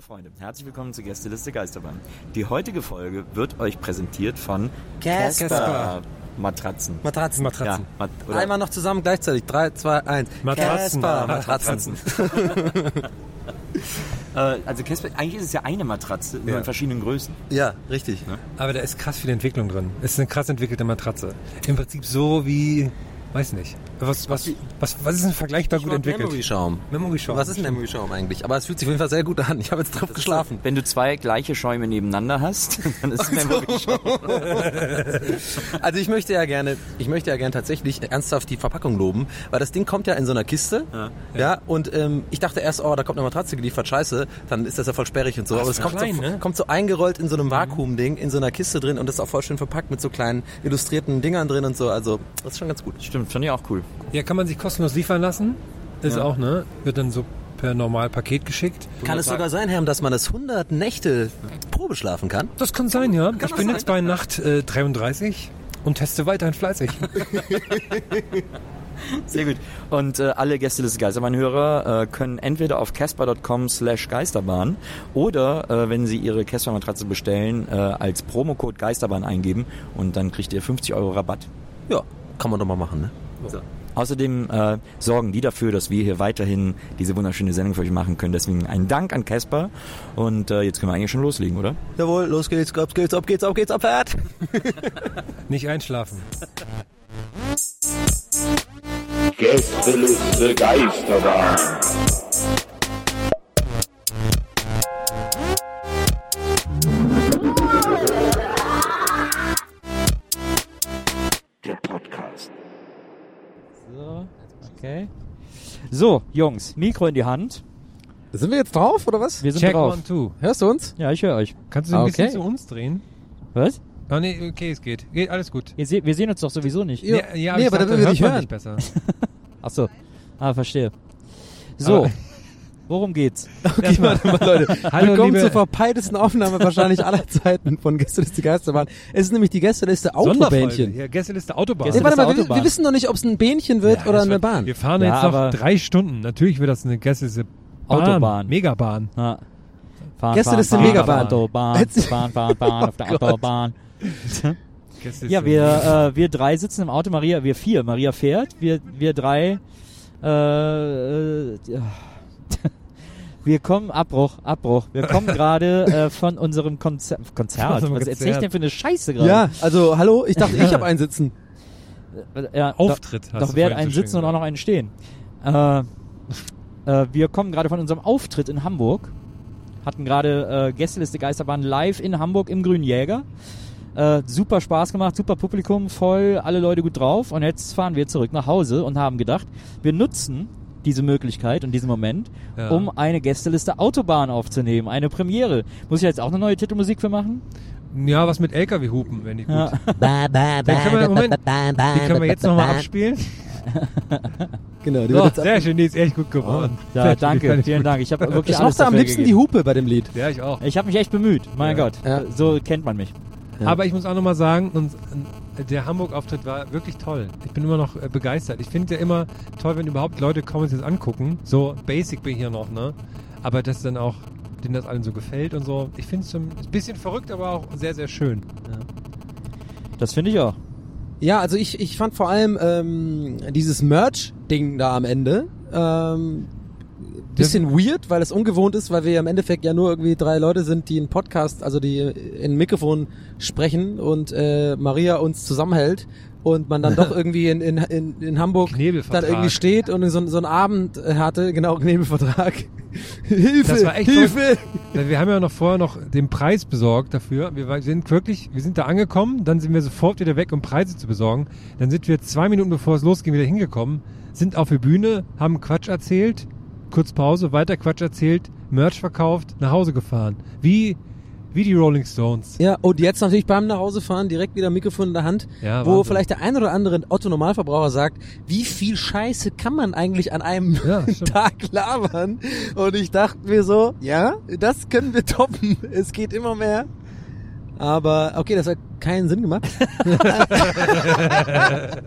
Hallo liebe Freunde, herzlich willkommen zur Gästeliste Geisterbahn. Die heutige Folge wird euch präsentiert von Casper. Matratzen. Matratzen. Ja, Mat oder Einmal noch zusammen gleichzeitig. 3, 2, 1. Matratzen. Casper. Matratzen. äh, also Casper, eigentlich ist es ja eine Matratze, nur Ja. in verschiedenen Größen. Ja, richtig. Aber da ist krass viel Entwicklung drin. Es ist eine krass entwickelte Matratze. Im Prinzip so wie, weiß nicht. Was, was, was, was ist denn vergleichbar gut entwickelt? Memory Schaum. Memory Schaum. Was ist ein Memory Schaum eigentlich? Aber es fühlt sich auf jeden Fall sehr gut an. Ich habe jetzt drauf geschlafen. Wenn du zwei gleiche Schäume nebeneinander hast, dann ist es Memory Schaum. Also ich möchte ja gerne, ich möchte ja gerne tatsächlich ernsthaft die Verpackung loben, weil das Ding kommt ja in so einer Kiste, ja, und ähm, ich dachte erst, oh, da kommt eine Matratze geliefert, scheiße, dann ist das ja voll sperrig und so, aber es kommt, klein, so, ne? kommt so eingerollt in so einem Vakuumding, in so einer Kiste drin und das ist auch voll schön verpackt mit so kleinen illustrierten Dingern drin und so, also das ist schon ganz gut. Stimmt, fand ich auch cool. Ja, kann man sich kostenlos liefern lassen. Ist Ja. auch, ne? Wird dann so per Normalpaket geschickt. Kann es sogar sein, Herr, dass man das 100 Nächte Probe schlafen kann? Das kann sein, ja. ich das bin sein? jetzt bei Nacht äh, 33 und teste weiterhin fleißig. Sehr gut. Und äh, alle Gäste des Geisterbahn-Hörer äh, können entweder auf casper.com slash Geisterbahn oder, äh, wenn sie ihre Casper-Matratze bestellen, äh, als Promocode Geisterbahn eingeben und dann kriegt ihr 50 Euro Rabatt. Ja, kann man doch mal machen, ne? Außerdem äh, sorgen die dafür, dass wir hier weiterhin diese wunderschöne Sendung für euch machen können. Deswegen ein Dank an Casper. Und äh, jetzt können wir eigentlich schon loslegen, oder? Jawohl, los geht's, ab geht's, ab geht's, ab geht's, abfahrt! Nicht einschlafen. Gästeliste Geisterbahn. Okay. So, Jungs, Mikro in die Hand. Sind wir jetzt drauf, oder was? Wir sind Check drauf. one, two. Hörst du uns? Ja, ich höre euch. Kannst du ein bisschen Okay. zu uns drehen? Was? Ah, nee, okay, es geht. Geht, alles gut. Ihr se wir sehen uns doch sowieso nicht. Ja. Nee, ja, nee, ich aber da dachte, will wir hört dich hören. dich besser. Ach so. Ah, verstehe. So, Aber- worum geht's? Okay, warte mal, Leute. Hallo, Willkommen liebe- zur verpeiltesten Aufnahme wahrscheinlich aller Zeiten von Gästeliste Geisterbahn. Es ist nämlich die Gästeliste. Autobähnchen. Ja, Gästeliste Autobahn. Gästeliste warte mal, wir, Autobahn. wir wissen noch nicht, ob es ein Bähnchen wird Ja, oder eine wird- Bahn. Wir fahren Ja, jetzt noch drei Stunden. Natürlich wird das eine Gästeliste Bahn. Autobahn. Megabahn. Ja. Fahren, Gästeliste fahren, Megabahn. auf der Autobahn, Jetzt- fahren, fahren, fahren auf der Oh Gott. Autobahn. Gästeliste Ja, wir, äh, wir drei sitzen im Auto, Maria, wir vier. Maria fährt, wir, wir drei, äh, äh. Wir kommen, Abbruch, Abbruch. Wir kommen gerade äh, von unserem Konzer Konzert. Was erzähl ich denn für eine Scheiße gerade? Ja, also hallo, ich dachte, ich habe einen sitzen. Äh, ja, Auftritt hast Doch, du doch werden einen sitzen und auch noch einen stehen. Äh, äh, wir kommen gerade von unserem Auftritt in Hamburg. Hatten gerade äh, Gästeliste Geisterbahn live in Hamburg im Grünen Jäger. Äh, super Spaß gemacht, super Publikum, voll, alle Leute gut drauf. Und jetzt fahren wir zurück nach Hause und haben gedacht, wir nutzen diese Möglichkeit und diesen Moment, Ja. um eine Gästeliste Autobahn aufzunehmen, eine Premiere. Muss ich jetzt auch eine neue Titelmusik für machen? Ja, was mit LKW-Hupen, wenn die gut. Ja. Dann können wir, Moment, die können wir jetzt nochmal abspielen. Genau, die So, wird jetzt sehr schön, die ist echt gut geworden. Ja, schön, die danke, ich vielen gut. Dank. Ich habe wirklich Ich alles mochte am liebsten die gegeben. Hupe bei dem Lied. Ja, ich auch. Ich habe mich echt bemüht, mein Ja. Gott. Ja. So kennt man mich. Aber ich muss auch nochmal sagen, uns, der Hamburg-Auftritt war wirklich toll. Ich bin immer noch äh, begeistert. Ich finde ja immer toll, wenn überhaupt Leute kommen und sich das angucken. So basic bin ich hier noch, ne? Aber dass dann auch, denen das allen so gefällt und so. Ich finde es ein bisschen verrückt, aber auch sehr, sehr schön. Das finde ich auch. Ja, also ich, ich fand vor allem ähm, dieses Merch-Ding da am Ende ähm, bisschen weird, weil es ungewohnt ist, weil wir im Endeffekt ja nur irgendwie drei Leute sind, die einen Podcast, also die in ein Mikrofon sprechen und äh, Maria uns zusammenhält und man dann doch irgendwie in, in, in, in Hamburg dann irgendwie steht und so, so einen Abend hatte, genau, Knebelvertrag. Hilfe, Das war echt Hilfe! Weil Wir haben ja noch vorher noch den Preis besorgt dafür. Wir sind wirklich, wir sind da angekommen, dann sind wir sofort wieder weg, um Preise zu besorgen. Dann sind wir zwei Minuten bevor es losging wieder hingekommen, sind auf die Bühne, haben Quatsch erzählt, kurz Pause, weiter Quatsch erzählt, Merch verkauft, nach Hause gefahren. Wie, wie die Rolling Stones. Ja, und jetzt natürlich beim Nachhausefahren direkt wieder Mikrofon in der Hand, Ja, wo Wahnsinn. vielleicht der ein oder andere Otto-Normalverbraucher sagt, wie viel Scheiße kann man eigentlich an einem Ja. Tag labern? Und ich dachte mir so, ja, das können wir toppen. Es geht immer mehr. Aber okay, das hat keinen Sinn gemacht.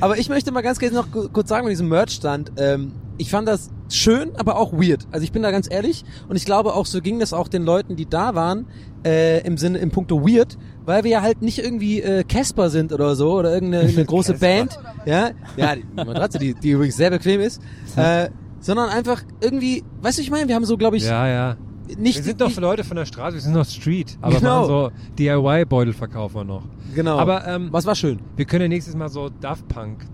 aber ich möchte mal ganz kurz noch ku- kurz sagen mit diesem Merch-Stand. Ähm, ich fand das schön, aber auch weird. Also ich bin da ganz ehrlich und ich glaube auch so ging das auch den Leuten, die da waren, äh, im Sinne im Punkto weird, weil wir ja halt nicht irgendwie äh, Casper sind oder so oder irgendeine eine große Band, ja, ja, die Matratze, die, die übrigens sehr bequem ist, äh, sondern einfach irgendwie, weißt du, ich meine, wir haben so, glaube ich, Ja, ja. nicht Wir sind doch Leute von der Straße, wir sind noch Street. Aber Genau. so DIY-Beutel verkaufen wir noch. genau. Aber ähm, was war schön? wir können ja nächstes Mal so Daft Punk,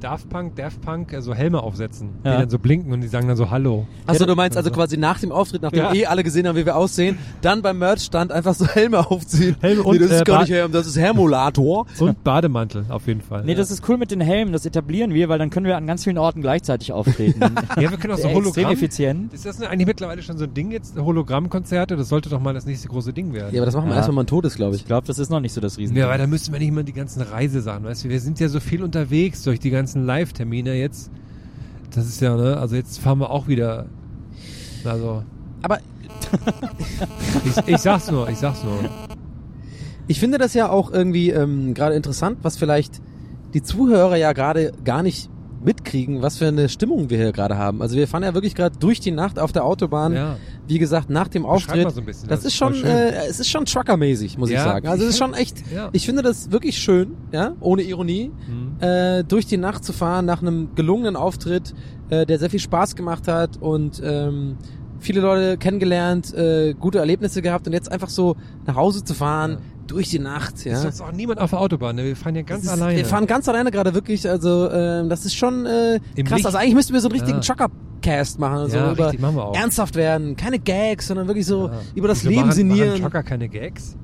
Daft Punk, Daft Punk, äh, so Helme aufsetzen, Ja. die dann so blinken und die sagen dann so Hallo. Achso, du meinst also quasi nach dem Auftritt, nachdem Ja. eh alle gesehen haben, wie wir aussehen, dann beim Merch-Stand einfach so Helme aufziehen. Helme und, nee, das ist äh, gar Ba- nicht Helm, das ist Hermulator. Und Bademantel auf jeden Fall. Nee, das ist cool mit den Helmen, das etablieren wir, weil dann können wir an ganz vielen Orten gleichzeitig auftreten. ja, wir können auch so Hologramm. effizient. Ist das eigentlich mittlerweile schon so ein Ding jetzt? Hologrammkonzerte? Das sollte doch mal das nächste große Ding werden. Ja, aber das machen wir Ja. erst, wenn man tot ist, glaube ich. Ich glaube, das ist noch nicht so das Riesen. Ja, weil da müssten wir nicht immer die ganzen Reisesachen, weißt du, wir sind ja so viel unterwegs durch die ganzen Live-Termine jetzt. Das ist ja, ne, also jetzt fahren wir auch wieder, also, Aber ich, ich sag's nur, ich sag's nur. ich finde das ja auch irgendwie ähm, gerade interessant, was vielleicht die Zuhörer ja gerade gar nicht mitkriegen, was für eine Stimmung wir hier gerade haben. Also wir fahren ja wirklich gerade durch die Nacht auf der Autobahn. Ja. Wie gesagt, nach dem Auftritt. so bisschen, das, das ist schon, äh, es ist schon Trucker-mäßig, muss ich Ja, sagen. Also es ich ist schon echt, ja. ich finde das wirklich schön, ja, ohne Ironie, Mhm. äh, durch die Nacht zu fahren nach einem gelungenen Auftritt, äh, der sehr viel Spaß gemacht hat und ähm, viele Leute kennengelernt, äh, gute Erlebnisse gehabt und jetzt einfach so nach Hause zu fahren. Durch die Nacht, ja. Ist sonst auch niemand auf der Autobahn, ne? Wir fahren ja ganz ist, alleine. Wir fahren ganz alleine gerade wirklich, also ähm, das ist schon äh, Im krass. Licht. Also eigentlich müssten wir so einen richtigen Ja. Trucker-Cast machen, also Ja, über richtig, machen wir auch. ernsthaft werden, keine Gags, sondern wirklich so Ja. über das Wieso Leben machen, sinnieren. Machen Trucker keine Gags?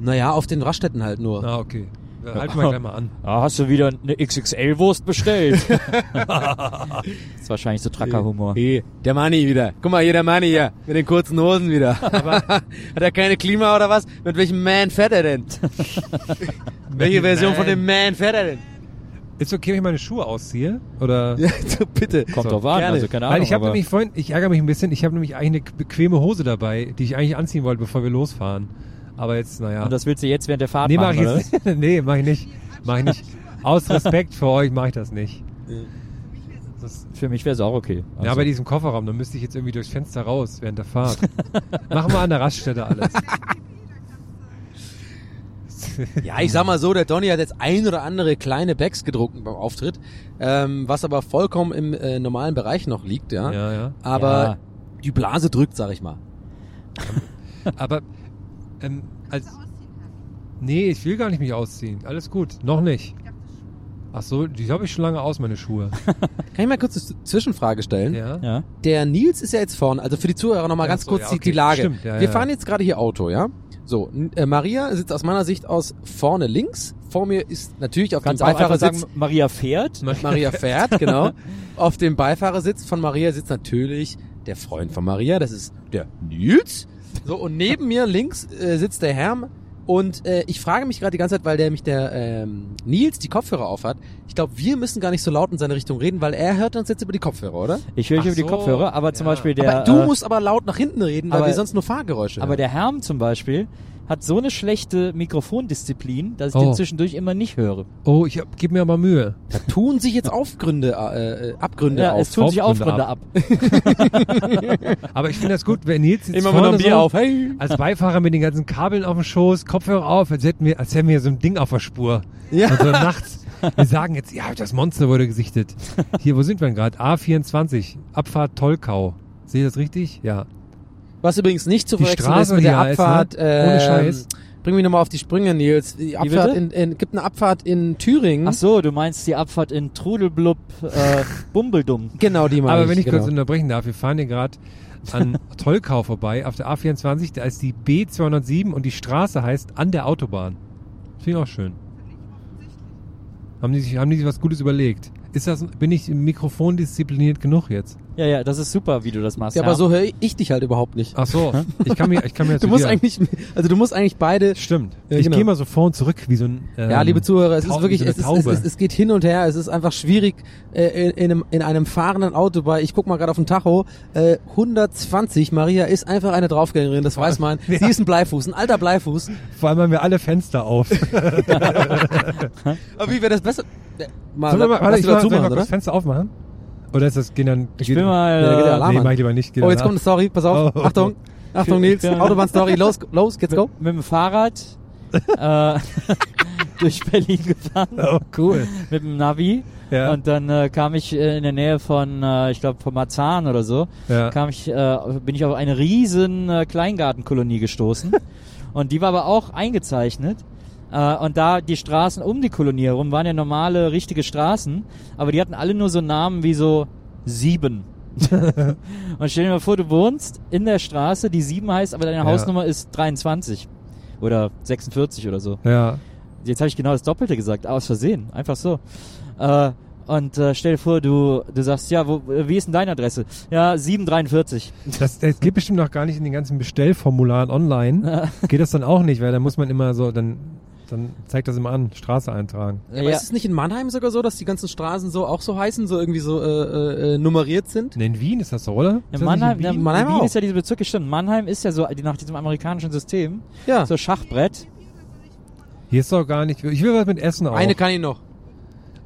Naja, auf den Raststätten halt nur. Ah, okay. Ja, halten wir gleich mal an. Ah, hast du wieder eine XXL-Wurst bestellt? das ist wahrscheinlich so Trucker-Humor. Hey, der Manni wieder. Guck mal, hier der Manni hier. Mit den kurzen Hosen wieder. Hat er keine Klima oder was? Mit welchem Man fährt er denn? Welche Version von dem Man fährt er denn? Ist okay, wenn ich meine Schuhe ausziehe? Oder? Ja, so, bitte. Kommt So, drauf an, also keine Ahnung. Weil ich habe nämlich vorhin, ich ärgere mich ein bisschen, ich habe nämlich eigentlich eine bequeme Hose dabei, die ich eigentlich anziehen wollte, bevor wir losfahren. Aber jetzt, naja. Und das willst du jetzt während der Fahrt nee, mach machen, ich oder? jetzt nee, mach ich nicht. Mach ich nicht. Aus Respekt für euch mache ich das nicht. Das, Für mich wäre es auch okay. Also, ja, bei diesem Kofferraum, dann müsste ich jetzt irgendwie durchs Fenster raus während der Fahrt. Machen wir an der Raststätte alles. Ja, ich sag mal so, der Donny hat jetzt ein oder andere kleine Bags gedruckt beim Auftritt, ähm, was aber vollkommen im äh, normalen Bereich noch liegt, ja. Ja, ja. Aber Ja. die Blase drückt, sag ich mal. Aber, ähm, als, nee, ich will gar nicht mich ausziehen. Alles gut. Noch nicht. Ach so, die habe ich schon lange aus, meine Schuhe. Kann ich mal kurz eine Zwischenfrage stellen? Ja. Ja. Der Nils ist ja jetzt vorne, also für die Zuhörer nochmal Ja, ganz so, kurz ja, die, okay. die Lage. Stimmt, ja, Wir ja. fahren jetzt gerade hier Auto, ja? So, äh, Maria sitzt aus meiner Sicht aus vorne links. Vor mir ist natürlich auf Kannst dem Beifahrersitz sagen, Maria fährt. Maria fährt, genau. Auf dem Beifahrersitz von Maria sitzt natürlich der Freund von Maria, das ist der Nils. So, und neben mir links äh, sitzt der Herm. Und äh, ich frage mich gerade die ganze Zeit, weil der mich der ähm, Nils die Kopfhörer aufhat. Ich glaube, wir müssen gar nicht so laut in seine Richtung reden, weil er hört uns jetzt über die Kopfhörer, oder? Ich höre dich über die so, Kopfhörer, aber zum ja. Beispiel der. aber du äh, musst aber laut nach hinten reden, weil aber- wir sonst nur Fahrgeräusche aber hören. der Herm zum Beispiel hat so eine schlechte Mikrofondisziplin, dass ich Oh. den zwischendurch immer nicht höre. Oh, ich hab, gib mir aber Mühe. Da tun sich jetzt Aufgründe, äh, äh, Abgründe Ja, auf. es tun sich Aufgründe Aufgründe ab. Aber ich finde das gut, wenn Nils jetzt Immer mal vorne noch ein Bier so, auf. Hey. als Beifahrer mit den ganzen Kabeln auf dem Schoß, Kopfhörer auf, als hätten wir, als hätten wir so ein Ding auf der Spur. Ja. Und so nachts, Wir sagen jetzt, ja, das Monster wurde gesichtet. Hier, wo sind wir denn gerade? A24, Abfahrt Tollkau. Sehe ich das richtig? Ja. Was übrigens nicht zu verwechseln ist mit die der ne? Abfahrt. Ohne ähm, Scheiß. Bring mich nochmal auf die Sprünge, Nils. Die Abfahrt in, in, gibt eine Abfahrt in Thüringen. Ach so, du meinst die Abfahrt in Trudelblub äh, Bumbeldum. Genau, die meine Aber wenn ich genau. kurz unterbrechen darf, wir fahren hier gerade an Tollkau vorbei, auf der A24, da ist die B207 und die Straße heißt an der Autobahn. Finde ich auch schön. Haben die, sich, haben die sich was Gutes überlegt? Ist das, bin ich im Mikrofon diszipliniert genug jetzt? Ja, ja, das ist super, wie du das machst. Ja, aber so höre ich dich halt überhaupt nicht. Ach so, ich kann mir, ich kann mir Du musst eigentlich, also du musst eigentlich beide. Stimmt. Ja, ich genau. gehe mal so vor und zurück wie so ein. Ähm, Ja, liebe Zuhörer, es Tau- ist wirklich, so es, ist, es, Taube. ist, es geht hin und her, es ist einfach schwierig äh, in, in, einem, in einem fahrenden Auto bei, ich guck mal gerade auf den Tacho, äh, 120, Maria ist einfach eine Draufgängerin, das weiß man. Ja. Sie ist ein Bleifuß, ein alter Bleifuß. Vor allem haben wir alle Fenster auf. Aber wie wäre das besser? Äh, Mal, Sollen wir mal, warte, ich mal, mal das Fenster aufmachen? Oder ist das, gehen dann, Ich geht, will mal. Ja, geht der Alarm Nee, mach ich lieber nicht. Oh, jetzt kommt eine Story, pass auf, Oh. Achtung, Achtung Nils. Autobahnstory, los, los, geht's go. mit dem Fahrrad äh, durch Berlin gefahren. Oh, cool. mit dem Navi. Ja. Und dann äh, kam ich äh, in der Nähe von, äh, ich glaube, von Marzahn oder so, Ja. kam ich, äh, bin ich auf eine riesen äh, Kleingartenkolonie gestoßen. und die war aber auch eingezeichnet. Äh, und da die Straßen um die Kolonie herum waren ja normale, richtige Straßen, aber die hatten alle nur so Namen wie so sieben. und stell dir mal vor, du wohnst in der Straße, die sieben heißt, aber deine Ja. Hausnummer ist 23 oder 46 oder so. Ja. Jetzt habe ich genau das Doppelte gesagt, aus Versehen, einfach so. Äh, und äh, stell dir vor, du, du sagst, ja, wo, wie ist denn deine Adresse? Ja, 743. Das, das geht bestimmt noch gar nicht in den ganzen Bestellformularen online. geht das dann auch nicht, weil da muss man immer so, dann, dann zeigt das immer an, Straße eintragen. Aber ist es nicht in Mannheim sogar so, dass die ganzen Straßen so auch so heißen, so irgendwie so äh, äh, nummeriert sind? Nee, in Wien ist das so, oder? Ja, Ist Mannheim, ja, in Wien? Mannheim Wien auch. ist ja diese Bezirke, stimmt. Mannheim ist ja so die- nach diesem amerikanischen System. Ja. So Schachbrett. Hier ist doch gar nicht. Ich will was mit Essen auch. Eine kann ich noch.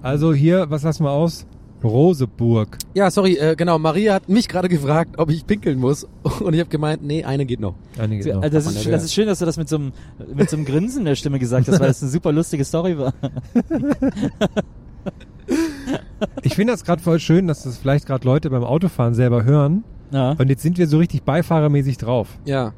also hier, was lassen wir aus? Roseburg. Ja, sorry, äh, genau. Maria hat mich gerade gefragt, ob ich pinkeln muss. Und ich habe gemeint, nee, eine geht noch. Eine geht noch. Also das, ist, ja das ist schön, dass du das mit so einem, mit so einem Grinsen in der Stimme gesagt hast, weil das eine super lustige Story war. Ich finde das gerade voll schön, dass das vielleicht gerade Leute beim Autofahren selber hören. Ja. Und jetzt sind wir so richtig beifahrermäßig drauf. Ja.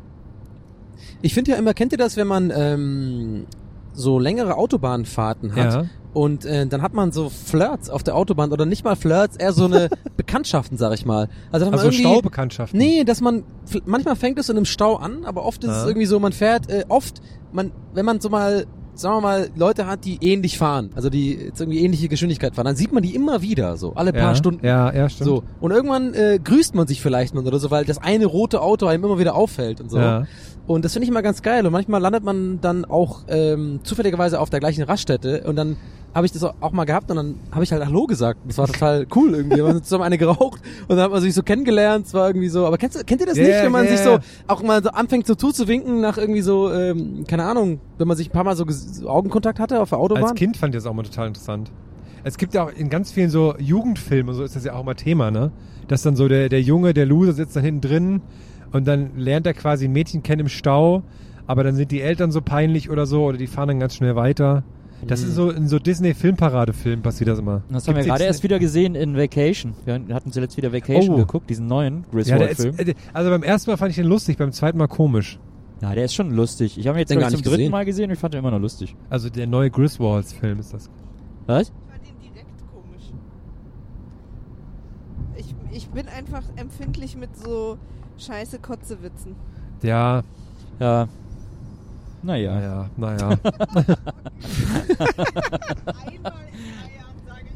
Ich finde ja immer, kennt ihr das, wenn man ähm, so längere Autobahnfahrten hat Ja. Und äh, dann hat man so Flirts auf der Autobahn oder nicht mal Flirts, eher so eine Bekanntschaften, sag ich mal. Also, dass man Also irgendwie, Staubekanntschaften. Nee, dass man manchmal fängt es in einem Stau an, aber oft ist es Ja. irgendwie so, man fährt äh, oft, man wenn man so mal sagen wir mal Leute hat, die ähnlich fahren, also die jetzt irgendwie ähnliche Geschwindigkeit fahren, dann sieht man die immer wieder so, alle ja. paar Stunden. Ja, ja, stimmt. So. Und irgendwann äh, grüßt man sich vielleicht mal oder so, weil das eine rote Auto einem immer wieder auffällt und so. Ja. Und das finde ich immer ganz geil. Und manchmal landet man dann auch ähm, zufälligerweise auf der gleichen Raststätte und dann habe ich das auch mal gehabt und dann habe ich halt Hallo gesagt. Das war total cool irgendwie. Wir haben zusammen eine geraucht und dann hat man sich so kennengelernt. Es war irgendwie so. Aber kennst, du- kennt ihr das Ja, nicht, wenn man ja, sich so auch mal so anfängt so zuzuwinken nach irgendwie so, ähm, keine Ahnung, wenn man sich ein paar Mal so so Augenkontakt hatte auf der Autobahn? Als Kind fand ich das auch mal total interessant. Es gibt ja auch in ganz vielen so Jugendfilmen, so ist das ja auch mal Thema, ne? Dass dann so der, der Junge, der Loser sitzt dann hinten drin und dann lernt er quasi ein Mädchen kennen im Stau, aber dann sind die Eltern so peinlich oder so oder die fahren dann ganz schnell weiter. Das ist so in so Disney-Filmparadefilmen passiert das immer. Das haben wir Gibt's gerade erst wieder gesehen in Vacation. Wir hatten zuletzt wieder Vacation Oh. geguckt, diesen neuen Ja, Griswold-Film. äh, also beim ersten Mal fand ich den lustig, beim zweiten Mal komisch. Ja, der ist schon lustig. Ich habe ihn jetzt ich, gar zum nicht dritten gesehen. Mal gesehen und ich fand ihn immer noch lustig. Also der neue Griswolds-Film ist das. Was? Ich fand ihn direkt komisch. Ich, ich bin einfach empfindlich mit so scheiße Kotzewitzen. Ja, Ja. Naja. naja, naja. Einmal in drei Jahren sage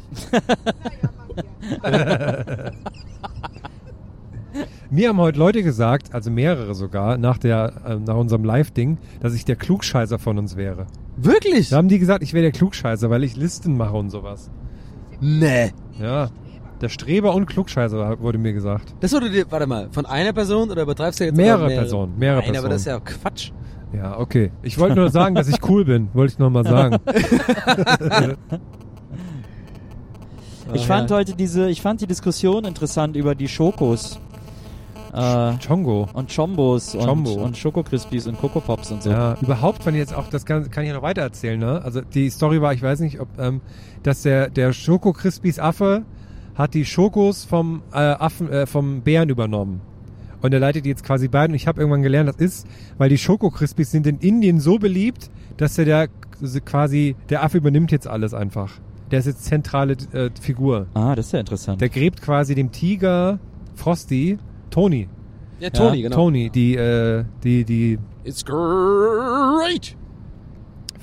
ich. Mir haben heute Leute gesagt, also mehrere sogar, nach, der, äh, nach unserem Live-Ding, dass ich der Klugscheißer von uns wäre. Wirklich? Da haben die gesagt, ich wäre der Klugscheißer, weil ich Listen mache und sowas. Nee. Ja. Der Streber und Klugscheißer wurde mir gesagt. Das wurde dir, warte mal, von einer Person oder übertreibst du jetzt Mehrere oder Personen, mehrere Nein, aber Personen. das ist ja Quatsch. Ja, okay. Ich wollte nur sagen, dass ich cool bin. Wollte ich nur mal sagen. Ich fand heute diese, ich fand die Diskussion interessant über die Schokos. Äh, Chongo. und Chombos und, Chombo. und Schoko Crispies und Coco Pops und so. Ja, überhaupt, wenn jetzt auch, das kann, kann ich ja noch weiter erzählen, ne? Also die Story war, ich weiß nicht, ob, ähm, dass der, der Schoko Crispies Affe hat die Schokos vom äh, Affen, äh, vom Bären übernommen. Und er leitet die jetzt quasi beiden. Und ich habe irgendwann gelernt, das ist, weil die Schoko Crispies sind in Indien so beliebt, dass er der quasi, der Affe übernimmt jetzt alles einfach. Der ist jetzt zentrale äh, Figur. Ah, das ist ja interessant. Der gräbt quasi dem Tiger Frosty, Tony, Ja, Tony, genau. Tony, die, äh, die, die It's great.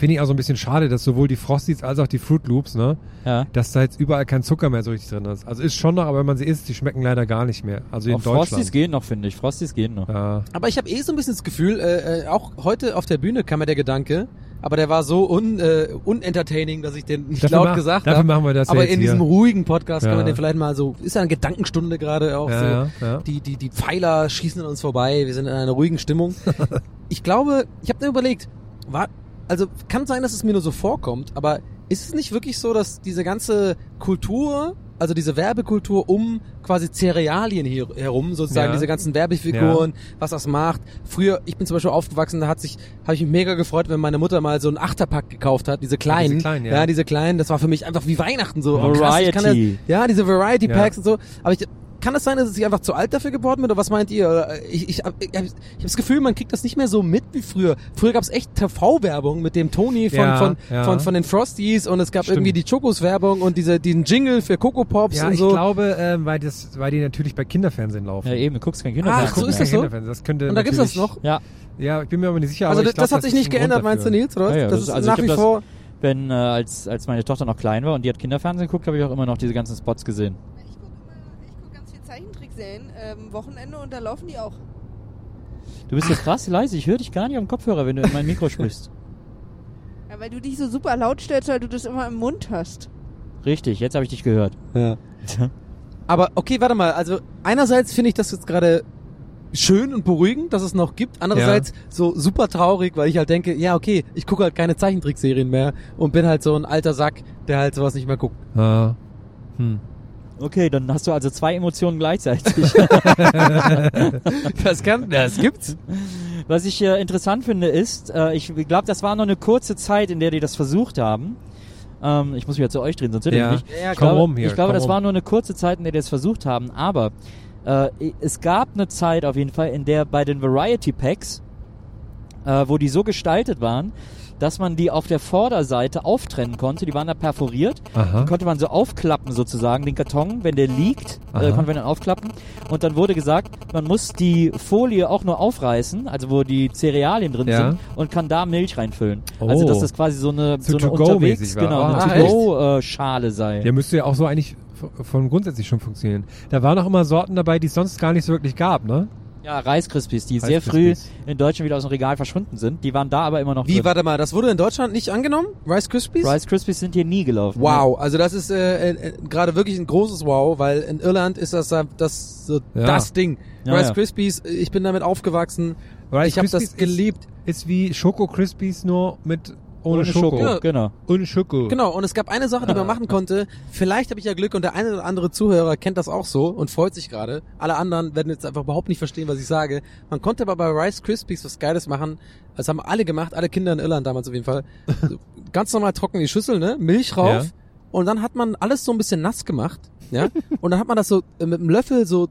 Finde ich auch so ein bisschen schade, dass sowohl die Frosties als auch die Fruit Loops, ne, ja. dass da jetzt überall kein Zucker mehr so richtig drin ist. Also ist schon noch, aber wenn man sie isst, die schmecken leider gar nicht mehr. Also in Auch Deutschland. Frosties gehen noch, finde ich. Frosties gehen noch. Ja. Aber ich habe eh so ein bisschen das Gefühl, äh, äh, auch heute auf der Bühne kam mir der Gedanke, aber der war so un, äh, unentertaining, dass ich den nicht Dafür laut ma- gesagt dafür habe. machen wir das Aber jetzt in hier. diesem ruhigen Podcast kann Ja. man den vielleicht mal so, ist ja eine Gedankenstunde gerade auch Ja, so. ja. Die, die, die Pfeiler schießen an uns vorbei, wir sind in einer ruhigen Stimmung. ich glaube, ich habe mir überlegt, war, also kann sein, dass es mir nur so vorkommt, aber ist es nicht wirklich so, dass diese ganze Kultur, also diese Werbekultur um quasi Cerealien hier herum, sozusagen Ja. diese ganzen Werbefiguren, was das macht. Früher, ich bin zum Beispiel aufgewachsen, da hat sich, habe ich mich mega gefreut, wenn meine Mutter mal so einen Achterpack gekauft hat, diese kleinen, kleinen, ja. ja. diese kleinen, das war für mich einfach wie Weihnachten so. Oh, krass, Variety. das, ja, diese Variety Ja. Packs und so. Aber ich, kann es sein, dass ich einfach zu alt dafür geworden bin oder was meint ihr? Oder Ich, ich, ich, ich habe das Gefühl, man kriegt das nicht mehr so mit wie früher. Früher gab es echt TV-Werbung mit dem Tony von, Ja, von, ja. von, von den Frosties und es gab Stimmt. irgendwie die Chocos-Werbung und diese, diesen Jingle für Coco Pops Ja, und ich so. glaube, ähm, weil das, weil die natürlich bei Kinderfernsehen laufen. Ja, eben, du guckst kein Kinderfernsehen. so ist das so? Kinderfernsehen. Das könnte und da gibt's das noch? Ja, Ja, ich bin mir aber nicht sicher. Also aber das, ich glaub, das hat sich nicht geändert, meinst du. Nils, oder? was? Ja, ja, das das- ist also nach ich wie das- vor... wenn äh, als, als meine Tochter noch klein war und die hat Kinderfernsehen geguckt, habe ich auch immer noch diese ganzen Spots gesehen. Ich gucke immer, ich gucke ganz viel Zeichentrickserien, ähm, Wochenende und da laufen die auch. Du bist so krass leise, ich höre dich gar nicht am Kopfhörer, wenn du in mein Mikro sprichst. Ja, weil du dich so super laut stellst, weil du das immer im Mund hast. Richtig, jetzt habe ich dich gehört. Ja. Aber okay, warte mal. Also einerseits finde ich das jetzt gerade schön und beruhigend, dass es noch gibt. Andererseits so super traurig, weil ich halt denke, ja okay, ich gucke halt keine Zeichentrickserien mehr und bin halt so ein alter Sack, der halt sowas nicht mehr guckt. Ah. Hm. Okay, dann hast du also zwei Emotionen gleichzeitig. Das kann, das gibt's. Was ich äh, interessant finde ist, äh, ich glaube, das war noch eine kurze Zeit, in der die das versucht haben. Ähm, ich muss mich ja zu euch drehen, sonst ihr Ja. mich nicht. Ja, ich komm glaube, rum hier, ich glaube komm das rum. war nur eine kurze Zeit, in der die das versucht haben. Aber äh, es gab eine Zeit auf jeden Fall, in der bei den Variety Packs, äh, wo die so gestaltet waren, dass man die auf der Vorderseite auftrennen konnte. Die waren da perforiert. Aha. Die konnte man so aufklappen sozusagen, den Karton, wenn der liegt, äh, Aha. konnte man dann aufklappen. Und dann wurde gesagt, man muss die Folie auch nur aufreißen, also wo die Cerealien drin Ja. sind, und kann da Milch reinfüllen. Oh. Also dass das quasi so eine, So so eine unterwegs, genau, Ah, eine To-Go-Schale sei. Der müsste ja auch so eigentlich von grundsätzlich schon funktionieren. Da waren auch immer Sorten dabei, die es sonst gar nicht so wirklich gab, ne? Ja, Reiskrispies, die Rice sehr früh Krispies. in Deutschland wieder aus dem Regal verschwunden sind. Die waren da aber immer noch Wie, drin. warte mal, das wurde in Deutschland nicht angenommen? Rice Krispies? Rice Krispies sind hier nie gelaufen. Wow, also das ist äh, äh, gerade wirklich ein großes Wow, weil in Irland ist das äh, das so Ja. das Ding. Ja, Rice ja. Krispies, ich bin damit aufgewachsen. Rice ich habe das Krispies geliebt. Ist, ist wie Schoko Crispies nur mit ohne, Ohne Schoko. Schoko, genau. Ohne Schoko. Genau, und es gab eine Sache, die man machen konnte. Vielleicht habe ich ja Glück und der eine oder andere Zuhörer kennt das auch so und freut sich gerade. Alle anderen werden jetzt einfach überhaupt nicht verstehen, was ich sage. Man konnte aber bei Rice Krispies was Geiles machen. Das haben alle gemacht, alle Kinder in Irland damals auf jeden Fall. Ganz normal trocken die Schüssel, ne? Milch rauf. Ja. Und dann hat man alles so ein bisschen nass gemacht, ja? Und dann hat man das so äh, mit einem Löffel so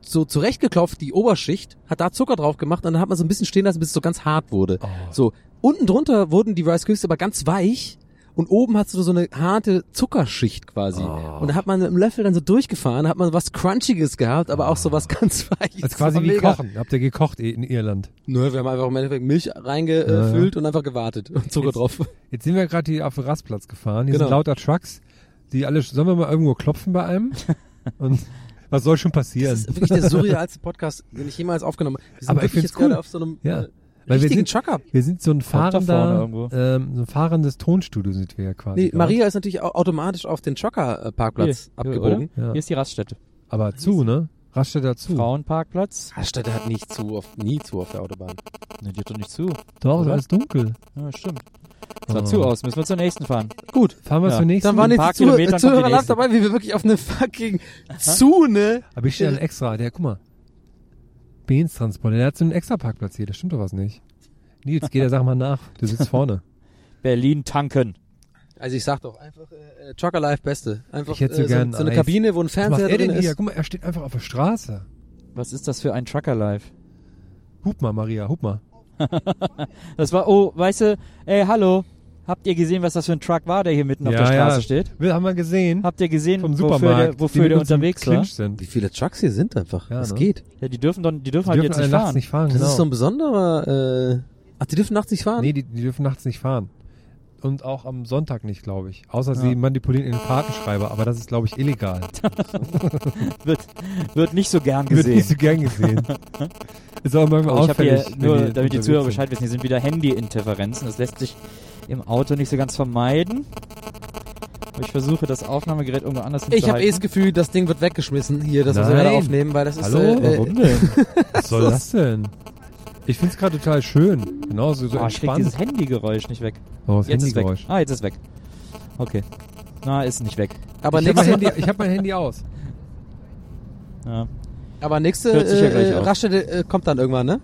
so zurechtgeklopft, die Oberschicht, hat da Zucker drauf gemacht und dann hat man so ein bisschen stehen lassen, bis es so ganz hart wurde. Oh. So, unten drunter wurden die Rice Krispies aber ganz weich und oben hast du so eine harte Zuckerschicht quasi. Oh. Und da hat man mit dem Löffel dann so durchgefahren, hat man was Crunchiges gehabt, aber auch so was ganz Weiches. Also quasi wie kochen. Habt ihr gekocht in Irland? Nö, wir haben einfach im Endeffekt Milch reingefüllt und einfach gewartet und Zucker Jetzt- drauf. Jetzt sind wir gerade hier auf den Rastplatz gefahren. Hier Genau. sind lauter Trucks, die alle, sollen wir mal irgendwo klopfen bei einem? Und was soll schon Das passieren? ist wirklich der surrealste Podcast, den ich jemals aufgenommen habe. Wir sind Aber ich wirklich jetzt gerade cool. auf so einem Ja. äh, Weil wir sind- Trucker. Wir sind so ein da fahrender, irgendwo. ähm, so ein fahrendes Tonstudio sind wir ja quasi. Nee. Maria ist natürlich au- automatisch auf den Trucker-Parkplatz Hier, abgebogen. Oder? Ja. Hier ist die Raststätte. Aber zu, ne? Raststätte dazu. Frauenparkplatz. Raststätte hat nicht zu, auf, nie zu auf der Autobahn. Ne, die hat doch nicht zu. Doch, ist Oder? alles dunkel. Ja, stimmt. Sah Oh. zu aus. Müssen wir zur nächsten fahren. Gut. Fahren wir Ja. zur nächsten. Dann waren jetzt die Zuh Kilometern kommt die Zuhörer live dabei, wie wir wirklich auf eine fucking Zune. Aber ich stehe dann extra. Der, guck mal. Benz-Transporter. Der hat so einen extra Parkplatz hier. Das stimmt doch was nicht. Nils, geh der Sache mal nach. Du sitzt vorne. Berlin tanken. Also ich sag doch einfach äh, Trucker Life Beste. Einfach Ich hätte so äh, gern so, so eine Eis. Kabine, wo ein Was macht Fernseher er drin denn hier? ist. Guck mal, er steht einfach auf der Straße. Was ist das für ein Trucker Life? Hup mal, Maria, hup mal. Das war, oh, weißt du, ey, hallo. Habt ihr gesehen, was das für ein Truck war, der hier mitten auf der Straße steht? Wir haben wir gesehen. Habt ihr gesehen, Vom wofür Supermarkt, der, wofür der unterwegs war? Sind. Wie viele Trucks hier sind einfach. Ja, Was ne? geht? Ja, die dürfen, doch, die dürfen Die halt dürfen jetzt nicht nachts fahren. nicht fahren, Das genau. ist so ein besonderer. Äh, ach, die dürfen nachts nicht fahren? Nee, die, die dürfen nachts nicht fahren. Und auch am Sonntag nicht, glaube ich. Außer sie manipulieren ihren Fahrtenschreiber, aber das ist, glaube ich, illegal. wird, wird nicht so gern Wird gesehen. nicht so gern gesehen. ist auch manchmal Oh, ich habe hier, auffällig. wenn nur die damit die Zuhörer sind. Bescheid wissen, hier sind wieder Handy-Interferenzen. Das lässt sich im Auto nicht so ganz vermeiden. Aber ich versuche, das Aufnahmegerät irgendwo anders Ich habe eh das Gefühl, das Ding wird weggeschmissen hier, das was wir aufnehmen, weil das ist. Hallo? Äh, Warum denn? Was soll das denn? Ich finde es gerade total schön. Genau, so, so oh, ich krieg entspannt. dieses Handygeräusch nicht weg. oh, das Jetzt ist weg. Handygeräusch. Ah, jetzt ist weg. Okay. Na, ist nicht weg. aber Ich habe mein, Handy- ich hab mein Handy aus. Ja. aber nächste Hört sich ja äh, gleich äh, äh, kommt dann irgendwann, ne?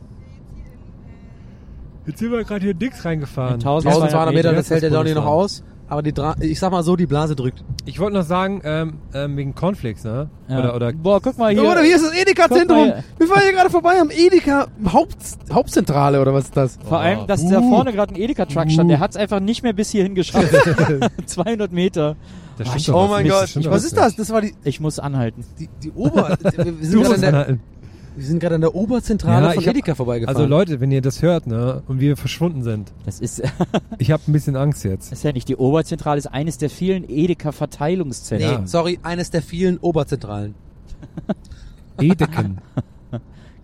Jetzt sind wir gerade hier Dix reingefahren. 1200 1200 Meter, das hält der Donny noch aus. Aber die Dra ich sag mal so, die Blase drückt. Ich wollte noch sagen, ähm, ähm, wegen Cornflakes, ne? Ja. Oder, oder Boah, guck mal hier. Oder hier ist das Edeka-Zentrum. Wir fahren hier gerade vorbei am Edeka Haupt Hauptzentrale oder was ist das? Vor allem, dass da vorne gerade ein Edeka-Truck stand, der hat es einfach nicht mehr bis hierhin geschafft. 200 Meter. Oh mein Gott, was ist das? Das war die, Ich muss anhalten. die, die Ober... wir, wir Du sind gerade musst anhalten. Wir sind gerade an der Oberzentrale Ja, von ich hab- Edeka vorbeigefahren. Also Leute, wenn ihr das hört, ne, und wir verschwunden sind, Das ist, ich habe ein bisschen Angst jetzt. ist ja nicht die Oberzentrale, ist eines der vielen Edeka-Verteilungszentren. Nee, Ja. sorry, eines der vielen Oberzentralen. Edeken.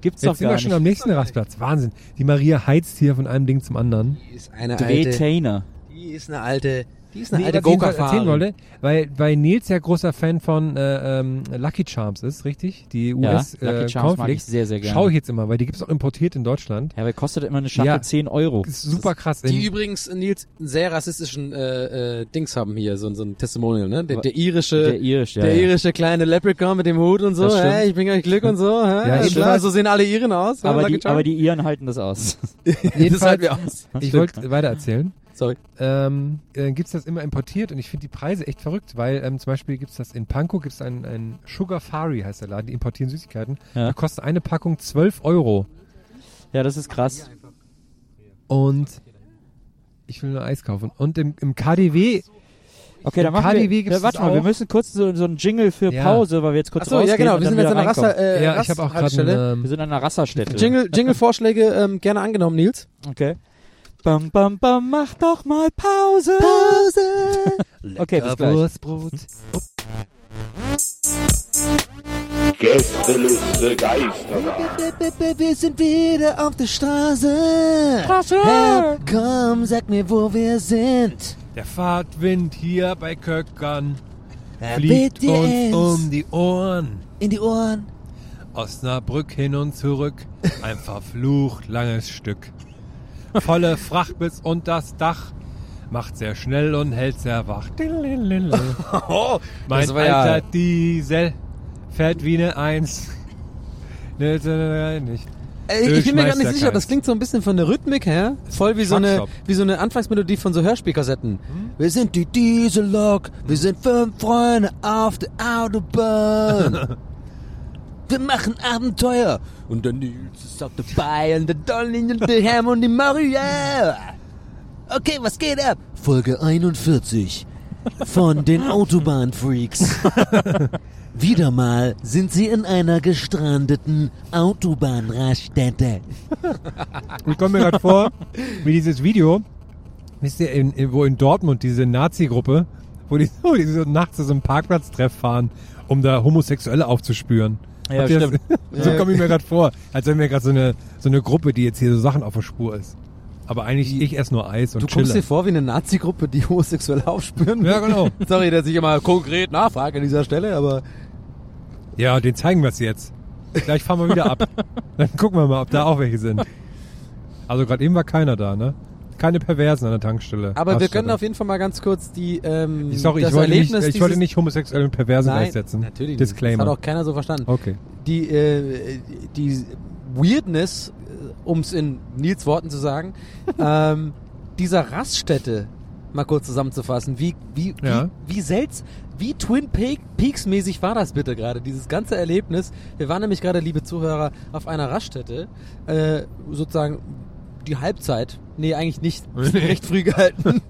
Gibt's doch Jetzt sind gar wir schon am nächsten Rastplatz. Wahnsinn. Die Maria heizt hier von einem Ding zum anderen. Die ist eine alte... Drehtainer. Die ist eine alte... Die ist eine Nee, alte Go-Kart-Fahrerin. wollte, weil, weil Nils ja großer Fan von äh, ähm, Lucky Charms ist, richtig? Die Ja, US Lucky äh, Charms mag ich sehr, sehr gerne. Schau ich jetzt immer, weil die gibt's auch importiert in Deutschland. Ja, aber kostet immer eine Schachtel Ja. 10 Euro. Ist super krass. Die übrigens, Nils, einen sehr rassistischen äh, äh, Dings haben hier, so, so ein Testimonial, ne? Der, der irische... Der irisch, ja. der ja. irische kleine Leprechaun mit dem Hut und so, hey, ich bringe euch Glück und so, hä? Ja, Ja, klar, so sehen alle Iren aus. Aber, die, aber die Iren halten das aus. das halten wir aus. ich wollte weiter erzählen. Sorry. Ähm, äh, gibt's das immer importiert und ich finde die Preise echt verrückt, weil ähm, zum Beispiel gibt's das in Pankow, gibt's einen, einen Sugar Fari heißt der Laden, die importieren Süßigkeiten. Ja. Da kostet eine Packung 12 Euro. Ja, das ist krass. Und ich will nur Eis kaufen. Und im, im KDW, Okay, dann machen KDW wir, ja, warte mal, wir müssen kurz so, so einen Jingle für Ja. Pause, weil wir jetzt kurz Achso, ja rausgehen genau, und wir sind jetzt an der reinkommen. äh, ja, ich habe auch gerade ähm, Wir sind an einer Raststätte. Jingle, Jingle-Vorschläge ähm, gerne angenommen, Nils. Okay. Bam, bam, bam, mach doch mal Pause. Pause! Okay, bis gleich. Wurstbrot. Gästeliste Geisterbahn. Wir sind wieder auf der Straße. Straße. Hey, komm, sag mir, wo wir sind. Der Fahrtwind hier bei Köckern Ja, fliegt bitte uns um die Ohren. In die Ohren. Osnabrück hin und zurück, ein verflucht langes Stück. Volle Fracht bis unters Dach, macht sehr schnell und hält sehr wach. mein das war ja- alter Diesel fährt wie eine Eins. Nicht. Äh, ich bin mir gar nicht sicher, das keins. klingt so ein bisschen von der Rhythmik her, voll wie so eine, wie so eine Anfangsmelodie von so Hörspielkassetten. Wir sind die Diesellok, wir sind fünf Freunde auf der Autobahn. wir machen Abenteuer. Und der Nils ist auch dabei und der Donny und der Ham und die Maria. Okay, was geht ab? Folge 41 von den Autobahnfreaks. Wieder mal sind sie in einer gestrandeten Autobahnraststätte. Ich komme mir gerade vor, wie dieses Video, wisst ihr, in, in, wo in Dortmund diese Nazi-Gruppe, wo die, wo die so nachts zu so einem Parkplatztreff fahren, um da Homosexuelle aufzuspüren. Ja, stimmt. Das, so komme ich mir gerade vor, als wenn mir gerade so eine, so eine Gruppe, die jetzt hier so Sachen auf der Spur ist. Aber eigentlich, ich esse nur Eis und Du kommst dir chille. vor wie eine Nazi-Gruppe, die homosexuell aufspüren? Ja, genau. Sorry, dass ich immer konkret nachfrage an dieser Stelle, aber Ja, den zeigen wir es jetzt. Gleich fahren wir wieder ab. Dann gucken wir mal, ob da auch welche sind. Also gerade eben war keiner da, ne? Keine Perversen an der Tankstelle. aber wir können auf jeden Fall mal ganz kurz die ähm, Ich- Sorry, das ich wollte, nicht, Erlebnis ich wollte nicht homosexuell mit Perversen Nein, gleichsetzen. natürlich nicht. Disclaimer. Das hat auch keiner so verstanden. Okay. Die, äh, die Weirdness, um es in Nils Worten zu sagen, ähm, dieser Raststätte mal kurz zusammenzufassen. Wie, wie, Ja. wie, wie seltsam, wie Twin Peak, Peaks mäßig war das bitte gerade, dieses ganze Erlebnis. Wir waren nämlich gerade, liebe Zuhörer, auf einer Raststätte, äh, sozusagen die Halbzeit. Nee, eigentlich nicht. Wir sind recht früh gehalten.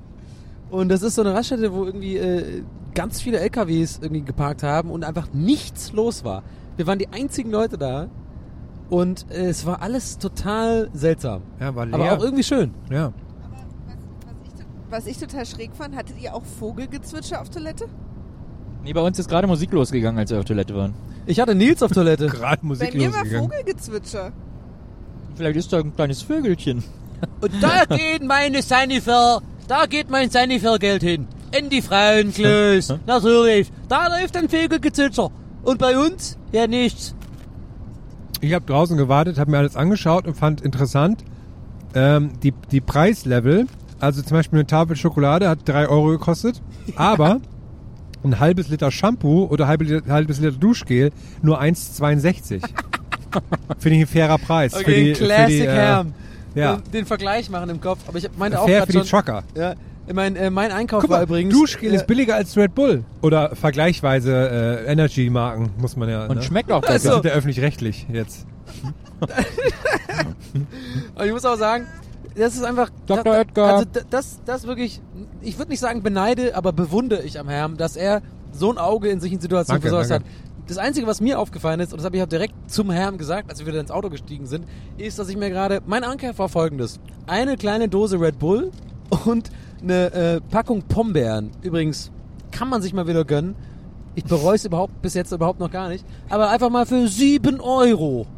Und das ist so eine Raststätte, wo irgendwie äh, ganz viele LKWs irgendwie geparkt haben und einfach nichts los war. Wir waren die einzigen Leute da und äh, es war alles total seltsam. Ja, war leer. Aber auch irgendwie schön. Ja. Was ich total schräg fand, hattet ihr auch Vogelgezwitscher auf Toilette? Nee, bei uns ist gerade Musik losgegangen, als wir auf Toilette waren. Ich hatte Nils auf Toilette. Gerade Bei mir war Vogelgezwitscher. Vielleicht ist da ein kleines Vögelchen. Und da geht meine Sanifair, da geht mein Sanifair-Geld hin. In die Frauenklos. Natürlich. Da läuft ein Vogelgezwitscher. Und bei uns? Ja, nichts. Ich habe draußen gewartet, habe mir alles angeschaut und fand interessant ähm, die, die Preislevel. Also zum Beispiel eine Tafel Schokolade hat 3 Euro gekostet, aber ein halbes Liter Shampoo oder halbe Liter, halbes Liter Duschgel nur 1,62. Finde ich ein fairer Preis. für die, Classic für die, äh, Ham. Ja. Den, den Vergleich machen im Kopf. Aber ich meinte auch Fair für die schon, Trucker. Ja, ich mein, äh, mein Einkauf Guck war mal, übrigens... Duschgel äh, ist billiger als Red Bull. Oder vergleichsweise äh, Energy-Marken, muss man ja. Und ne? schmeckt auch Wir besser. sind ja öffentlich-rechtlich jetzt. Aber ich muss auch sagen, das ist einfach... Dr. da- Oetker. Also da- das, das wirklich... Ich würde nicht sagen beneide, aber bewundere ich am Herrn, dass er so ein Auge in solchen Situationen Danke, danke. hat. Das Einzige, was mir aufgefallen ist, und das habe ich auch direkt zum Herrn gesagt, als wir wieder ins Auto gestiegen sind, ist, dass ich mir gerade... Mein Anker war folgendes. Eine kleine Dose Red Bull und eine äh, Packung Pombeeren. Übrigens, kann man sich mal wieder gönnen. Ich bereue es überhaupt bis jetzt überhaupt noch gar nicht. Aber einfach mal für 7 Euro.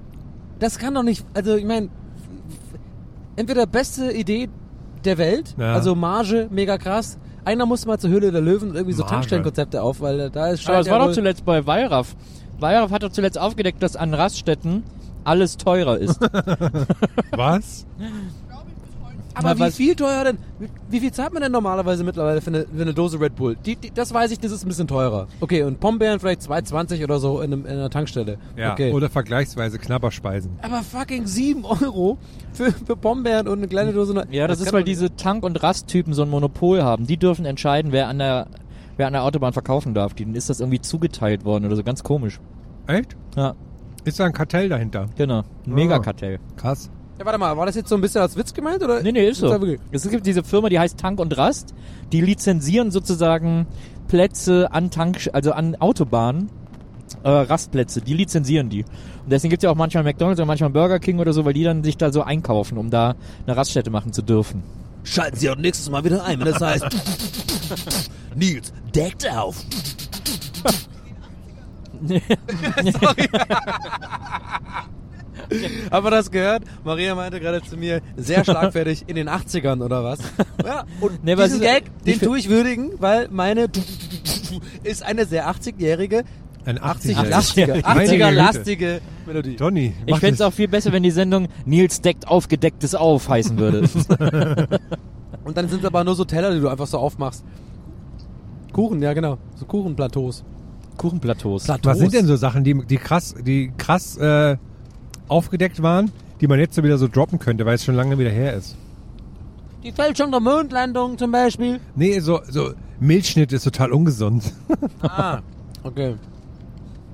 Das kann doch nicht... Also ich meine, entweder beste Idee der Welt, Ja. also Marge, mega krass. Einer musste mal zur Höhle der Löwen und irgendwie so Marge. Tankstellenkonzepte auf, weil da ist Aber es war doch zuletzt bei Weyraff. Weyraff hat doch zuletzt aufgedeckt, dass an Raststätten alles teurer ist. Was? Aber Na, wie viel teuer denn? Wie, wie viel zahlt man denn normalerweise mittlerweile für eine, für eine Dose Red Bull? Die, die, das weiß ich, das ist ein bisschen teurer. Okay, und Pombeeren vielleicht 2,20 oder so in, einem, in einer Tankstelle. Ja, okay. oder vergleichsweise Knabberspeisen. Aber fucking 7 Euro für, für Pombeeren und eine kleine Dose. Ja, das, ist, kann weil doch- diese Tank- und Rasttypen so ein Monopol haben. Die dürfen entscheiden, wer an der, wer an der Autobahn verkaufen darf. Denen ist das irgendwie zugeteilt worden oder so. Ganz komisch. Echt? Ja, Ist da ein Kartell dahinter? genau. Ein Megakartell. Krass. Ja, warte mal, war das jetzt so ein bisschen als Witz gemeint? Oder? Nee, nee, ist so. Es gibt diese Firma, die heißt Tank und Rast. Die lizenzieren sozusagen Plätze an Tank, also an Autobahnen, äh, Rastplätze. Die lizenzieren die. Und deswegen gibt's ja auch manchmal McDonalds oder manchmal Burger King oder so, weil die dann sich da so einkaufen, um da eine Raststätte machen zu dürfen. Schalten Sie auch nächstes Mal wieder ein, wenn das heißt Nils deckt auf. Aber das gehört, Maria meinte gerade zu mir, sehr schlagfertig in den 80ern oder was? Ja, und Nee, diesen es ist- Gag, den tue ich würdigen, weil meine ist eine sehr 80-jährige, Ein 80-lastige, 80-Jähriger. Meine Güte. 80er-lastige Melodie. Donny, Ich fänd's auch viel besser, wenn die Sendung Nils deckt auf, gedecktes auf heißen würde. Und dann sind es aber nur so Teller, die du einfach so aufmachst. Kuchen, ja genau. So Kuchenplateaus. Kuchenplateaus. Plateaus. Was sind denn so Sachen, die, die krass, die krass äh, aufgedeckt waren, die man jetzt so wieder so droppen könnte, weil es schon lange wieder her ist? Die Fälschung der Mondlandung zum Beispiel. Nee, so, so Milchschnitt ist total ungesund. Ah, okay.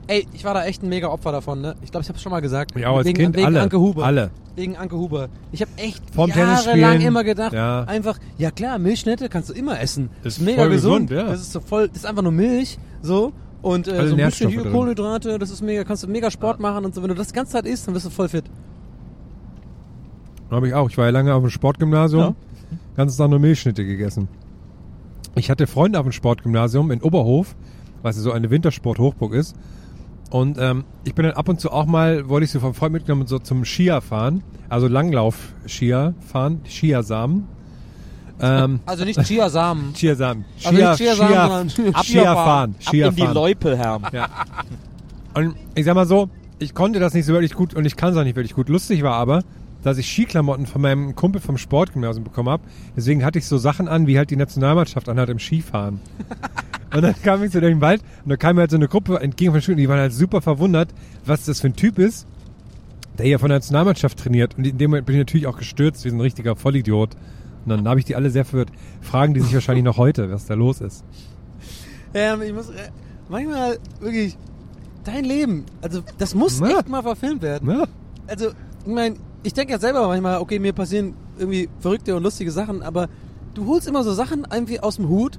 Ey, ich war da echt ein mega Opfer davon, ne? Ich glaube, ich habe schon mal gesagt. Ja, als wegen, Kind wegen alle. Anke Huber. Alle. Wegen Anke Huber. Ich habe echt Vorm jahrelang immer gedacht, Ja. einfach, ja klar, Milchschnitte kannst du immer essen. Ist mega voll gesund. gesund, ja. Das ist so voll, das ist einfach nur Milch, so. Und äh, Alle so ein bisschen Nährstoffe drin. Kohlenhydrate, das ist mega, kannst du mega Sport machen und so. Wenn du das die ganze Zeit isst, dann bist du voll fit. Habe ich auch. Ich war ja lange auf dem Sportgymnasium. Ja. Ganzes Tag nur Milchschnitte gegessen. Ich hatte Freunde auf dem Sportgymnasium in Oberhof, was ja so eine Wintersport-Hochburg ist. Und ähm, ich bin dann ab und zu auch mal, wollte ich so vom Freund mitgenommen, so zum Skier fahren. Also Langlauf-Skier fahren, Skiersamen. Ähm, Also nicht Chiasamen. Also Skier, nicht Skiersamen, Skier, sondern Skier Skierfahren. fahren. Ab in die. Loipe, Herr. Ja. Und ich sag mal so, ich konnte das nicht so wirklich gut und ich kann es auch nicht wirklich gut. Lustig war aber, dass ich Skiklamotten von meinem Kumpel vom Sportgymnasium bekommen habe. Deswegen hatte ich so Sachen an, wie halt die Nationalmannschaft anhat im Skifahren. und dann kam ich so durch den Wald und da kam mir halt so eine Gruppe entgegen von den Schülern, die waren halt super verwundert, was das für ein Typ ist, der hier von der Nationalmannschaft trainiert. Und in dem Moment bin ich natürlich auch gestürzt wie so ein richtiger Vollidiot. Und dann habe ich die alle sehr verwirrt. Fragen die sich wahrscheinlich noch heute, was da los ist. Ähm, ich muss, äh, manchmal wirklich, dein Leben, also das muss Ja. echt mal verfilmt werden. Ja. Also, ich meine, ich denke ja selber manchmal, okay, mir passieren irgendwie verrückte und lustige Sachen, aber du holst immer so Sachen irgendwie aus dem Hut,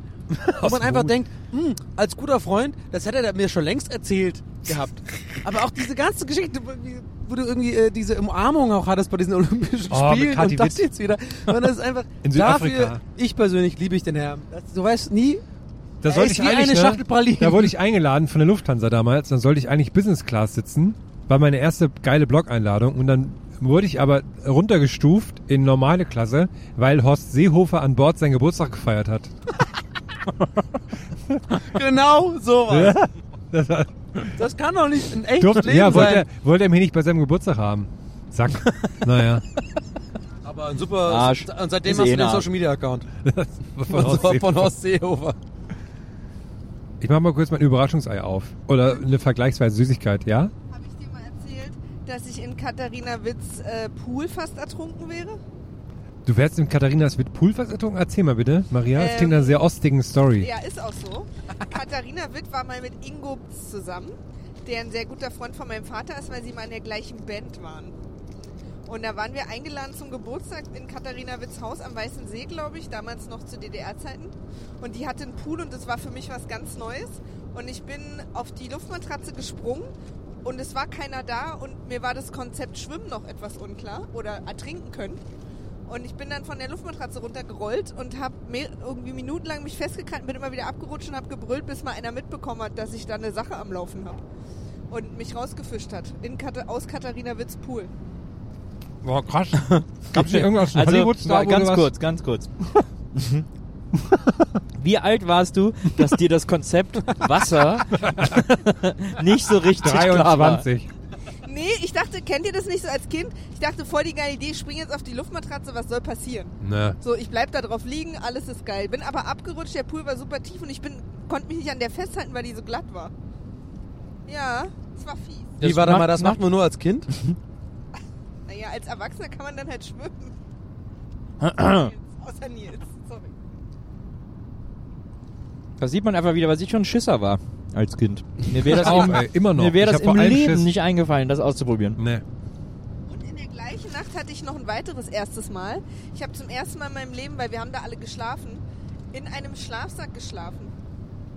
wo man einfach Hut. denkt, hm, als guter Freund, das hätte er mir schon längst erzählt gehabt. aber auch diese ganze Geschichte, wo, du irgendwie äh, diese Umarmung auch hattest bei diesen Olympischen Oh, Spielen und das Witt. jetzt wieder. Und das ist einfach, In Südafrika. dafür, ich persönlich liebe ich den Herrn. Das, du weißt nie, Da sollte ich wie eigentlich, eine ne. Da wurde ich eingeladen von der Lufthansa damals. Dann sollte ich eigentlich Business Class sitzen. War meine erste geile Blog-Einladung. Und dann wurde ich aber runtergestuft in normale Klasse, weil Horst Seehofer an Bord seinen Geburtstag gefeiert hat. genau sowas. Ja, das war, Das kann doch nicht ein echtes durfte, Leben ja, wollte, sein. er, wollte er mich nicht bei seinem Geburtstag haben. Sack. naja. Aber ein super. Arsch. Und seitdem Ist hast eh du den Arsch. Social Media Account. Von Von, Horst von Seehofer. Horst Seehofer. Ich mach mal kurz mein Überraschungsei auf. Oder eine vergleichsweise Süßigkeit, ja? Habe ich dir mal erzählt, dass ich in Katharina Witz äh, Pool fast ertrunken wäre? Du wärst in Katharinas mit ertrunken? Erzähl mal bitte, Maria. Das Ähm, klingt nach einer sehr ostigen Story. Ja, ist auch so. Katharina Witt war mal mit Ingo zusammen, der ein sehr guter Freund von meinem Vater ist, weil sie mal in der gleichen Band waren. Und da waren wir eingeladen zum Geburtstag in Katharina Witz Haus am Weißen See, glaube ich, damals noch zu DDR-Zeiten. Und die hatte einen Pool und das war für mich was ganz Neues. Und ich bin auf die Luftmatratze gesprungen und es war keiner da und mir war das Konzept Schwimmen noch etwas unklar oder ertrinken können. Und ich bin dann von der Luftmatratze runtergerollt und habe irgendwie minutenlang mich festgehalten, bin immer wieder abgerutscht und habe gebrüllt, bis mal einer mitbekommen hat, dass ich da eine Sache am Laufen habe. Und mich rausgefischt hat. In Kata aus Katharina Witz Pool. Boah, krass. Gab's nicht irgendwas also, Hollywood-Star, wo ganz kurz, ganz kurz. Wie alt warst du, dass dir das Konzept Wasser nicht so richtig klar war? 23. Nee, ich dachte, kennt ihr das nicht so als Kind? Ich dachte, voll die geile Idee, ich spring jetzt auf die Luftmatratze, was soll passieren? Ne. So, ich bleib da drauf liegen, alles ist geil. Bin aber abgerutscht, der Pool war super tief und ich bin, konnte mich nicht an der festhalten, weil die so glatt war. Ja, es war fies. Wie, warte mal, das macht man nur als Kind? Naja, als Erwachsener kann man dann halt schwimmen. Nils, Außer Nils, sorry. Da sieht man einfach wieder, was ich schon ein Schisser war als Kind. Mir wäre das, Auch, im, ey, immer noch. Mir wäre Ich das im Leben Schiss. nicht eingefallen, das auszuprobieren. Ne. Und in der gleichen Nacht hatte ich noch ein weiteres erstes Mal. Ich habe zum ersten Mal in meinem Leben, weil wir haben da alle geschlafen, in einem Schlafsack geschlafen.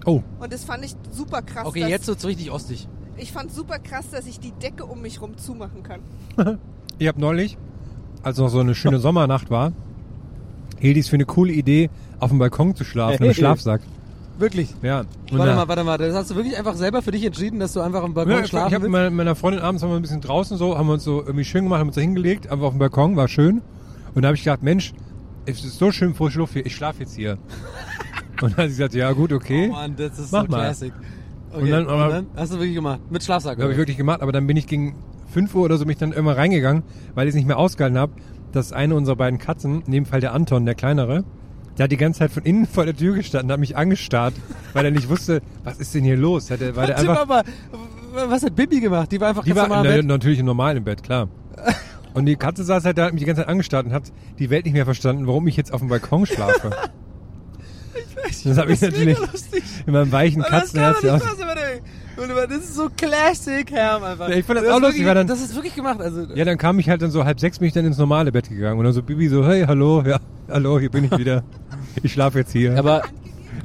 Oh. Und das fand ich super krass. Okay, dass, jetzt wird's richtig ostig. Ich fand super krass, dass ich die Decke um mich rum zumachen kann. Ich habe neulich, als noch so eine schöne Sommernacht war, hielt ich es für eine coole Idee, auf dem Balkon zu schlafen, im Schlafsack. Wirklich? Ja. Und Warte mal, warte mal. Das hast du wirklich einfach selber für dich entschieden, dass du einfach am Balkon Ja, ich ich schlafen habe mit meiner- Freundin abends haben wir ein bisschen draußen so, haben wir uns so irgendwie schön gemacht, haben uns da hingelegt, einfach auf dem Balkon, war schön. Und da habe ich gedacht, Mensch, es ist so schön frische Luft hier, ich schlafe jetzt hier. und dann hat sie gesagt, ja gut, okay. Oh Mann, das ist Mach so mal. Classic. Okay, Und dann- aber- Hast du wirklich gemacht? Mit Schlafsack? habe ich wirklich gemacht, aber dann bin ich gegen 5 Uhr oder so mich dann immer reingegangen, weil ich es nicht mehr ausgehalten habe, dass eine unserer beiden Katzen, in dem Fall der Anton, der kleinere, der hat die ganze Zeit von innen vor der Tür gestanden, hat mich angestarrt, weil er nicht wusste, was ist denn hier los? Hat er, weil Warte einfach, mal, was hat Bibi gemacht? Die war einfach die war normal im na, Bett. natürlich im normalen Bett, klar. Und die Katze saß halt da, hat mich die ganze Zeit angestarrt und hat die Welt nicht mehr verstanden, warum ich jetzt auf dem Balkon schlafe. Das habe ich Das ist natürlich mega lustig. in meinem weichen Aber das kann Katzenherz. doch nicht wahr Das ist so Classic, Herr, einfach. Ja, ich fand das ist auch lustig, wirklich- weil dann- Das ist wirklich gemacht. Also, ja, dann kam ich halt dann so halb sechs, bin ich dann ins normale Bett gegangen. Und dann so Bibi so, hey, hallo, ja, hallo, hier bin ich wieder. Ich schlafe jetzt hier. Aber,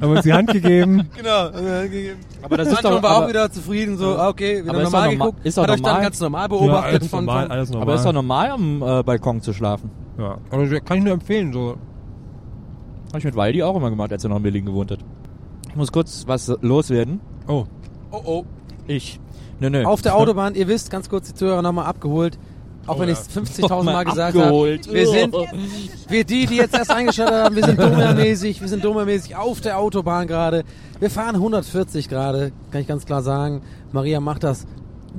Haben uns die Hand gegeben. genau. gegeben. aber das ist doch, war auch aber, wieder zufrieden, so, ah, okay, wieder Aber ist normal norma- geguckt. ist doch hat euch dann normal. ganz normal Ja, beobachtet alles von, normal, alles normal. aber ist doch normal, am äh, Balkon zu schlafen. Ja, aber kann ich nur empfehlen, so. Habe ich mit Waldi auch immer gemacht, als er noch in Berlin gewohnt hat. Ich muss kurz was loswerden. Oh, Oh, oh. Ich. Nö, nö. Auf der Autobahn, ihr wisst, ganz kurz die Zuhörer nochmal abgeholt. Auch Oh wenn ja. ich es 50.000 Mal gesagt abgeholt. habe. Wir sind, wir die, die jetzt erst eingeschaltet haben, wir sind dummermäßig, wir sind dummermäßig auf der Autobahn gerade. Wir fahren 140 gerade, kann ich ganz klar sagen. Maria macht das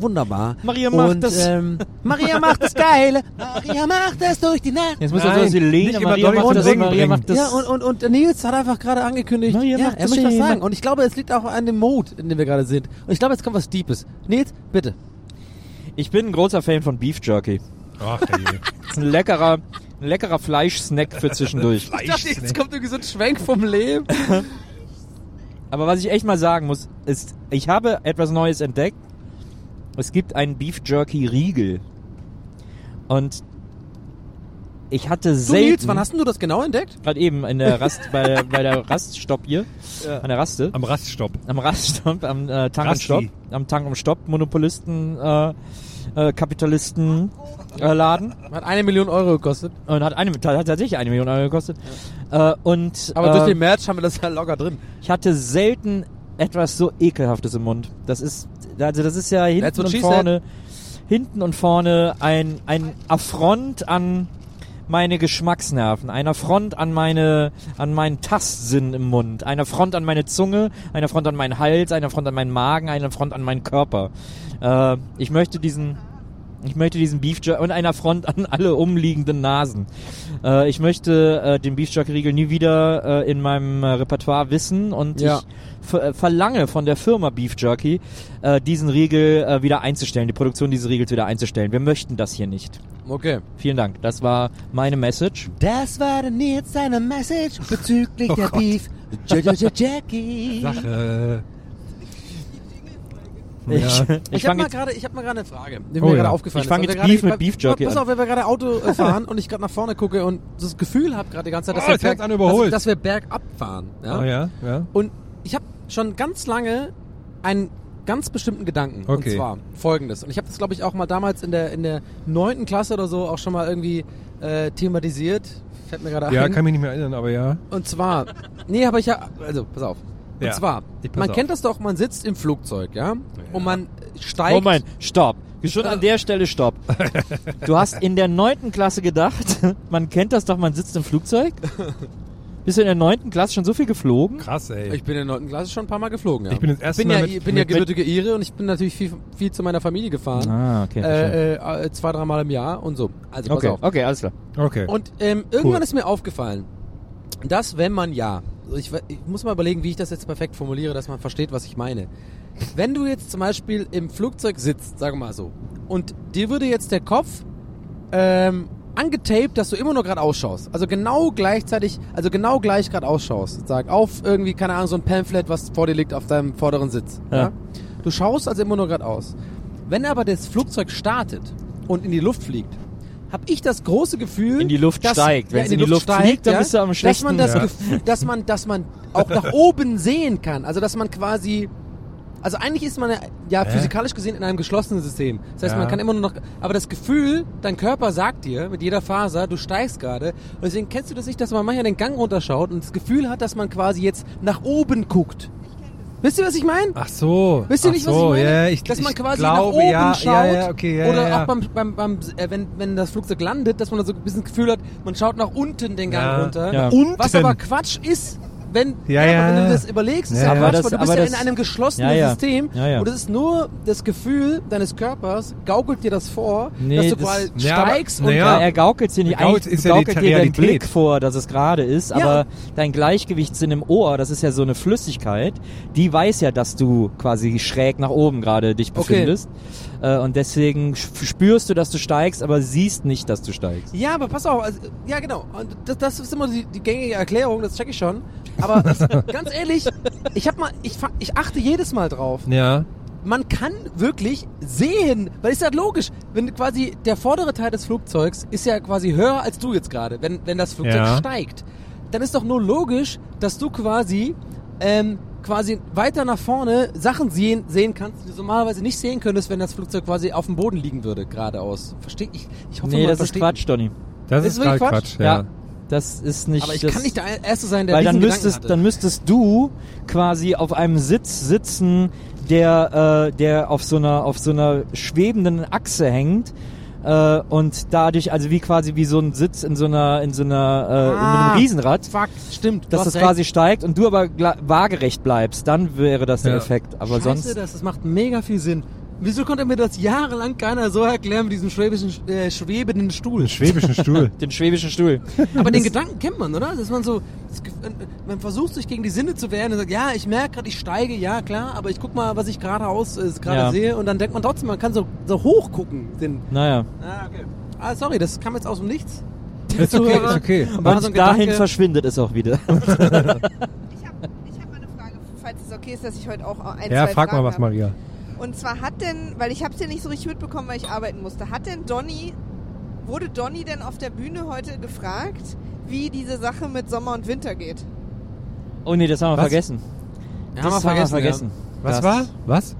wunderbar. Maria macht Und, das- Ähm, Maria macht das geil. Maria macht das durch die Nacht. Jetzt muss er Nein, so die nicht Maria macht das, Singen Maria bringen. macht das. ja, und, und, und Nils hat einfach gerade angekündigt, Maria ja, macht er möchte was sagen. Und ich glaube, es liegt auch an dem Mode, in dem wir gerade sind. Und ich glaube, jetzt kommt was Deepes. Nils, bitte. Ich bin ein großer Fan von Beef Jerky. Ach, ey. Das ist ein leckerer, ein leckerer Fleischsnack für zwischendurch. Ich dachte, jetzt kommt irgendwie so ein Schwenk vom Leben. Aber was ich echt mal sagen muss, ist, ich habe etwas Neues entdeckt. Es gibt einen Beef Jerky Riegel. Und ich hatte Du selten... Nils, wann hast denn du das genau entdeckt? Gerade eben in der Rast, bei, bei der Raststopp hier, an der Raste, Am Raststopp. am Raststopp, am äh, Tank und. Stopp, am Tank und Stopp, Monopolisten, äh, äh, Kapitalisten äh, Laden Hat eine Million Euro gekostet. und hat eine, hat tatsächlich eine Million Euro gekostet. Äh, und Aber äh, durch den Merch haben wir das ja locker drin. ich hatte selten etwas so ekelhaftes im Mund. Das ist, also das ist ja hinten und vorne, hinten und vorne ein, ein Affront an meine Geschmacksnerven, ein Affront an meine, an meinen Tastsinn im Mund, ein Affront an meine Zunge, ein Affront an meinen Hals, ein Affront an meinen Magen, ein Affront an meinen Körper. Äh, ich möchte diesen, ich möchte diesen Beef Jerky und ein Affront an alle umliegenden Nasen. Äh, ich möchte äh, den Beef Jerky Riegel nie wieder äh, in meinem äh, Repertoire wissen und Ja. ich äh, verlange von der Firma Beef Jerky äh, diesen Riegel wieder einzustellen, die Produktion dieses Riegels wieder einzustellen. Wir möchten das hier nicht. Okay. Vielen Dank. Das war meine Message. Das war der Nils seine Message bezüglich der Beef. Jackie. Sache. Ich, Ja. ich, Ich habe fange mal gerade, ich habe mal gerade eine Frage, die Oh mir ja. gerade aufgefallen Ich ist. fang Weil jetzt Beef mit weil- Beef Jerky Pass an. auf, wenn wir gerade Auto äh, fahren und ich gerade nach vorne gucke und das Gefühl habe gerade die ganze Zeit, dass, Oh, wir, fängt's berg, an, überholt. dass, dass wir bergab fahren. Ja? Ah, ja, ja. Und ich habe schon ganz lange einen ganz bestimmten Gedanken. Okay. Und zwar folgendes. Und ich habe das, glaube ich, auch mal damals in der in der neunten Klasse oder so auch schon mal irgendwie äh, thematisiert. Fällt mir gerade Ja, ein. kann mich nicht mehr erinnern, aber ja. Und zwar, nee, aber ich ja, also pass auf. Und Ja, zwar, ich man auf. kennt das doch, man sitzt im Flugzeug, ja, und man steigt. Moment, stopp. Schon an der Stelle stopp. Du hast in der neunten Klasse gedacht, man kennt das doch, man sitzt im Flugzeug? Bist du in der neunten Klasse schon so viel geflogen? Krass, ey. Ich bin in der neunten Klasse schon ein paar Mal geflogen, ja. Ich bin das erste bin Mal ja, mit- ich bin ja mit- gebürtige Ire und ich bin natürlich viel, viel zu meiner Familie gefahren. Ah, okay. verstehe. Äh, äh, zwei, dreimal im Jahr und so. Also pass okay, auf. okay, alles klar. okay. Und ähm, irgendwann Cool. ist mir aufgefallen, dass wenn man ja, ich, ich muss mal überlegen, wie ich das jetzt perfekt formuliere, dass man versteht, was ich meine. Wenn du jetzt zum Beispiel im Flugzeug sitzt, sagen wir mal so, und dir würde jetzt der Kopf ähm, angetaped, dass du immer nur gerade ausschaust. Also genau gleichzeitig, also genau gleich gerade ausschaust. Sag auf irgendwie, keine Ahnung, so ein Pamphlet, was vor dir liegt auf deinem vorderen Sitz. Ja. Ja. Du schaust also immer nur gerade aus. Wenn aber das Flugzeug startet und in die Luft fliegt, habe ich das große Gefühl, In die Luft dass, steigt. Ja, Wenn's in die Luft fliegt, dann bist du am dass schlechten- man das Ja. Gefühl, dass man, dass man auch nach oben sehen kann. Also dass man quasi also eigentlich ist man ja, ja physikalisch gesehen in einem geschlossenen System. Das heißt, Ja. man kann immer nur noch, aber das Gefühl, dein Körper sagt dir mit jeder Faser, du steigst gerade. Und deswegen kennst du das nicht, dass man manchmal den Gang runterschaut und das Gefühl hat, dass man quasi jetzt nach oben guckt. Wisst ihr, was ich meine? Ach so. Wisst ihr nicht, so, was ich meine? Ja, ich, dass man ich quasi glaube, nach oben ja, schaut. Ja, ja, okay, ja, oder ja, auch beim, beim, beim äh, wenn, wenn das Flugzeug landet, dass man so ein bisschen das Gefühl hat, man schaut nach unten den Gang Ja. runter. Ja. Unten. Was aber Quatsch ist, wenn, Ja, aber ja. wenn du das überlegst, ist Ja, ja. Quatsch, Aber das- weil du bist aber ja das- in einem geschlossenen Ja, ja. System Ja, ja. und es ist nur das Gefühl deines Körpers, gaukelt dir das vor, Nee, dass du das- quasi Ja, aber- steigst na und ja. Er gaukelt dir nicht, Gaukelt ist ja die gaukelt dir Realität. Blick vor, dass es gerade ist, Ja. aber dein Gleichgewichtssinn im Ohr, das ist ja so eine Flüssigkeit, die weiß ja, dass du quasi schräg nach oben gerade dich Okay. befindest. Äh, und deswegen spürst du, dass du steigst, aber siehst nicht, dass du steigst. Ja, aber pass auf, also, ja genau. Und das, das ist immer die, die gängige Erklärung, das check ich schon. Aber ganz ehrlich, ich hab mal, ich, fa- ich achte jedes Mal drauf. ja. Man kann wirklich sehen, weil ist ja logisch, wenn quasi der vordere Teil des Flugzeugs ist ja quasi höher als du jetzt gerade, wenn, wenn das Flugzeug Ja. steigt. Dann ist doch nur logisch, dass du quasi ähm, quasi weiter nach vorne Sachen sehen, sehen kannst, die du normalerweise nicht sehen könntest, wenn das Flugzeug quasi auf dem Boden liegen würde, geradeaus. Verstehe ich? Ich hoffe, Nee, man das ist versteht Quatsch, Donny. Das Ist ist, wirklich Quatsch. Quatsch? ja. Das ist nicht. Aber ich das, kann nicht der Erste sein, der Weil dann müsstest, hatte. dann müsstest du quasi auf einem Sitz sitzen, der, äh, der auf so einer, auf so einer schwebenden Achse hängt. Äh, und dadurch, also wie quasi wie so ein Sitz in so einer, in so einer, äh, in Ah, einem Riesenrad, Fuck, stimmt. dass das recht. quasi steigt und du aber gla- waagerecht bleibst, dann wäre das der Ja. Effekt. Aber Scheiße, sonst. das, das macht mega viel Sinn. Wieso konnte mir das jahrelang keiner so erklären mit diesem schwäbischen, äh, schwebenden Stuhl? Den schwäbischen Stuhl. Den schwäbischen Stuhl. Aber den Gedanken kennt man, oder? Dass man so, äh, man versucht sich gegen die Sinne zu wehren und sagt, ja, ich merke gerade, ich steige, ja klar, aber ich guck mal, was ich geradeaus äh, gerade Ja. sehe und dann denkt man trotzdem, man kann so, so hoch gucken. Den, Naja. ah, okay. Ah, sorry, das kam jetzt aus dem Nichts. Ist okay, ist okay. War Und so dahin Gedanke. verschwindet es auch wieder. Ich habe ich hab mal eine Frage, falls es okay ist, dass ich heute auch ein, Ja, zwei frag mal was, habe. Maria. Und zwar hat denn, weil ich habe es ja nicht so richtig mitbekommen, weil ich arbeiten musste, hat denn Donny, wurde Donny denn auf der Bühne heute gefragt, wie diese Sache mit Sommer und Winter geht? Oh nee, das haben wir Was? vergessen. Ja, das haben wir vergessen, vergessen. Was Das- war? Was?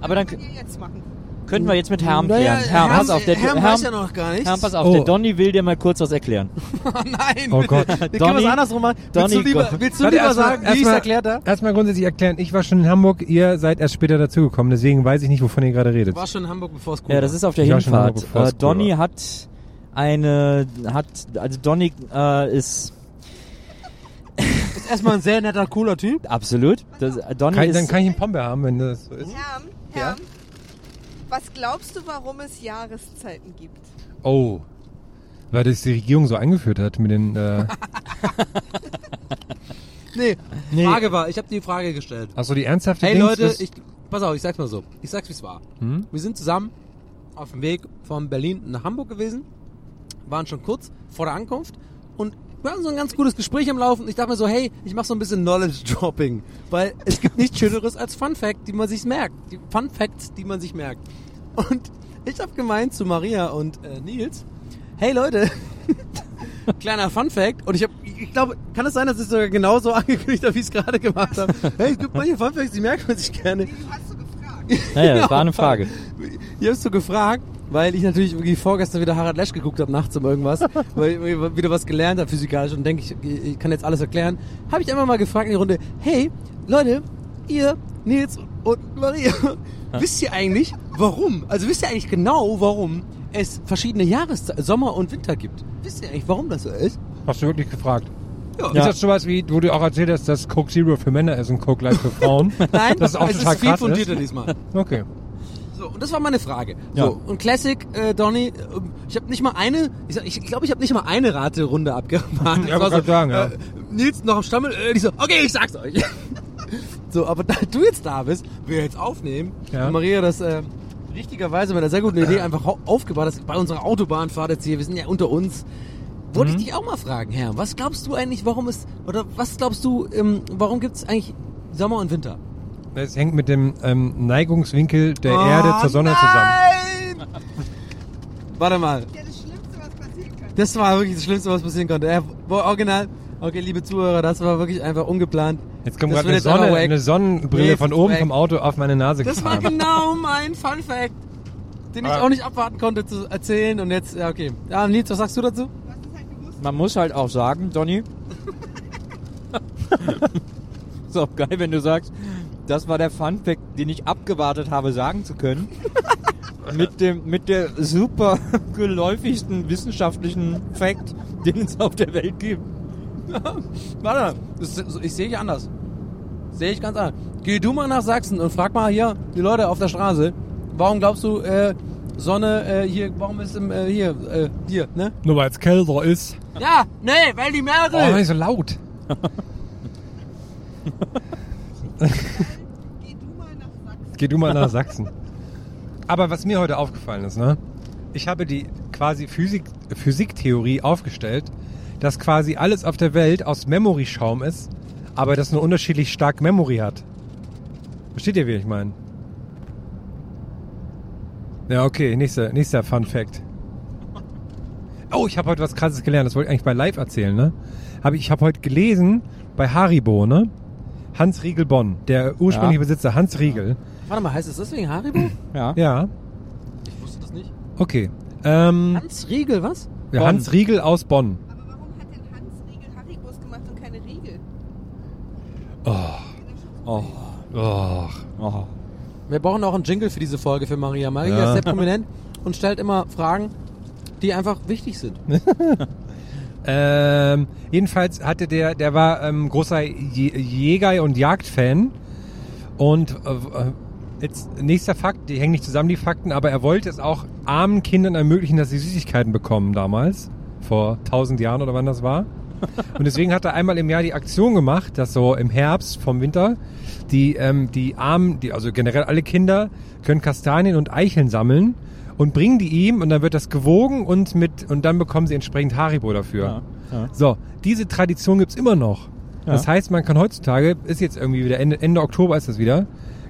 Aber dann ja jetzt machen. Könnten wir jetzt mit Herm Naja, klären. Herm, pass auf, der Herm Herm, weiß ja noch gar nichts. Herm, pass auf, Oh. der Donny will dir mal kurz was erklären. Oh nein. Oh Gott. Wir können Donny- es andersrum machen. Willst du Donny- lieber, willst du lieber sagen, wie ich es erklärt habe? Erstmal grundsätzlich erklären, ich war schon in Hamburg, ihr seid erst später dazugekommen, deswegen weiß ich nicht, wovon ihr gerade redet. Du warst schon in Hamburg, bevor es cool Ja, das ist auf der Ich war Hinfahrt. Hamburg, Äh, Donny war. hat eine, hat, also Donny äh, ist ist erstmal ein sehr netter, cooler Typ. absolut. Das, Donny Kann, ist, dann kann ich einen Pombe haben, wenn das so ist. Herm, Herm, was glaubst du, warum es Jahreszeiten gibt? Oh. Weil das die Regierung so eingeführt hat mit den. Äh, Nee, Nee. Frage war, ich habe die Frage gestellt. Achso, die ernsthafte Hey Dings, Leute, ich, pass auf, ich sag's mal so. Ich sag's, wie es war. Hm? Wir sind zusammen auf dem Weg von Berlin nach Hamburg gewesen, waren schon kurz vor der Ankunft und wir hatten so ein ganz gutes Gespräch am Laufen. Ich dachte mir so, hey, ich mache so ein bisschen Knowledge-Dropping, weil es gibt nichts Schöneres als Fun Fact, die man sich merkt. Die Fun Facts, die man sich merkt. Und ich habe gemeint zu Maria und äh, Nils, hey Leute, kleiner Fun Fact. Und ich habe, ich glaube, kann es sein, dass ich es sogar genauso angekündigt habe, wie ich es gerade gemacht habe. Hey, es gibt manche Fun Facts, die merkt man sich gerne. Du hast so gefragt. naja, das Genau. war eine Frage. Ich hab's so gefragt, weil ich natürlich irgendwie vorgestern wieder Harald Lesch geguckt habe nachts um irgendwas, weil ich wieder was gelernt habe physikalisch und denke, ich, ich kann jetzt alles erklären. Habe ich einfach mal gefragt in die Runde, hey, Leute, ihr, Nils und Maria, wisst ihr eigentlich, warum? Also wisst ihr eigentlich genau, warum es verschiedene Jahreszeiten, Sommer und Winter gibt? Wisst ihr eigentlich, warum das so ist? Hast du wirklich gefragt? Ja. Ist das sowas wie, wo du auch erzählt hast, dass Coke Zero für Männer ist und Coke Light für Frauen? Nein, das ist auch es total ist viel fundierter diesmal. Okay. So, und das war meine Frage. Ja. So, und Classic, äh, Donny, ähm, ich habe nicht mal eine, ich glaube, ich, glaub, ich habe nicht mal eine Raterunde abgemacht. Ja, Es gerade sagen, ja. äh, Nils noch am Stammel, äh, ich so, okay, ich sag's euch. so, aber da du jetzt da bist, wir jetzt aufnehmen, Ja. und Maria das äh, richtigerweise mit einer sehr guten Idee einfach aufgebaut hast, bei unserer Autobahnfahrt jetzt hier, wir sind ja unter uns, wollte Mhm. ich dich auch mal fragen, Herr, was glaubst du eigentlich, warum es, oder was glaubst du, ähm, warum gibt's eigentlich Sommer und Winter? Es hängt mit dem ähm, Neigungswinkel der Oh, Erde zur Sonne zusammen. nein! Warte mal. Ja, das Schlimmste, was passieren kann. Das war wirklich das Schlimmste, was passieren konnte. Boah, original. Okay, liebe Zuhörer, das war wirklich einfach ungeplant. Jetzt kommt gerade eine, Sonne, eine Sonnenbrille Nee, von oben ist vom. Auto auf meine Nase Das war genau mein Fun Fact, den ich Ah. auch nicht abwarten konnte zu erzählen. Und jetzt, ja, okay. Ja, Nils, was sagst du dazu? Man muss halt auch sagen, Donny. ist auch geil, wenn du sagst, das war der Fun Fact, den ich abgewartet habe, sagen zu können. mit dem, mit der super geläufigsten wissenschaftlichen Fact, den es auf der Welt gibt. Warte, das, ich sehe ich anders. Sehe ich ganz anders. Geh du mal nach Sachsen und frag mal hier die Leute auf der Straße, warum glaubst du, äh, Sonne, äh, hier, warum ist im, äh, hier, äh, hier, ne? Nur weil es kälter ist. Ja, nee, weil die Meere. Oh, nicht so laut. Geh du mal nach Sachsen. Aber was mir heute aufgefallen ist, ne? Ich habe die quasi Physik, Physiktheorie aufgestellt, dass quasi alles auf der Welt aus Memory-Schaum ist, aber das nur unterschiedlich stark Memory hat. Versteht ihr, wie ich meine? Ja, okay, nächster, nächster Fun Fact. Oh, ich habe heute was krasses gelernt, das wollte ich eigentlich bei Live erzählen, ne? Hab ich ich habe heute gelesen bei Haribo, ne? Hans Riegel Bonn, der ursprüngliche Ja. Besitzer, Hans Riegel. Warte mal, heißt es deswegen Haribo? Ja. Ja, Ich wusste das nicht. okay. Ähm, Hans Riegel, was? ja, Bonn. Hans Riegel aus Bonn. Aber warum hat denn Hans Riegel Haribos gemacht und keine Riegel? Oh. Oh. Oh. Wir brauchen auch einen Jingle für diese Folge für Maria. Maria Ja. ist sehr prominent und stellt immer Fragen, die einfach wichtig sind. Ähm, jedenfalls hatte der, der war ähm, großer Jäger- und Jagdfan und äh, Jetzt nächster Fakt, die hängen nicht zusammen, die Fakten, aber er wollte es auch armen Kindern ermöglichen, dass sie Süßigkeiten bekommen damals, vor tausend Jahren oder wann das war. Und deswegen hat er einmal im Jahr die Aktion gemacht, dass so im Herbst vom Winter die, ähm, die Armen, die, also generell alle Kinder, können Kastanien und Eicheln sammeln und bringen die ihm und dann wird das gewogen und mit und dann bekommen sie entsprechend Haribo dafür. Ja, ja. So, diese Tradition gibt's immer noch. Ja. Das heißt, man kann heutzutage, ist jetzt irgendwie wieder Ende, Ende Oktober ist das wieder,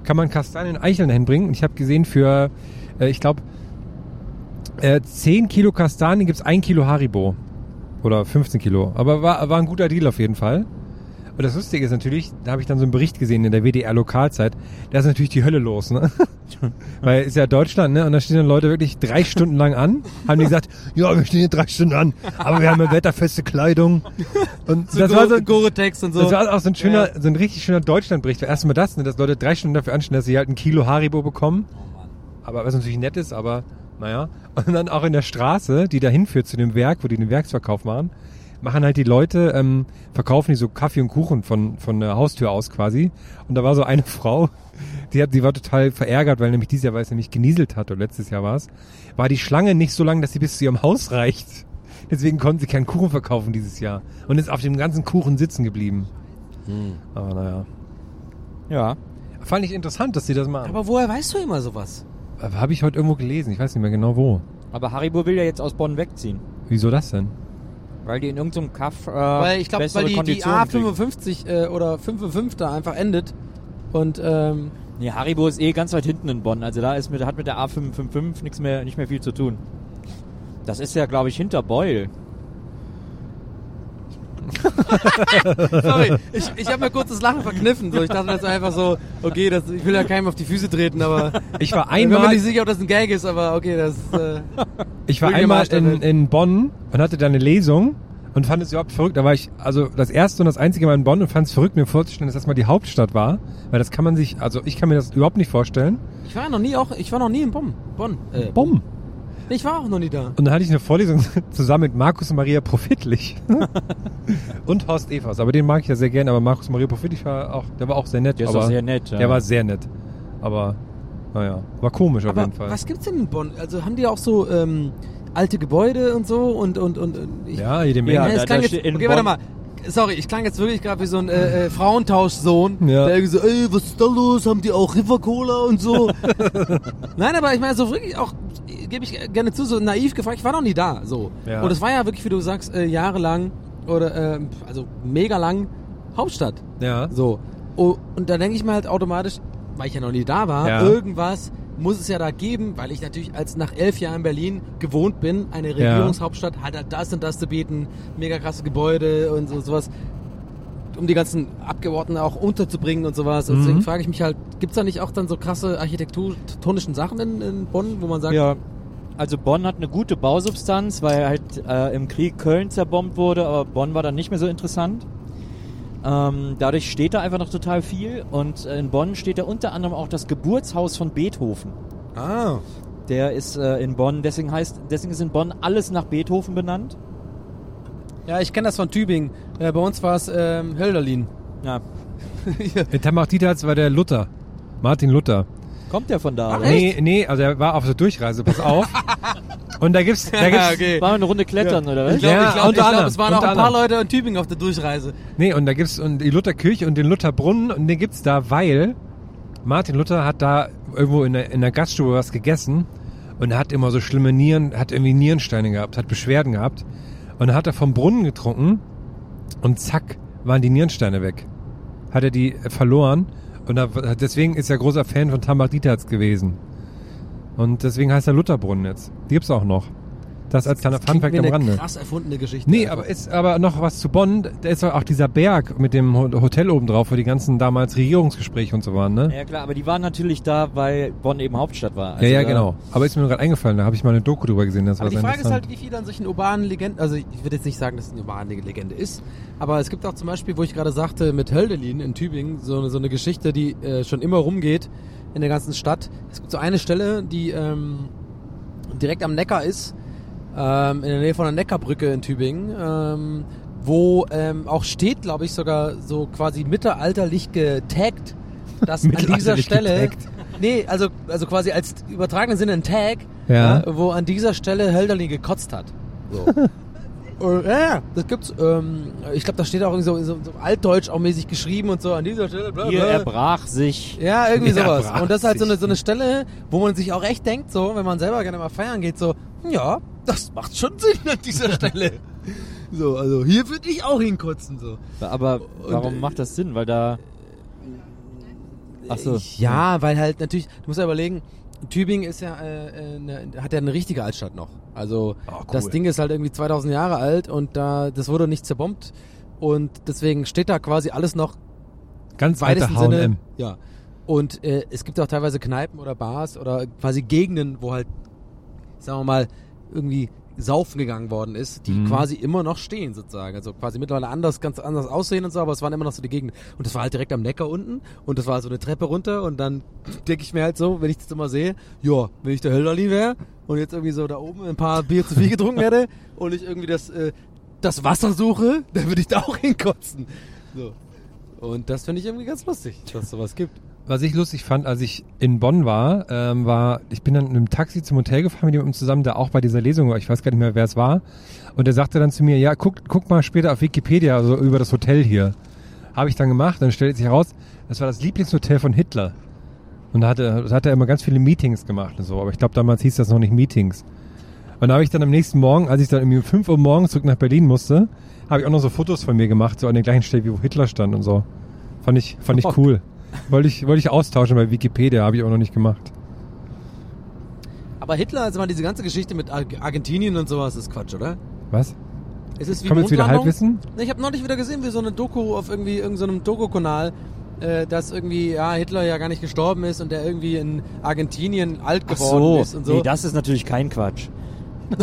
kann man Kastanien und Eicheln dahin bringen. Und ich habe gesehen, für, äh, ich glaube, äh, 10 Kilo Kastanien gibt's ein Kilo Haribo. Oder 15 Kilo. Aber war, war ein guter Deal auf jeden Fall. Und das Lustige ist natürlich, da habe ich dann so einen Bericht gesehen in der WDR-Lokalzeit, da ist natürlich die Hölle los, ne? Weil ist ja Deutschland, ne? Und da stehen dann Leute wirklich drei Stunden lang an, haben die gesagt, ja, wir stehen hier drei Stunden an, aber wir haben ja wetterfeste Kleidung. Und So das war so, Gore-Tex und so. das war auch so ein schöner, so ein richtig schöner Deutschlandbericht. Erstmal das, ne, dass Leute drei Stunden dafür anstehen, dass sie halt ein Kilo Haribo bekommen. Aber was natürlich nett ist, aber naja. Und dann auch in der Straße, die dahin führt zu dem Werk, wo die den Werksverkauf machen, machen halt die Leute, ähm, verkaufen die so Kaffee und Kuchen von, von der Haustür aus quasi. Und da war so eine Frau, die, hat, die war total verärgert, weil nämlich dieses Jahr, weil es nämlich genieselt hat, oder letztes Jahr war es, war die Schlange nicht so lang, dass sie bis zu ihrem Haus reicht. Deswegen konnten sie keinen Kuchen verkaufen dieses Jahr. Und ist auf dem ganzen Kuchen sitzen geblieben. Aber naja. Ja. Fand ich interessant, dass sie das machen. Aber woher weißt du immer sowas? Habe ich heute irgendwo gelesen, ich weiß nicht mehr genau wo. Aber Haribo will ja jetzt aus Bonn wegziehen. Wieso das denn? Weil die in irgendeinem Kaff äh, Weil ich glaube, weil die, die Konditionen kriegen. A55 äh, oder 55 da einfach endet. Und ähm, Nee, Haribo ist eh ganz weit hinten in Bonn. Also da ist mit, hat mit der A555 nichts mehr, nicht mehr viel zu tun. Das ist ja, glaube ich, hinter Beul. sorry, ich, ich habe mir kurz das Lachen verkniffen. So, ich dachte ist einfach so, okay, das, ich will ja keinem auf die Füße treten, aber Ich war ich bin mir einmal, nicht sicher, ob das ein Gag ist, aber okay, das äh, ich war einmal mal in, in Bonn und hatte da eine Lesung und fand es überhaupt verrückt. Da war ich, also das erste und das einzige Mal in Bonn und fand es verrückt, mir vorzustellen, dass das mal die Hauptstadt war. Weil das kann man sich, also ich kann mir das überhaupt nicht vorstellen. ich war noch nie auch, ich war noch nie in Bonn. Bonn. Äh, Bonn. Ich war auch noch nie da. Und dann hatte ich eine Vorlesung zusammen mit Markus und Maria Profitlich. und Horst Evers. Aber den mag ich ja sehr gerne. Aber Markus und Maria Profitlich war auch, der war auch sehr nett. Der ist aber auch sehr nett, ja. Der war sehr nett. Aber, naja, war komisch auf Aber jeden Fall. was gibt's denn in Bonn? Also haben die auch so ähm, alte Gebäude und so und und und, ich, Ja, jede Menge. Ja, es da- da jetzt, in okay, warte mal. Sorry, ich klang jetzt wirklich gerade wie so ein äh, äh, Frauentauschsohn, Ja. der irgendwie so, ey, was ist da los? Haben die auch River Cola und so? Nein, aber ich meine so wirklich auch, gebe ich gerne zu, so naiv gefragt, ich war noch nie da, so. Ja. Und es war ja wirklich, wie du sagst, äh, jahrelang oder äh, also mega lang Hauptstadt. Ja. So. Oh, und da denke ich mir halt automatisch, weil ich ja noch nie da war, Ja. irgendwas muss es ja da geben, weil ich natürlich als nach elf Jahren Berlin gewohnt bin, eine Regierungshauptstadt hat halt das und das zu bieten, mega krasse Gebäude und so, sowas, um die ganzen Abgeordneten auch unterzubringen und sowas. Und Mhm. deswegen frage ich mich halt, gibt's da nicht auch dann so krasse architektonischen Sachen in, in Bonn, wo man sagt, Ja, also Bonn hat eine gute Bausubstanz, weil halt äh, im Krieg Köln zerbombt wurde, aber Bonn war dann nicht mehr so interessant. Ähm, dadurch steht da einfach noch total viel und äh, in Bonn steht da unter anderem auch das Geburtshaus von Beethoven. ah, Der ist äh, in Bonn, deswegen heißt, deswegen ist in Bonn alles nach Beethoven benannt. ja, ich kenne das von Tübingen. Äh, bei uns war es ähm, Hölderlin. Ja, In Tamachtitats war der Luther. Martin Luther. Kommt der von da? oder? Nee, nee, also er war auf der Durchreise, pass auf. Und da gibt's, da gibt's, okay. War eine Runde klettern oder was? Ich glaube, Ja, ich glaub, ich glaub, es waren auch ein paar anderem. Leute in Tübingen auf der Durchreise. nee, und da gibt's und die Lutherkirche und den Lutherbrunnen und den gibt's da, weil Martin Luther hat da irgendwo in der, in der Gaststube was gegessen und er hat immer so schlimme Nieren, hat irgendwie Nierensteine gehabt, hat Beschwerden gehabt und dann hat er vom Brunnen getrunken und zack, waren die Nierensteine weg. Hat er die verloren und deswegen ist er großer Fan von Tamaritats gewesen. Und deswegen heißt er Lutherbrunnen jetzt. Die gibt's auch noch. Das als kleiner Funfact am eine Rande. krass erfundene Geschichte. Nee, aber ist aber noch was zu Bonn. Da ist auch dieser Berg mit dem Ho- Hotel oben drauf, wo die ganzen damals Regierungsgespräche und so waren, ne? Ja klar, aber die waren natürlich da, weil Bonn eben Hauptstadt war. Also ja, ja, da- genau. Aber ist mir nur gerade eingefallen, da habe ich mal eine Doku drüber gesehen, das Aber war die Frage ist halt, wie viel an solchen urbanen Legenden, also ich würde jetzt nicht sagen, dass es eine urbane Legende ist, aber es gibt auch zum Beispiel, wo ich gerade sagte, mit Hölderlin in Tübingen, so eine, so eine Geschichte, die äh, schon immer rumgeht in der ganzen Stadt. Es gibt so eine Stelle, die ähm, direkt am Neckar ist, ähm, in der Nähe von der Neckarbrücke in Tübingen, ähm, wo ähm, auch steht, glaube ich, sogar so quasi mittelalterlich getaggt, dass an dieser Stelle getaggt. Nee, also, also quasi als übertragenen Sinne ein Tag, Ja. wo an dieser Stelle Hölderlin gekotzt hat. So. Äh, ja, ja, das gibt's. Ähm, ich glaube, da steht auch irgendwie so, so, so altdeutsch auch mäßig geschrieben und so an dieser Stelle. Bla, Hier bla. erbrach sich. Ja, irgendwie Ja, sowas. Und das ist halt so eine, so eine Stelle, wo man sich auch echt denkt, so, wenn man selber gerne mal feiern geht, so, ja, das macht schon Sinn an dieser Stelle. so, also hier würde ich auch hinkotzen, so. Aber warum äh, macht das Sinn? Weil da. Ach so. Ja, weil halt natürlich, du musst ja überlegen, Tübingen ist ja, äh, äh, ne, hat ja eine richtige Altstadt noch. Also Oh, cool. das Ding ist halt irgendwie 2000 Jahre alt und da das wurde nicht zerbombt und deswegen steht da quasi alles noch Ganz Sinne. H&M. Ja. Und äh, es gibt auch teilweise Kneipen oder Bars oder quasi Gegenden, wo halt, sagen wir mal, irgendwie saufen gegangen worden ist, die Mhm. quasi immer noch stehen sozusagen. Also quasi mittlerweile anders, ganz anders aussehen und so, aber es waren immer noch so die Gegenden. Und das war halt direkt am Neckar unten und das war so eine Treppe runter und dann denke ich mir halt so, wenn ich das immer sehe, ja, wenn ich der Hölderli wäre und jetzt irgendwie so da oben ein paar Bier zu viel getrunken hätte und ich irgendwie das, äh, das Wasser suche, dann würde ich da auch hinkotzen. So. Und das finde ich irgendwie ganz lustig, dass es sowas gibt. Was ich lustig fand, als ich in Bonn war, ähm, war, ich bin dann mit einem Taxi zum Hotel gefahren mit jemandem zusammen, der auch bei dieser Lesung war. Ich weiß gar nicht mehr, wer es war. Und der sagte dann zu mir, ja, guck, guck mal später auf Wikipedia, also über das Hotel hier. Habe ich dann gemacht, dann stellte sich heraus, das war das Lieblingshotel von Hitler. Und da hatte, da hat er immer ganz viele Meetings gemacht und so. Aber ich glaube, damals hieß das noch nicht Meetings. Und da habe ich dann am nächsten Morgen, als ich dann irgendwie um 5 Uhr morgens zurück nach Berlin musste, habe ich auch noch so Fotos von mir gemacht, so an der gleichen Stelle, wie wo Hitler stand und so. Fand ich, fand ich Oh. cool. Wollte ich, wollte ich austauschen bei Wikipedia, habe ich auch noch nicht gemacht. Aber Hitler, also mal diese ganze Geschichte mit Ar Argentinien und sowas, ist Quatsch, oder? Was? Es ist wie Kommt jetzt wieder. Halbwissen? Ich habe neulich wieder gesehen, wie so eine Doku auf irgendwie irgendeinem Doku-Kanal, äh, dass irgendwie ja Hitler ja gar nicht gestorben ist und der irgendwie in Argentinien alt Ach geworden so. ist und so. Nee, das ist natürlich kein Quatsch.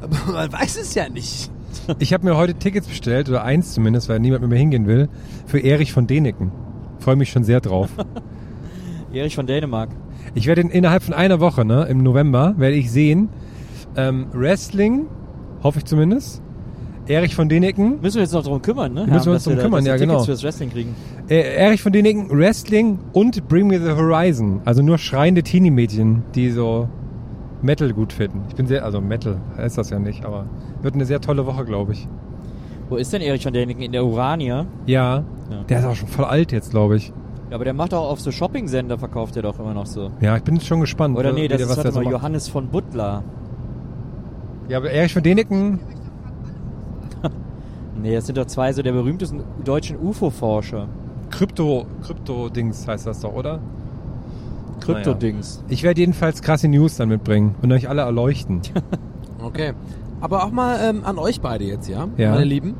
Aber man weiß es ja nicht. Ich habe mir heute Tickets bestellt, oder eins zumindest, weil niemand mit mir hingehen will, für Erich von Däniken. Freue mich schon sehr drauf. Erich von Dänemark. Ich werde in, innerhalb von einer Woche, ne, im November, werde ich sehen, ähm, Wrestling, hoffe ich zumindest, Erich von Däniken, Müssen wir uns noch drum kümmern, ne? Müssen wir uns dass drum da- kümmern, wir ja, genau. fürs Wrestling kriegen. äh, Erich von Däniken, Wrestling und Bring Me the Horizon. Also nur schreiende Teenie-Mädchen, die so Metal gut finden. Ich bin sehr, also Metal heißt das ja nicht, aber wird eine sehr tolle Woche, glaube ich. Wo ist denn Erich von Däniken? In der Urania? Ja, Ja. der ist auch schon voll alt jetzt, glaube ich. Ja, aber der macht auch auf so Shopping-Sender, verkauft er doch immer noch so. Ja, ich bin schon gespannt. Oder wie nee, das ist warte der so macht. Johannes von Butler. Ja, aber Erich von Däniken, Nee, das sind doch zwei so der berühmtesten deutschen UFO-Forscher. Krypto, Krypto-Dings heißt das doch, oder? Krypto-Dings. Ich werde jedenfalls krasse News dann mitbringen und euch alle erleuchten. Okay. Aber auch mal ähm, an euch beide jetzt, ja, Ja. meine Lieben.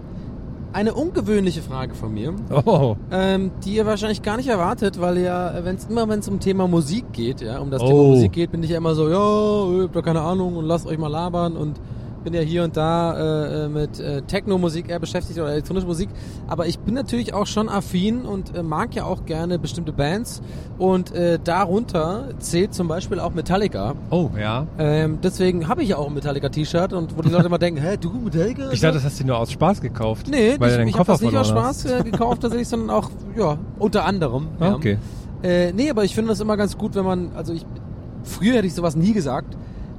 Eine ungewöhnliche Frage von mir, Oh, ähm, die ihr wahrscheinlich gar nicht erwartet, weil ja, wenn es immer wenn es um Thema Musik geht, ja, um das Oh. Thema Musik geht, bin ich ja immer so, ja, ihr habt doch keine Ahnung und lasst euch mal labern und bin ja hier und da äh, äh, mit äh, Techno-Musik eher beschäftigt oder elektronische Musik. Aber ich bin natürlich auch schon affin und äh, mag ja auch gerne bestimmte Bands. Und äh, darunter zählt zum Beispiel auch Metallica. oh, ja. Ähm, deswegen habe ich ja auch ein Metallica-T-Shirt und wo die Leute immer denken, hä, du Metallica? Ich dachte, das hast du nur aus Spaß gekauft. Nee, weil ich, ich habe das nicht aus Spaß äh, gekauft tatsächlich, sondern auch, ja, unter anderem. Ah, ja. okay. Äh, nee, aber ich finde das immer ganz gut, wenn man, also ich, früher hätte ich sowas nie gesagt,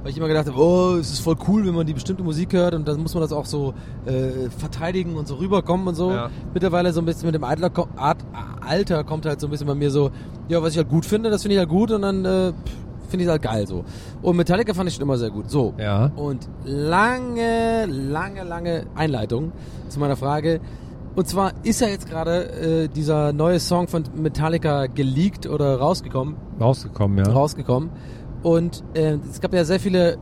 weil ich immer gedacht habe, oh, es ist voll cool, wenn man die bestimmte Musik hört und dann muss man das auch so äh, verteidigen und so rüberkommen und so. Ja. Mittlerweile so ein bisschen mit dem Alter, ko- Art, Alter kommt halt so ein bisschen bei mir so, ja, was ich halt gut finde, das finde ich halt gut und dann äh, finde ich halt geil so. Und Metallica fand ich schon immer sehr gut. So. Ja. Und lange, lange, lange Einleitung zu meiner Frage. Und zwar ist ja jetzt gerade äh, dieser neue Song von Metallica geleakt oder rausgekommen. Rausgekommen, ja. Rausgekommen. Und äh, es gab ja sehr viele.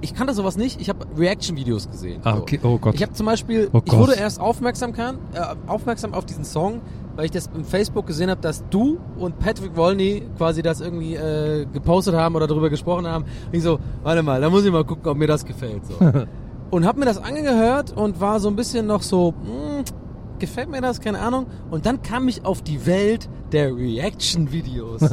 Ich kannte sowas nicht. Ich habe Reaction-Videos gesehen. Ah, okay. Oh Gott. Ich habe zum Beispiel, Oh ich wurde erst aufmerksam, kann, äh, aufmerksam auf diesen Song, weil ich das im Facebook gesehen habe, dass du und Patrick Wolny quasi das irgendwie äh, gepostet haben oder darüber gesprochen haben. Und ich so, warte mal, da muss ich mal gucken, ob mir das gefällt. So. und habe mir das angehört und war so ein bisschen noch so, hm, gefällt mir das, keine Ahnung. Und dann kam ich auf die Welt der Reaction-Videos.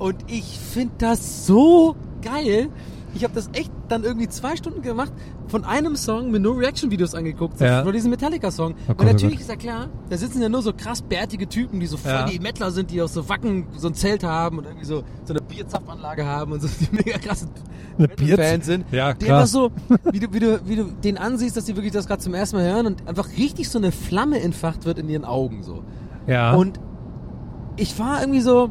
und ich finde das so geil. Ich habe das echt dann irgendwie zwei Stunden gemacht, von einem Song mit nur Reaction-Videos angeguckt, Ja. von diesem Metallica-Song. Oh und oh natürlich ist ja klar, da sitzen ja nur so krass bärtige Typen, die so voll Ja. die Mettler sind, die aus so Wacken so ein Zelt haben und irgendwie so, so eine Bierzapfanlage haben und so, die mega krasse Eine Metal-Fans sind. Ja, Die klar. einfach so, wie du, wie, du, wie du den ansiehst, dass die wirklich das gerade zum ersten Mal hören und einfach richtig so eine Flamme entfacht wird in ihren Augen so. Ja. Und ich war irgendwie so,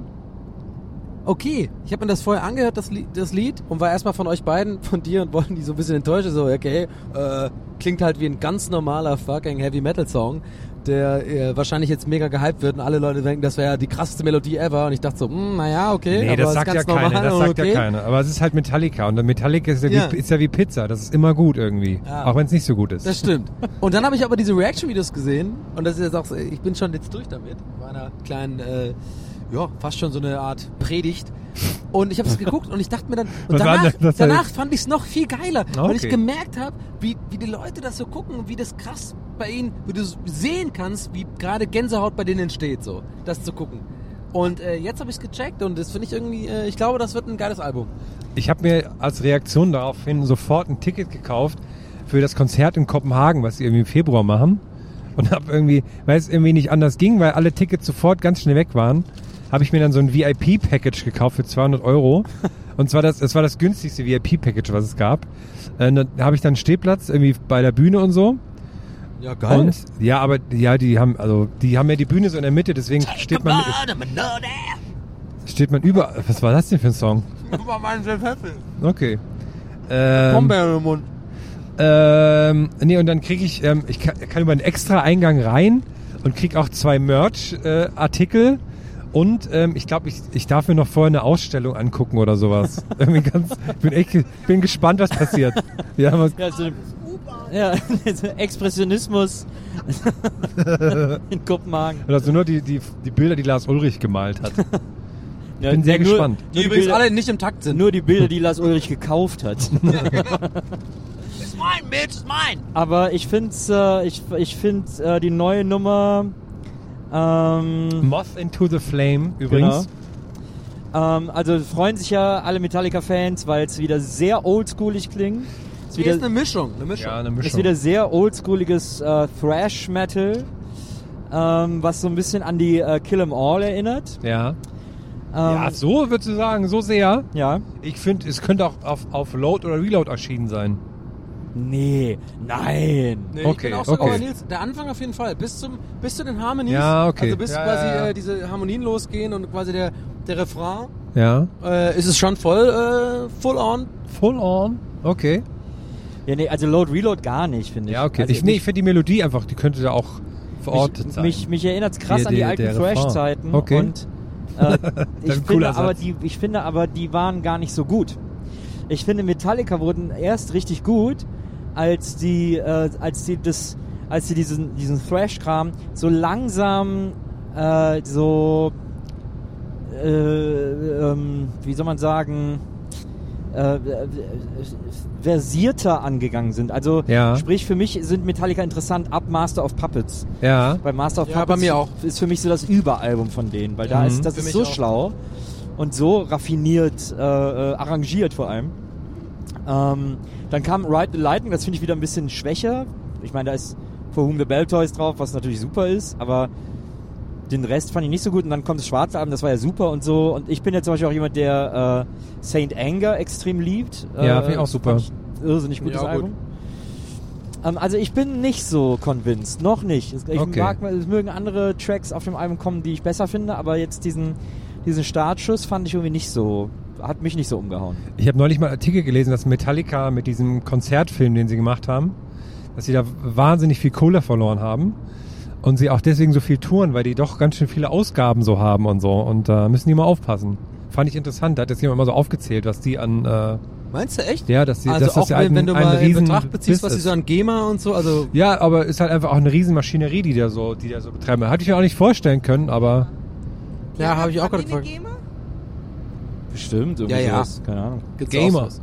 okay, ich habe mir das vorher angehört, das Lied, das Lied, und war erstmal von euch beiden, von dir und Wollen, die so ein bisschen enttäuscht, so, okay, äh, klingt halt wie ein ganz normaler fucking Heavy Metal Song, der äh, wahrscheinlich jetzt mega gehypt wird und alle Leute denken, das wäre ja die krasseste Melodie ever und ich dachte so, hm, naja, okay, Nee, das sagt ja normal das und sagt okay. ja keiner. Aber es ist halt Metallica und Metallica ist ja, Ja. Wie, ist ja wie Pizza, das ist immer gut irgendwie. Ja. Auch wenn es nicht so gut ist. Das stimmt. Und dann habe ich aber diese Reaction-Videos gesehen und das ist jetzt auch, ich bin schon jetzt durch damit, meiner kleinen, äh, ja, fast schon so eine Art Predigt. Und ich habe es geguckt und ich dachte mir dann, und danach, danach fand ich es noch viel geiler, weil ich Okay. gemerkt habe, wie, wie die Leute das so gucken und wie das krass bei ihnen, wie du sehen kannst, wie gerade Gänsehaut bei denen entsteht, so, das zu gucken. Und äh, jetzt habe ich es gecheckt und das finde ich irgendwie, äh, ich glaube, das wird ein geiles Album. Ich habe mir als Reaktion daraufhin sofort ein Ticket gekauft für das Konzert in Kopenhagen, was sie irgendwie im Februar machen. Und habe irgendwie, weil es irgendwie nicht anders ging, weil alle Tickets sofort ganz schnell weg waren, habe ich mir dann so ein VIP-Package gekauft für 200 Euro. Und zwar das, es war das günstigste VIP-Package, was es gab. Äh, da habe ich dann Stehplatz irgendwie bei der Bühne und so. Ja, Und ja, aber ja, die haben also die haben ja die Bühne so in der Mitte, deswegen steht man steht man über. Was war das denn für ein Song? War mein Pfeffer. Okay. Ähm, Pombeeren im Mund. ähm, nee, und dann kriege ich, ähm, ich kann, kann über einen extra Eingang rein und krieg auch zwei Merch-Artikel. Und ähm, ich glaube, ich, ich darf mir noch vorher eine Ausstellung angucken oder sowas. Irgendwie ganz, ich bin echt, bin gespannt, was passiert. Ja, was, Ja, so, ja, so Expressionismus in Kopenhagen. also nur die, die, die Bilder, die Lars Ulrich gemalt hat. Ja, bin sehr nur, gespannt. Die die, übrigens Bilder, alle nicht im Takt sind. nur die Bilder, die Lars Ulrich gekauft hat. ist mein, Bitch, ist mein. Aber ich finde äh, ich, ich find, äh, die neue Nummer ähm, Moth into the Flame übrigens. Genau. Ähm, also freuen sich ja alle Metallica-Fans, weil es wieder sehr oldschoolig klingt. Es Hier wieder, ist eine Mischung. Eine Mischung. Ja, eine ist Mischung. wieder sehr oldschooliges äh, Thrash-Metal, ähm, was so ein bisschen an die äh, Kill 'Em All erinnert. ja. Ähm, ja, so würdest du sagen, so sehr. ja. Ich finde, es könnte auch auf, auf Load oder Reload erschienen sein. Nee, nein. Nee, Okay, ich bin auch sogar okay. bei Nils. Der Anfang auf jeden Fall. Bis zum, bis zu den Harmonies. Ja, okay. Also bis Ja, quasi ja, ja. Äh, diese Harmonien losgehen und quasi der, der Refrain, Ja. äh, ist es schon voll, äh, full on. Full on. Okay. Ja, nee, also Load, Reload gar nicht, finde ich. Ja, okay. Also ich nee, ich finde die Melodie einfach, die könnte da auch verortet mich, sein. Mich, mich erinnert es krass Der- an die alten. Thrash-Zeiten. Okay. Und äh, ich, finde aber, Satz. die, ich finde aber, die waren gar nicht so gut. Ich finde, Metallica wurden erst richtig gut, als die, äh, als die das, als sie diesen, diesen Thrash-Kram so langsam, äh, so, äh, ähm, wie soll man sagen, äh, äh, versierter angegangen sind. Also Ja. sprich für mich sind Metallica interessant ab Master of Puppets. ja. Bei Master of Ja, Puppets bei mir auch. ist für mich so das Überalbum von denen, weil da Mhm. ist das Für ist mich so auch. schlau und so raffiniert äh, äh, arrangiert vor allem. Ähm, dann kam Ride the Lightning, das finde ich wieder ein bisschen schwächer. Ich meine, da ist For Whom the Bell Toys drauf, was natürlich super ist, aber den Rest fand ich nicht so gut und dann kommt das schwarze Album, das war ja super und so. Und ich bin ja zum Beispiel auch jemand, der äh, Saint Anger extrem liebt. Ja, Äh, find ich auch super. ich Irrsinnig gutes Ja, gut. Album. Ähm, also ich bin nicht so convinced, noch nicht. Es- Ich Okay. mag, es mögen andere Tracks auf dem Album kommen, die ich besser finde, aber jetzt diesen, diesen Startschuss fand ich irgendwie nicht so, hat mich nicht so umgehauen. Ich habe neulich mal einen Artikel gelesen, dass Metallica mit diesem Konzertfilm, den sie gemacht haben, dass sie da wahnsinnig viel Kohle verloren haben. Und sie auch deswegen so viel touren, weil die doch ganz schön viele Ausgaben so haben und so. Und da müssen die mal aufpassen. Fand ich interessant. Da hat jetzt jemand mal so aufgezählt, was die an, äh, Meinst du echt? ja, dass die, also dass das auch ja wenn, ein, wenn du mal in Betracht beziehst, was sie so an GEMA und so, also Ja, aber ist halt einfach auch eine riesen Maschinerie, die da so, die da so betreiben. Hatte ich mir auch nicht vorstellen können, aber ja, habe ich auch gerade gefragt. GEMA? Bestimmt, Ja, ja. Keine Ahnung. Gibt's Gamer. sowas.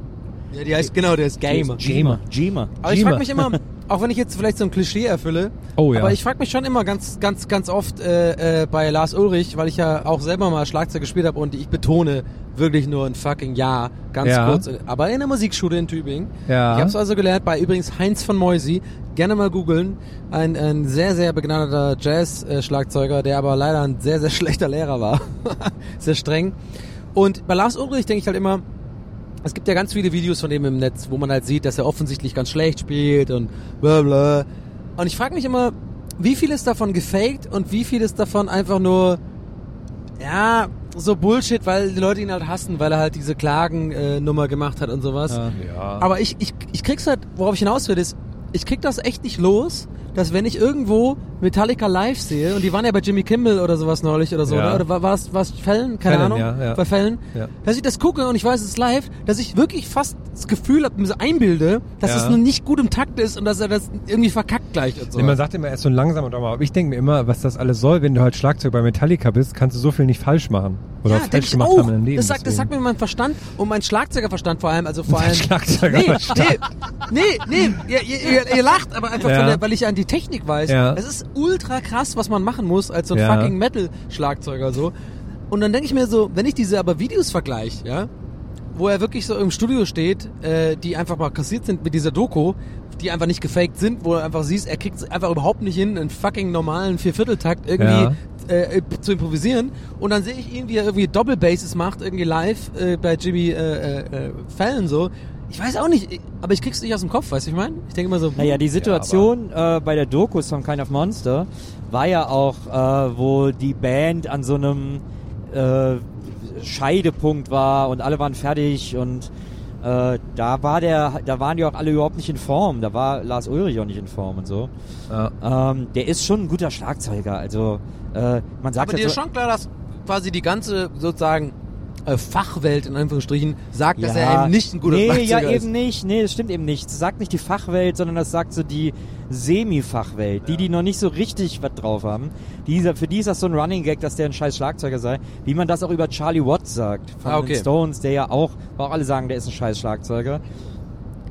Ja, die heißt genau, der ist Gamer. Gamer. Gamer. Aber ich frage mich immer, auch wenn ich jetzt vielleicht so ein Klischee erfülle, Oh ja. aber ich frage mich schon immer ganz, ganz, ganz oft äh, äh, bei Lars Ulrich, weil ich ja auch selber mal Schlagzeug gespielt habe und ich betone wirklich nur ein fucking Jahr, ganz Ja. kurz, aber in der Musikschule in Tübingen. Ja. Ich habe es also gelernt bei übrigens Heinz von Moisi, gerne mal googeln, ein, ein sehr, sehr begnadeter Jazz-Schlagzeuger, der aber leider ein sehr, sehr schlechter Lehrer war, sehr streng. Und bei Lars Ulrich denke ich halt immer, es gibt ja ganz viele Videos von dem im Netz, wo man halt sieht, dass er offensichtlich ganz schlecht spielt und bla bla. Und ich frage mich immer, wie viel ist davon gefaked und wie viel ist davon einfach nur, ja, so Bullshit, weil die Leute ihn halt hassen, weil er halt diese Klagen-Nummer gemacht hat und sowas. Ja. Aber ich, ich, ich krieg's halt, worauf ich hinaus will, ist, ich krieg das echt nicht los, dass wenn ich irgendwo Metallica live sehe, und die waren ja bei Jimmy Kimmel oder sowas neulich oder so, Ja. oder, oder war- es Fällen? Keine Fallon, Ahnung. ja, ja. Bei Fällen. Ja. Dass ich das gucke und ich weiß, es ist live, dass ich wirklich fast das Gefühl habe, mir so einbilde, dass es nur nicht gut im Takt ist und dass er das irgendwie verkackt gleich und so. Nee, man sagt immer, er ist so langsam und aber ich denke mir immer, was das alles soll, wenn du halt Schlagzeug bei Metallica bist, kannst du so viel nicht falsch machen. Oder ja, falsch gemacht auch. haben in deinem Leben. Das sagt, das sagt mir mein Verstand und mein Schlagzeugerverstand vor allem, also vor allem. Schlagzeugerverstand. Nee, nee, nee, ihr, ihr, ihr, ihr lacht, aber einfach der, weil ich an die Technik weiß. Ja. Es ist ultra krass, was man machen muss als so ein Ja. fucking Metal-Schlagzeuger so. Und dann denke ich mir so, wenn ich diese aber Videos vergleiche, ja, wo er wirklich so im Studio steht, äh, die einfach mal kassiert sind mit dieser Doku, die einfach nicht gefaked sind, wo du einfach siehst, er kriegt es einfach überhaupt nicht hin, einen fucking normalen Viervierteltakt irgendwie Ja. äh, zu improvisieren. Und dann sehe ich ihn, wie er irgendwie Doppelbasses macht, irgendwie live äh, bei Jimmy äh, äh, Fallon so. Ich weiß auch nicht, aber ich krieg's nicht aus dem Kopf, weißt du, ich meine? Ich denke immer so, Naja, die Situation äh, bei der Doku Some Kind of Monster war ja auch, äh, wo die Band an so einem äh, Scheidepunkt war und alle waren fertig und äh, da war der, da waren die auch alle überhaupt nicht in Form. Da war Lars Ulrich auch nicht in Form und so. Ähm, der ist schon ein guter Schlagzeuger. Also äh, man sagt aber dir halt ist so, schon klar, dass quasi die ganze sozusagen äh, Fachwelt in Anführungsstrichen sagt, dass er eben nicht ein guter nee, Schlagzeuger ja, ist. eben nicht. Nee, das stimmt eben nicht. Das sagt nicht die Fachwelt, sondern das sagt so die Semi-Fachwelt. Die, die noch nicht so richtig was drauf haben. Dieser, für die ist das so ein Running Gag, dass der ein scheiß Schlagzeuger sei. Wie man das auch über Charlie Watts sagt. Von Ah, okay. den Stones, der ja auch, auch alle sagen, der ist ein scheiß Schlagzeuger.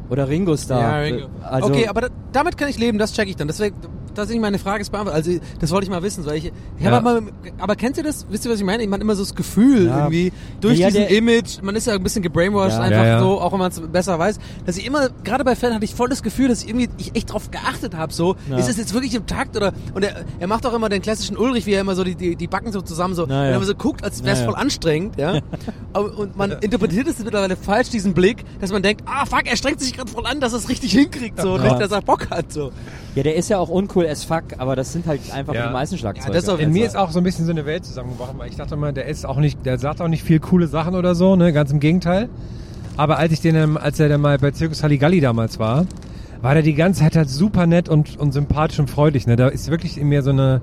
Oder Ringo Starr. Ja, Ringo. Also, okay, aber da, damit kann ich leben, das check ich dann. Deswegen, tatsächlich meine Frage ist beantwortet. Also, das wollte ich mal wissen. Weil ich, ich Ja. aber, aber kennt ihr das? Wisst ihr, was ich meine? Man hat immer so das Gefühl Ja. irgendwie, durch Ja, diesen Image, man ist ja ein bisschen gebrainwashed einfach so, auch wenn man es besser weiß, dass ich immer, gerade bei Fällen hatte ich voll das Gefühl, dass ich irgendwie ich echt drauf geachtet habe, so, ist es jetzt wirklich im Takt oder, und er, er macht auch immer den klassischen Ulrich, wie er immer so die, die, die Backen so zusammen so, und ja. immer so guckt, als wäre es voll anstrengend, ja. Und man interpretiert es mittlerweile falsch, diesen Blick, dass man denkt, ah fuck, er strengt sich gerade voll an, dass er es richtig hinkriegt, so, und nicht, dass er Bock hat, so. Ja, der ist ja auch uncool as fuck, aber das sind halt einfach Ja. die meisten Schlagzeuger. Ja, das auf In jeden mir ist auch so ein bisschen so eine Welt zusammengebrochen, weil ich dachte immer, der ist auch nicht, der sagt auch nicht viel coole Sachen oder so, ne, ganz im Gegenteil. Aber als ich den, ähm, als er dann mal bei Circus Halligalli damals war, war der die ganze Zeit halt super nett und, und sympathisch und freundlich, ne. Da ist wirklich in mir so eine,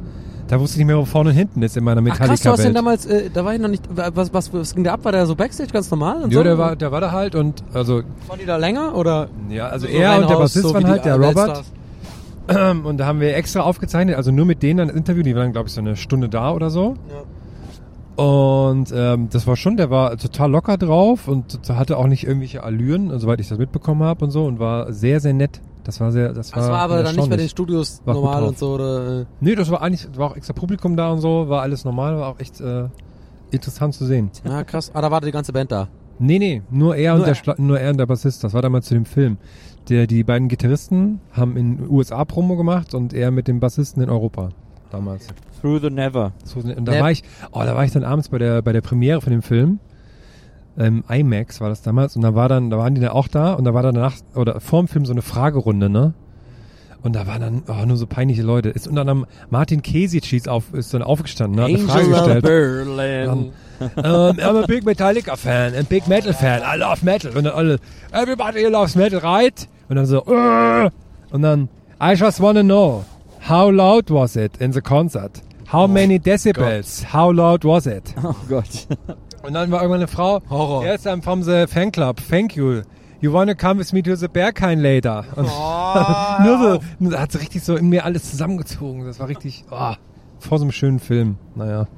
da wusste ich nicht mehr, wo vorne und hinten ist in meiner Ach krass, du hast den Metallica-Welt. damals, äh, da war ich noch nicht, was, was, was ging da ab? War der so Backstage ganz normal? Und Ja, so? der war, der war da halt und, also, Waren die da länger oder? ja, also so er und der Bassist so waren halt, der Weltstars? Und da haben wir extra aufgezeichnet, also nur mit denen dann ein Interview, die waren, glaube ich, so eine Stunde da oder so. Und ähm, das war schon, der war total locker drauf und hatte auch nicht irgendwelche Allüren, soweit ich das mitbekommen habe und so, und war sehr, sehr nett. Das war sehr, das war. Das war aber dann nicht bei den. Studios War normal und so, oder? äh, Nee, das war eigentlich, war auch extra Publikum da und so, war alles normal, war auch echt äh, interessant zu sehen. Ja, krass. Ah, da war die ganze Band da. Nee, nee, nur er Nur und der er. Schla nur er und der Bassist. Das war damals zu dem Film. Der, die beiden Gitarristen haben in USA Promo gemacht und er mit dem Bassisten in Europa damals. Through the Never. So, und da war ich, oh, da war ich dann abends bei der bei der Premiere von dem Film. Ähm, IMAX war das damals und da war dann, da waren die dann auch da und da war dann danach oder vorm Film so eine Fragerunde, ne? Und da waren dann oh, nur so peinliche Leute. Ist unter anderem Martin Kesic ist, auf, ist dann aufgestanden, ne? hat eine Frage gestellt. Berlin. Um, I'm a big Metallica fan and big metal fan. I love metal. Und dann alle, everybody loves metal, right? Und dann so, "Uh." und dann, I just wanna know, how loud was it in the concert? How many decibels? How loud was it? Oh Gott. Und dann war irgendwann eine Frau, Horror. yes, I'm from the fan club, thank you. You wanna come with me to the Berghain later? Und nur so, hat richtig so in mir alles zusammengezogen. Das war richtig, oh, vor so einem schönen Film. Naja.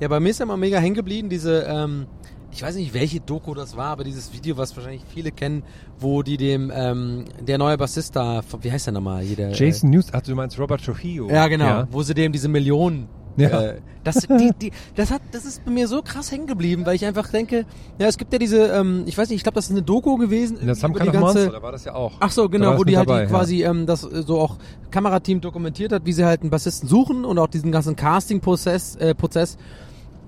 Ja, bei mir ist ja immer mega hängen geblieben, diese, ähm, ich weiß nicht, welche Doku das war, aber dieses Video, was wahrscheinlich viele kennen, wo die dem, ähm, der neue Bassist da, wie heißt der nochmal? Hier, der, Jason News, ach du meinst Robert Trujillo. Äh, ja, genau, Ja. wo sie dem diese Millionen Ja. Äh, das, die, die, das hat, das ist bei mir so krass hängen geblieben, weil ich einfach denke, ja, es gibt ja diese, ähm, ich weiß nicht, ich glaube, das ist eine Doku gewesen. In der of ganze- Monster, da war das ja auch. Ach so, genau, wo die halt dabei, die quasi ähm, das äh, so auch Kamerateam dokumentiert hat, wie sie halt einen Bassisten suchen und auch diesen ganzen Casting-Prozess äh, Prozess.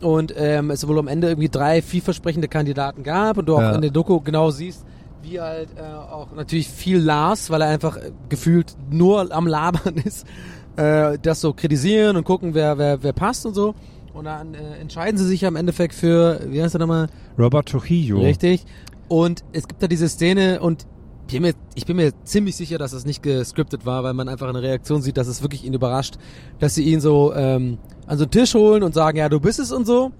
Und ähm, es wohl am Ende irgendwie drei vielversprechende Kandidaten gab und du auch Ja. in der Doku genau siehst, wie halt äh, auch natürlich viel las, weil er einfach äh, gefühlt nur am Labern ist, äh, das so kritisieren und gucken, wer, wer, wer passt und so. Und dann äh, entscheiden sie sich am Endeffekt für, wie heißt er nochmal? Robert Trujillo. Richtig. Und es gibt da diese Szene und ich bin, mir, ich bin mir ziemlich sicher, dass es nicht gescriptet war, weil man einfach eine Reaktion sieht, dass es wirklich ihn überrascht, dass sie ihn so ähm, an so einen Tisch holen und sagen, ja, du bist es und so.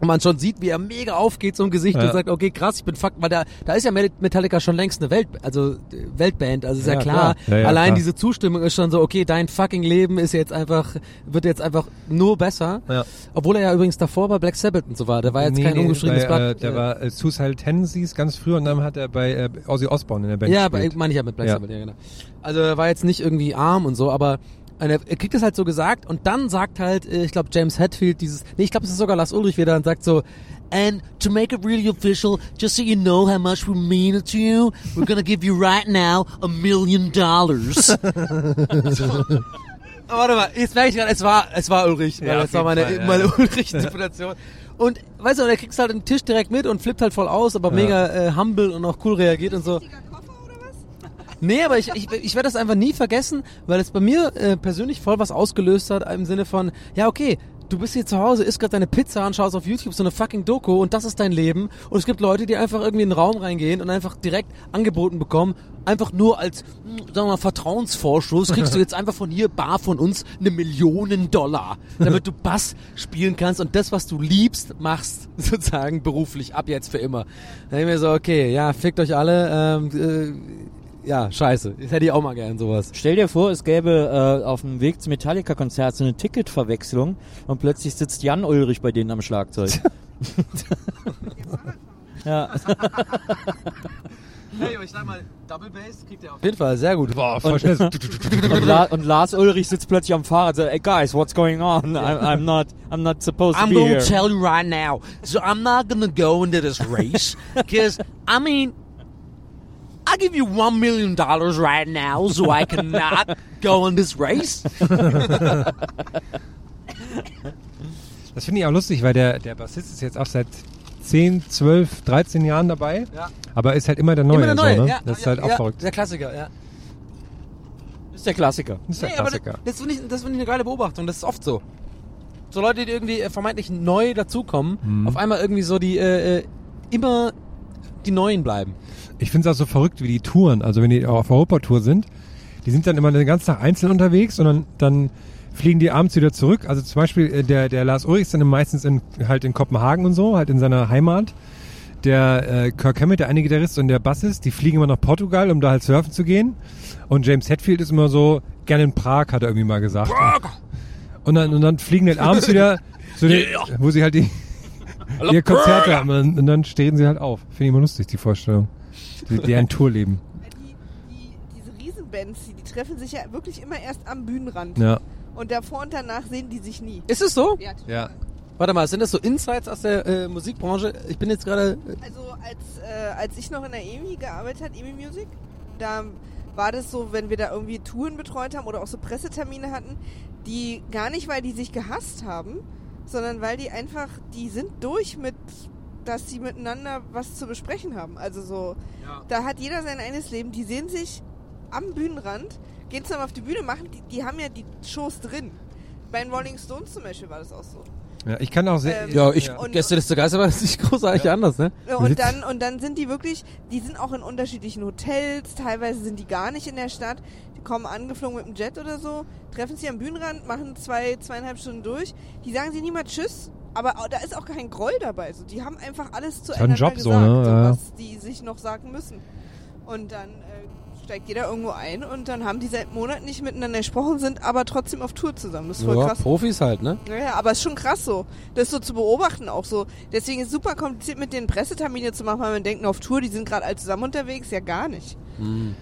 Und man schon sieht, wie er mega aufgeht so im Gesicht Ja. und sagt, okay, krass, ich bin fuck, weil da, da ist ja Metallica schon längst eine Welt, also äh, Weltband, also ist ja, Ja, klar. klar. Ja, Allein klar. diese Zustimmung ist schon so, okay, dein fucking Leben ist jetzt einfach, wird jetzt einfach nur besser. Ja. Obwohl er ja übrigens davor bei Black Sabbath und so war. Der war jetzt Nee, kein nee, ungeschriebenes bei, Blatt. Äh, der äh, war äh, Suicidal Tendencies ganz früh und dann hat er bei äh, Ozzy Osbourne in der Band Ja, meine ich ja mit Black. Sabbath, ja genau. Also er war jetzt nicht irgendwie arm und so, aber äh, er kriegt das halt so gesagt und dann sagt halt, äh, ich glaube James Hetfield dieses, nee, ich glaube es ist sogar Lars Ulrich wieder und sagt so, and to make it really official, just so you know how much we mean it to you, we're gonna give you right now a million dollars. Warte mal, jetzt merke ich gerade, es war, es war Ulrich, Ja, das war meine, Fall, ja. meine Ulrich-Interpretation. Und, weißt du, und er kriegst halt den Tisch direkt mit und flippt halt voll aus, aber Ja. mega äh, humble und auch cool reagiert und so. Nee, aber ich, ich, ich werde das einfach nie vergessen, weil es bei mir äh, persönlich voll was ausgelöst hat, im Sinne von, ja okay, du bist hier zu Hause, isst gerade deine Pizza und schaust auf YouTube so eine fucking Doku und das ist dein Leben. Und es gibt Leute, die einfach irgendwie in den Raum reingehen und einfach direkt angeboten bekommen, einfach nur als, mh, sagen wir mal, Vertrauensvorschuss, kriegst du jetzt einfach von hier bar von uns eine Million Dollar, damit du Bass spielen kannst und das, was du liebst, machst, sozusagen beruflich, ab jetzt für immer. Dann denk ich mir so, okay, ja, fickt euch alle, ähm, äh, ja, scheiße. Das hätte ich auch mal gern sowas. Stell dir vor, es gäbe äh, auf dem Weg zum Metallica-Konzert so eine Ticketverwechslung und plötzlich sitzt Jan Ulrich bei denen am Schlagzeug. ja. Hey, ich sag mal, Double Bass kriegt er auf jeden Fall, sehr gut. Boah, schnell. Und, La und Lars Ulrich sitzt plötzlich am Fahrrad und sagt, hey guys, what's going on? I'm, I'm not, I'm not supposed to I'm be gonna here. tell you right now. So I'm not gonna go into this race because I mean, I give you one million dollars right now, so I cannot go in this race. Das finde ich auch lustig, weil der, der Bassist ist jetzt auch seit 10, 12, 13 Jahren dabei. Ja. Aber ist halt immer der Neue. Immer der neue, so, ne? ja. Das ist ja, halt auch ja, verrückt. Der Klassiker, ja. ist der Klassiker. Das ist der Nee, Klassiker. Das finde ich, das finde ich eine geile Beobachtung. Das ist oft so. So Leute, die irgendwie äh, vermeintlich neu dazukommen, Mhm. auf einmal irgendwie so die äh, äh, immer die Neuen bleiben. Ich finde es auch so verrückt, wie die Touren, also wenn die auf Europatour sind, die sind dann immer den ganzen Tag einzeln unterwegs und dann, dann fliegen die abends wieder zurück. Also zum Beispiel äh, der, der Lars Ulrich ist dann meistens in, halt in Kopenhagen und so, halt in seiner Heimat. Der äh, Kirk Hammett, der eine Gitarrist und der Bassist, die fliegen immer nach Portugal, um da halt surfen zu gehen. Und James Hetfield ist immer so, gerne in Prag, hat er irgendwie mal gesagt. Und dann, und dann fliegen halt abends wieder, zu den, wo sie halt die, ihr Konzerte haben. Und dann- und dann stehen sie halt auf. Finde ich immer lustig, die Vorstellung. Die, deren Tourleben. Die, die, diese Riesenbands, die, die treffen sich ja wirklich immer erst am Bühnenrand. Ja. Und davor und danach sehen die sich nie. Ist es so? Ja. Ja. Warte mal, sind das so Insights aus der äh, Musikbranche? Ich bin jetzt gerade. Also als, äh, als ich noch in der EMI gearbeitet habe, EMI Music, da war das so, wenn wir da irgendwie Touren betreut haben oder auch so Pressetermine hatten, die gar nicht, weil die sich gehasst haben, sondern weil die einfach, die sind durch mit, dass sie miteinander was zu besprechen haben. Also so, da hat jeder sein eigenes Leben. Die sehen sich am Bühnenrand, gehen zusammen auf die Bühne, machen, die, die haben ja die Shows drin. Bei den Rolling Stones zum Beispiel war das auch so. Ja, ich kann auch sehr. Ähm, Ja, ich Und- Gäste des Geister war das nicht großartig anders, ne? Ja, und dann, und dann sind die wirklich, die sind auch in unterschiedlichen Hotels, teilweise sind die gar nicht in der Stadt, die kommen angeflogen mit dem Jet oder so, treffen sich am Bühnenrand, machen zwei, zweieinhalb Stunden durch, die sagen sie niemals Tschüss, aber da ist auch kein Groll dabei, so, die haben einfach alles ist halt Job so, gesagt, ne? Ja. was die sich noch sagen müssen. Und dann äh, steigt jeder irgendwo ein und dann haben die seit Monaten nicht miteinander gesprochen, sind aber trotzdem auf Tour zusammen. Das ist voll Ja, krass. Profis halt, ne? Ja, ja, aber es ist schon krass so. Das so zu beobachten auch so. Deswegen ist es super kompliziert mit den Pressetermine zu machen, weil man denkt, auf Tour, die sind gerade alle zusammen unterwegs. Ja, gar nicht. Hm.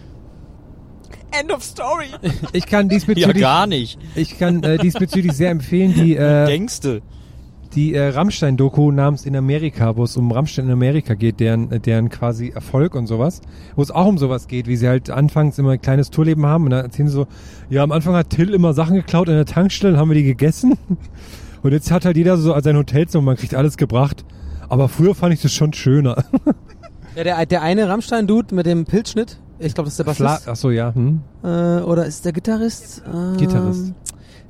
End of story. Ich kann diesbezüglich, Ja, gar nicht. ich kann äh, diesbezüglich sehr empfehlen, die, äh, Denkste. Die äh, Rammstein-Doku namens In Amerika, wo es um Rammstein in Amerika geht, deren, äh, deren quasi Erfolg und sowas, wo es auch um sowas geht, wie sie halt anfangs immer ein kleines Tourleben haben und dann erzählen sie so, ja, am Anfang hat Till immer Sachen geklaut in der Tankstelle, haben wir die gegessen und jetzt hat halt jeder so sein Hotelzimmer, man kriegt alles gebracht, aber früher fand ich das schon schöner. Ja, der, der eine Rammstein-Dude mit dem Pilzschnitt, ich glaube, das ist der Bassist. Ach so, ja, hm. Äh, oder ist der Gitarrist? Ähm, Gitarrist.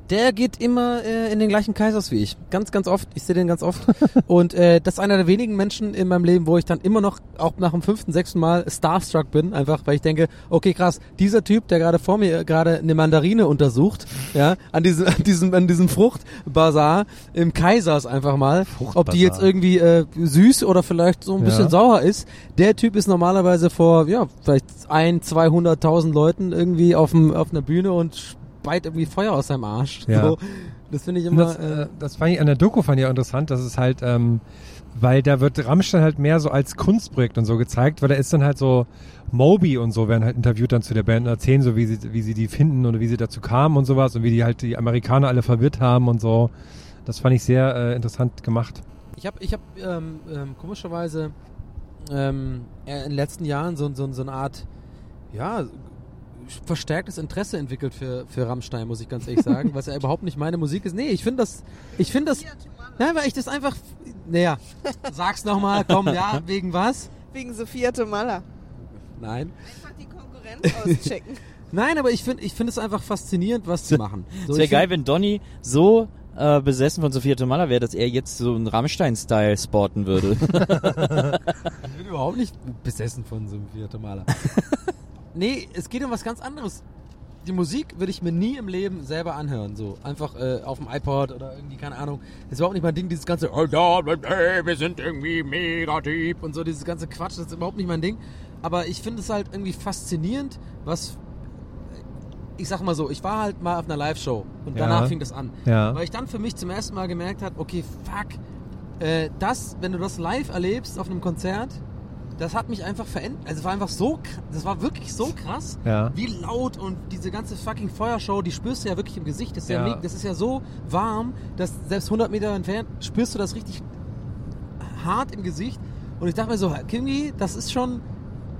Der geht immer äh, in den gleichen Kaisers wie ich. Ganz, ganz oft. Ich sehe den ganz oft. Und äh, das ist einer der wenigen Menschen in meinem Leben, wo ich dann immer noch, auch nach dem fünften, sechsten Mal starstruck bin. Einfach, weil ich denke, okay, krass, dieser Typ, der gerade vor mir gerade eine Mandarine untersucht, ja, an diesem, an diesem, an diesem Fruchtbazar im Kaisers einfach mal, ob die jetzt irgendwie äh, süß oder vielleicht so ein bisschen Ja. sauer ist. Der Typ ist normalerweise vor, ja, vielleicht ein, 200.000 Leuten irgendwie auf, dem, auf einer Bühne und speit irgendwie Feuer aus seinem Arsch. Ja. So, das finde ich immer. das, äh, äh, das fand ich an der Doku fand ich auch interessant, dass es halt, ähm, weil da wird Rammstein halt mehr so als Kunstprojekt und so gezeigt, weil da ist dann halt so Moby und so werden halt interviewt dann zu der Band und erzählen so, wie sie, wie sie die finden oder wie sie dazu kamen und sowas und wie die halt die Amerikaner alle verwirrt haben und so. Das fand ich sehr äh, interessant gemacht. Ich habe ich hab, ähm, ähm, komischerweise ähm, äh, in den letzten Jahren so, so, so eine Art, ja, verstärktes Interesse entwickelt für, für Rammstein, muss ich ganz ehrlich sagen, was ja überhaupt nicht meine Musik ist. Nee, ich finde das, ich finde das, nein, weil ich das einfach, naja, sag's nochmal, komm, ja, wegen was? Wegen Sophia Tomala. Nein. Einfach die Konkurrenz auschecken. Nein, aber ich finde ich finde es einfach faszinierend, was zu machen. So, Es wäre geil, wenn Donny so äh, besessen von Sophia Tomala wäre, dass er jetzt so einen Rammstein-Style sporten würde. Ich bin überhaupt nicht besessen von so einem vierten Maler. Nee, es geht um was ganz anderes. Die Musik würde ich mir nie im Leben selber anhören, so einfach äh, auf dem iPod oder irgendwie keine Ahnung. Das ist überhaupt nicht mein Ding, dieses ganze oh, ja, wir sind irgendwie mega deep und so dieses ganze Quatsch, das ist überhaupt nicht mein Ding. Aber ich finde es halt irgendwie faszinierend, was ich sag mal so, ich war halt mal auf einer Live-Show und Ja. danach fing das an. Ja. Weil ich dann für mich zum ersten Mal gemerkt habe, okay, fuck, äh, das, wenn du das live erlebst auf einem Konzert, das hat mich einfach verändert. Also es war einfach so, das war wirklich so krass, Ja. wie laut und diese ganze fucking Feuershow, die spürst du ja wirklich im Gesicht. Das ist ja, Ja. das ist ja so warm, dass selbst 100 Meter entfernt spürst du das richtig hart im Gesicht. Und ich dachte mir so, Kingi, das ist schon,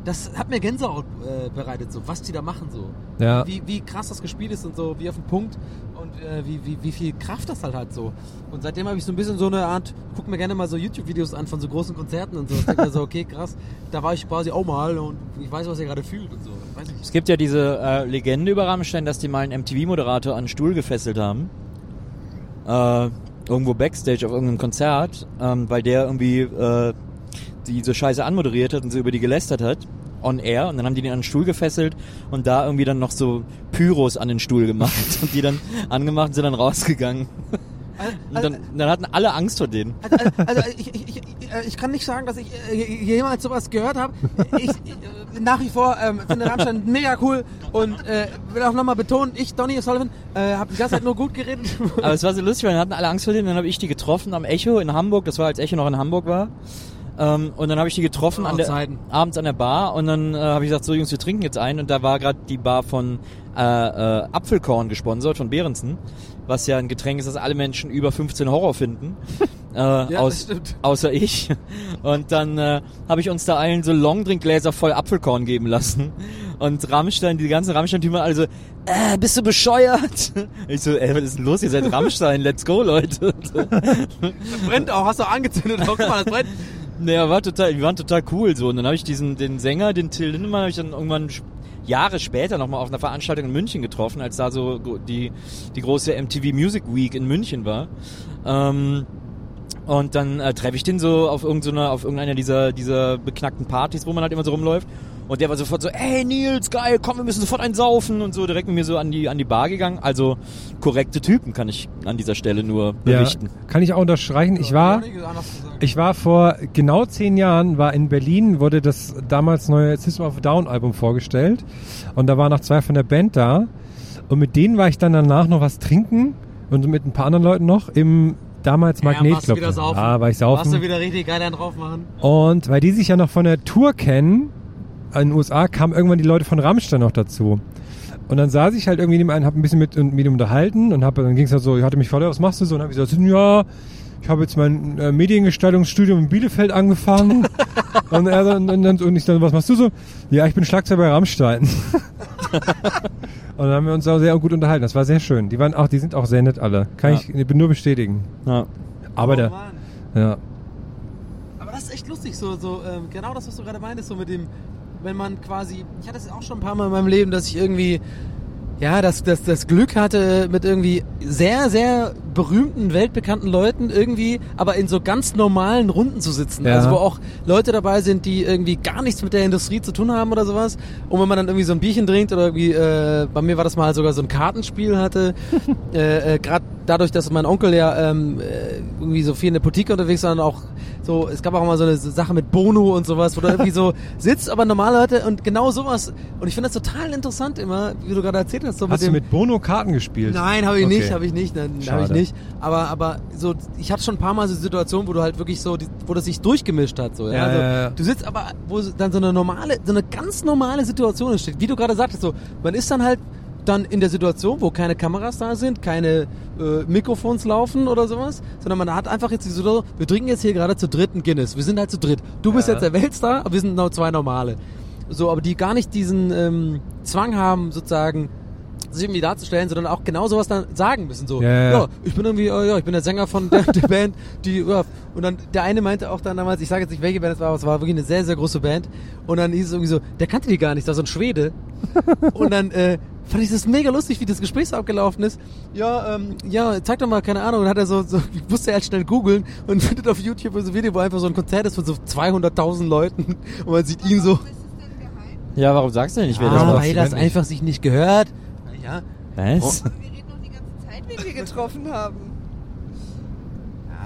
das hat mir Gänsehaut äh, bereitet, so was die da machen so. Ja. Wie, wie krass das gespielt ist und so, wie auf den Punkt und äh, wie, wie, wie viel Kraft das halt hat so. Und seitdem habe ich so ein bisschen so eine Art, guck mir gerne mal so YouTube-Videos an von so großen Konzerten und so. Ich denke mir so, okay, krass, da war ich quasi auch mal und ich weiß, was ihr gerade fühlt und so. Es gibt ja diese äh, Legende über Rammstein, dass die mal einen MTV-Moderator an einen Stuhl gefesselt haben. Äh, irgendwo Backstage auf irgendeinem Konzert, ähm, weil der irgendwie äh, diese Scheiße anmoderiert hat und sie über die gelästert hat. On air und dann haben die den an den Stuhl gefesselt und da irgendwie dann noch so Pyros an den Stuhl gemacht und die dann angemacht und sind dann rausgegangen. Und dann, dann hatten alle Angst vor denen. Also, also ich, ich, ich, äh, ich kann nicht sagen, dass ich äh, jemals sowas gehört habe. Ich, äh, nach wie vor ähm, finde Rammstein mega cool und äh, will auch nochmal betonen, ich, Donny O'Sullivan, äh, habe die ganze Zeit nur gut geredet. Aber es war so lustig, weil dann hatten alle Angst vor denen. Dann habe ich die getroffen am Echo in Hamburg. Das war, als Echo noch in Hamburg war. Ähm, und dann habe ich die getroffen Oh, an der, abends an der Bar. Und dann äh, habe ich gesagt, so Jungs, wir trinken jetzt ein. Und da war gerade die Bar von äh, äh, Apfelkorn gesponsert, von Behrensen. Was ja ein Getränk ist, das alle Menschen über 15 Horror finden. äh, das aus, außer ich. Und dann äh, habe ich uns da allen so Longdrinkgläser voll Apfelkorn geben lassen. Und Rammstein, die ganzen Rammstein-Typen alle so, äh, bist du bescheuert? Ich so, ey, was ist denn los? Ihr seid Rammstein, let's go, Leute. brennt auch, hast du angezündet, guck mal, das brennt. Naja, war total, die waren total cool so. Und dann habe ich diesen, den Sänger, den Till Lindemann, habe ich dann irgendwann Jahre später nochmal auf einer Veranstaltung in München getroffen, als da so die, die große MTV Music Week in München war. Ähm, und dann äh, treffe ich den so auf irgendeiner, auf irgendeiner dieser, dieser beknackten Partys, wo man halt immer so rumläuft. Und der war sofort so, ey Nils, geil, komm, wir müssen sofort einen saufen und so direkt mit mir so an die, an die Bar gegangen. Also korrekte Typen kann ich an dieser Stelle nur berichten. Ja, kann ich auch unterstreichen. Ich war, ich war vor genau zehn Jahren, war in Berlin, wurde das damals neue System of a Down Album vorgestellt. Und da waren noch zwei von der Band da. Und mit denen war ich dann danach noch was trinken und mit ein paar anderen Leuten noch im damals Ja, warst du Magnetclub. wieder saufen? Ja, war ich saufen. Warst du wieder richtig geil drauf machen? Und weil die sich ja noch von der Tour kennen, in den USA kamen irgendwann die Leute von Rammstein noch dazu. Und dann saß ich halt irgendwie neben einem, hab ein bisschen mit, mit ihm unterhalten und hab, dann ging es halt so, ich hatte mich voll, was machst du so? Und dann hab ich gesagt, ja, ich habe jetzt mein äh, Mediengestaltungsstudium in Bielefeld angefangen. und, er dann, und, dann, und ich dann, was machst du so? Ja, ich bin Schlagzeuger bei Rammstein. und dann haben wir uns auch sehr gut unterhalten. Das war sehr schön. Die waren auch, die sind auch sehr nett alle. Kann Ja. ich, ich bin nur bestätigen. Ja. Aber Oh, der, Mann. ja. Aber das ist echt lustig, so, so ähm, genau das, was du gerade meintest, so mit dem, wenn man quasi, ich hatte es auch schon ein paar Mal in meinem Leben, dass ich irgendwie, ja, das, das, das Glück hatte, mit irgendwie sehr, sehr berühmten, weltbekannten Leuten irgendwie, aber in so ganz normalen Runden zu sitzen. Ja. Also wo auch Leute dabei sind, die irgendwie gar nichts mit der Industrie zu tun haben oder sowas. Und wenn man dann irgendwie so ein Bierchen trinkt oder irgendwie, äh, bei mir war das mal sogar so ein Kartenspiel hatte, äh, äh, gerade dadurch, dass mein Onkel ja ähm, äh, irgendwie so viel in der Politik unterwegs war und auch so, es gab auch mal so eine Sache mit Bono und sowas, wo du irgendwie so sitzt, aber normale Leute und genau sowas. Und ich finde das total interessant immer, wie du gerade erzählt hast. So Hast mit du mit Bono Karten gespielt? Nein, habe ich Okay. nicht, habe ich nicht, nein, habe ich nicht. Aber aber so, ich hatte schon ein paar Mal so Situationen, wo du halt wirklich so, wo das sich durchgemischt hat, so. Ja, Ja, also, ja. Du sitzt aber, wo dann so eine normale, so eine ganz normale Situation entsteht, wie du gerade sagtest, so, man ist dann halt dann in der Situation, wo keine Kameras da sind, keine äh, Mikrofons laufen oder sowas, sondern man hat einfach jetzt die Situation, wir trinken jetzt hier gerade zu dritt ein Guinness. Wir sind halt zu dritt. Du bist Ja. jetzt der Weltstar, aber wir sind noch zwei normale. So, aber die gar nicht diesen ähm, Zwang haben, sozusagen sich irgendwie darzustellen, sondern auch genau sowas dann sagen müssen. So, Ja, ja, ich bin irgendwie, äh, ja, ich bin der Sänger von der, der Band, die, ja. Und dann, der eine meinte auch dann damals, ich sage jetzt nicht, welche Band es war, aber es war wirklich eine sehr, sehr große Band. Und dann hieß es irgendwie so, der kannte die gar nicht, das war so ein Schwede. und dann, äh, fand ich das mega lustig, wie das Gespräch so abgelaufen ist. Ja, ähm, ja, zeig doch mal, keine Ahnung. Und dann hat er so, so musste er halt schnell googeln und findet auf YouTube so ein Video, wo einfach so ein Konzert ist von so 200.000 Leuten und man sieht ihn so. Ja, warum sagst du denn nicht, wer das Ah, war? weil das einfach sich nicht gehört. Ja. Was? Aber wir reden noch die ganze Zeit, wen wir getroffen haben.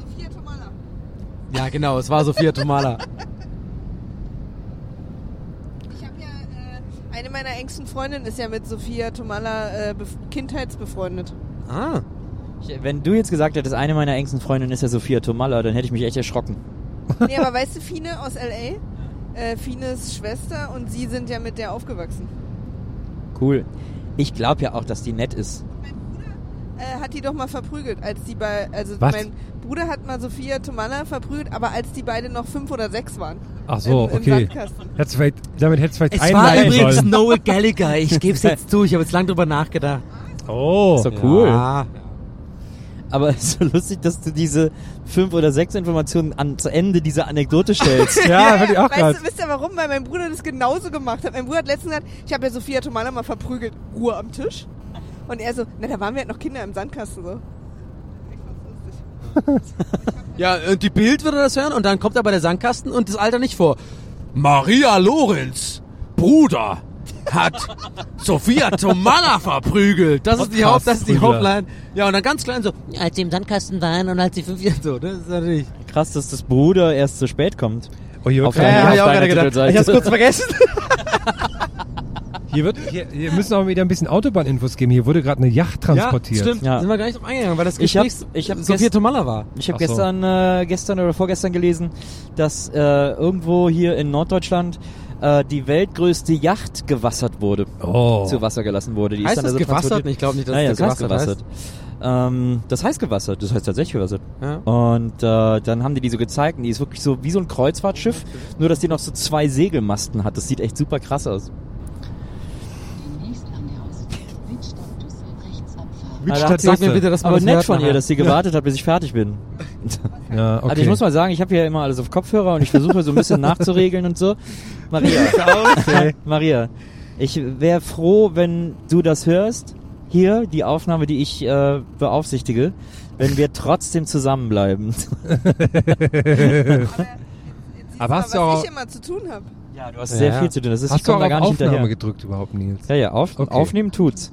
Sophia Tomala. Ja, genau, es war Sophia Tomala. Ich habe ja, äh, eine meiner engsten Freundinnen ist ja mit Sophia Tomala äh, bef- kindheitsbefreundet. Ah. Ich, wenn du jetzt gesagt hättest, eine meiner engsten Freundinnen ist ja Sophia Tomalla, dann hätte ich mich echt erschrocken. Nee, aber weißt du, Fine aus L.A., äh, Fines Schwester und sie sind ja mit der aufgewachsen. Cool. Ich glaube ja auch, dass die nett ist. Äh, hat die doch mal verprügelt, als die bei, also Was? mein Bruder hat mal Sophia Tomala verprügelt, aber als die beide noch fünf oder sechs waren. Ach so, Im- im okay. Sandkasten. Hättest du vielleicht, damit hättest du vielleicht Es war einleiten übrigens sollen. Noel Gallagher. Ich gebe es jetzt zu. Ich habe jetzt lange drüber nachgedacht. Oh. Ist doch cool. Ja. Aber es ist so lustig, dass du diese fünf oder sechs Informationen ans Ende dieser Anekdote stellst. Ja, würde ich auch weißt gerade. du, wisst ihr warum? Weil mein Bruder das genauso gemacht hat. Mein Bruder hat letztens gesagt, ich habe ja Sophia Tomala mal verprügelt, Ruhe am Tisch. Und er so, na, da waren wir halt noch Kinder im Sandkasten so. Ja, und die Bild würde das hören und dann kommt aber der Sandkasten und das Alter nicht vor. Maria Lorenz, Bruder, hat Sophia Tomala verprügelt. Das ist die, Haupt, das ist die. Hauptline. Ja, und dann ganz klein so, ja, als sie im Sandkasten waren und als sie fünf Jahre so. Das ist natürlich... Krass, dass das Bruder erst zu spät kommt. Oh, hier, Auf wird, der- Ja, auf ich auch deiner gerade gedacht. Titelseite. Ich hab's kurz vergessen. hier, wird, hier, hier müssen auch wieder ein bisschen Autobahninfos geben. Hier wurde gerade eine Yacht transportiert. Ja, stimmt. Ja. Sind wir gar nicht drauf eingegangen, weil das Ich Gespräch hab- ich hab Sophia Tomala war. Ich habe so. gestern, äh, gestern oder vorgestern gelesen, dass äh, irgendwo hier in Norddeutschland äh, die weltgrößte Yacht gewassert wurde. Oh. Zu Wasser gelassen wurde. Die Heißt ist dann das also gewassert? Ich glaube nicht, dass Naja, es das heißt gewassert gewassert. Ähm, das heißt gewassert, das heißt tatsächlich gewassert. Ja. Und äh, dann haben die die so gezeigt und die ist wirklich so wie so ein Kreuzfahrtschiff, nur dass die noch so zwei Segelmasten hat. Das sieht echt super krass aus. Rechts abfahren. Mit Alter, Stadt Sag mir bitte, dass man Aber das nett hört von ihr, nachher. dass sie gewartet hat, bis ich fertig bin. Ja, okay. Also ich muss mal sagen, ich habe hier immer alles auf Kopfhörer und ich versuche so ein bisschen nachzuregeln und so. Maria, okay. Maria, ich wäre froh, wenn du das hörst. Hier, die Aufnahme, die ich äh, beaufsichtige, wenn wir trotzdem zusammenbleiben. Aber du hast mal, du was auch- ich immer zu tun habe. Ja, du hast sehr viel zu tun. Das ist, ich Hast du komme auch da auf gar nicht Aufnahme hinterher. gedrückt überhaupt, Nils? Ja, ja, auf, Okay. aufnehmen tut's.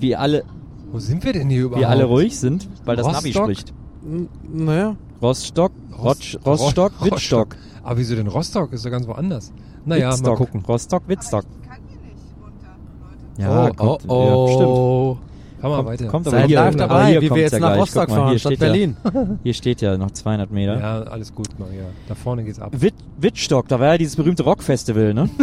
Wie alle, Wo sind wir denn hier überhaupt? wie alle ruhig sind, weil das Navi Rostock? spricht. N- Naja. Rostock, Rotsch, Rostock, Rostock. Wittstock. Aber wieso denn Rostock? Ist doch ganz woanders. Naja, mal Wittstock. gucken. Rostock, Wittstock. Ja, oh, kommt, oh, Ja, stimmt. oh. Fahr mal Kommt, weiter. kommt aber Seid hier, live aber dabei, hier wie wir jetzt ja nach gleich. Rostock mal, fahren, statt steht Berlin. Ja, hier steht ja noch 200 Meter. Ja, alles gut, Maria. Da vorne geht's ab. Witt, Wittstock, da war ja dieses berühmte Rockfestival, ne?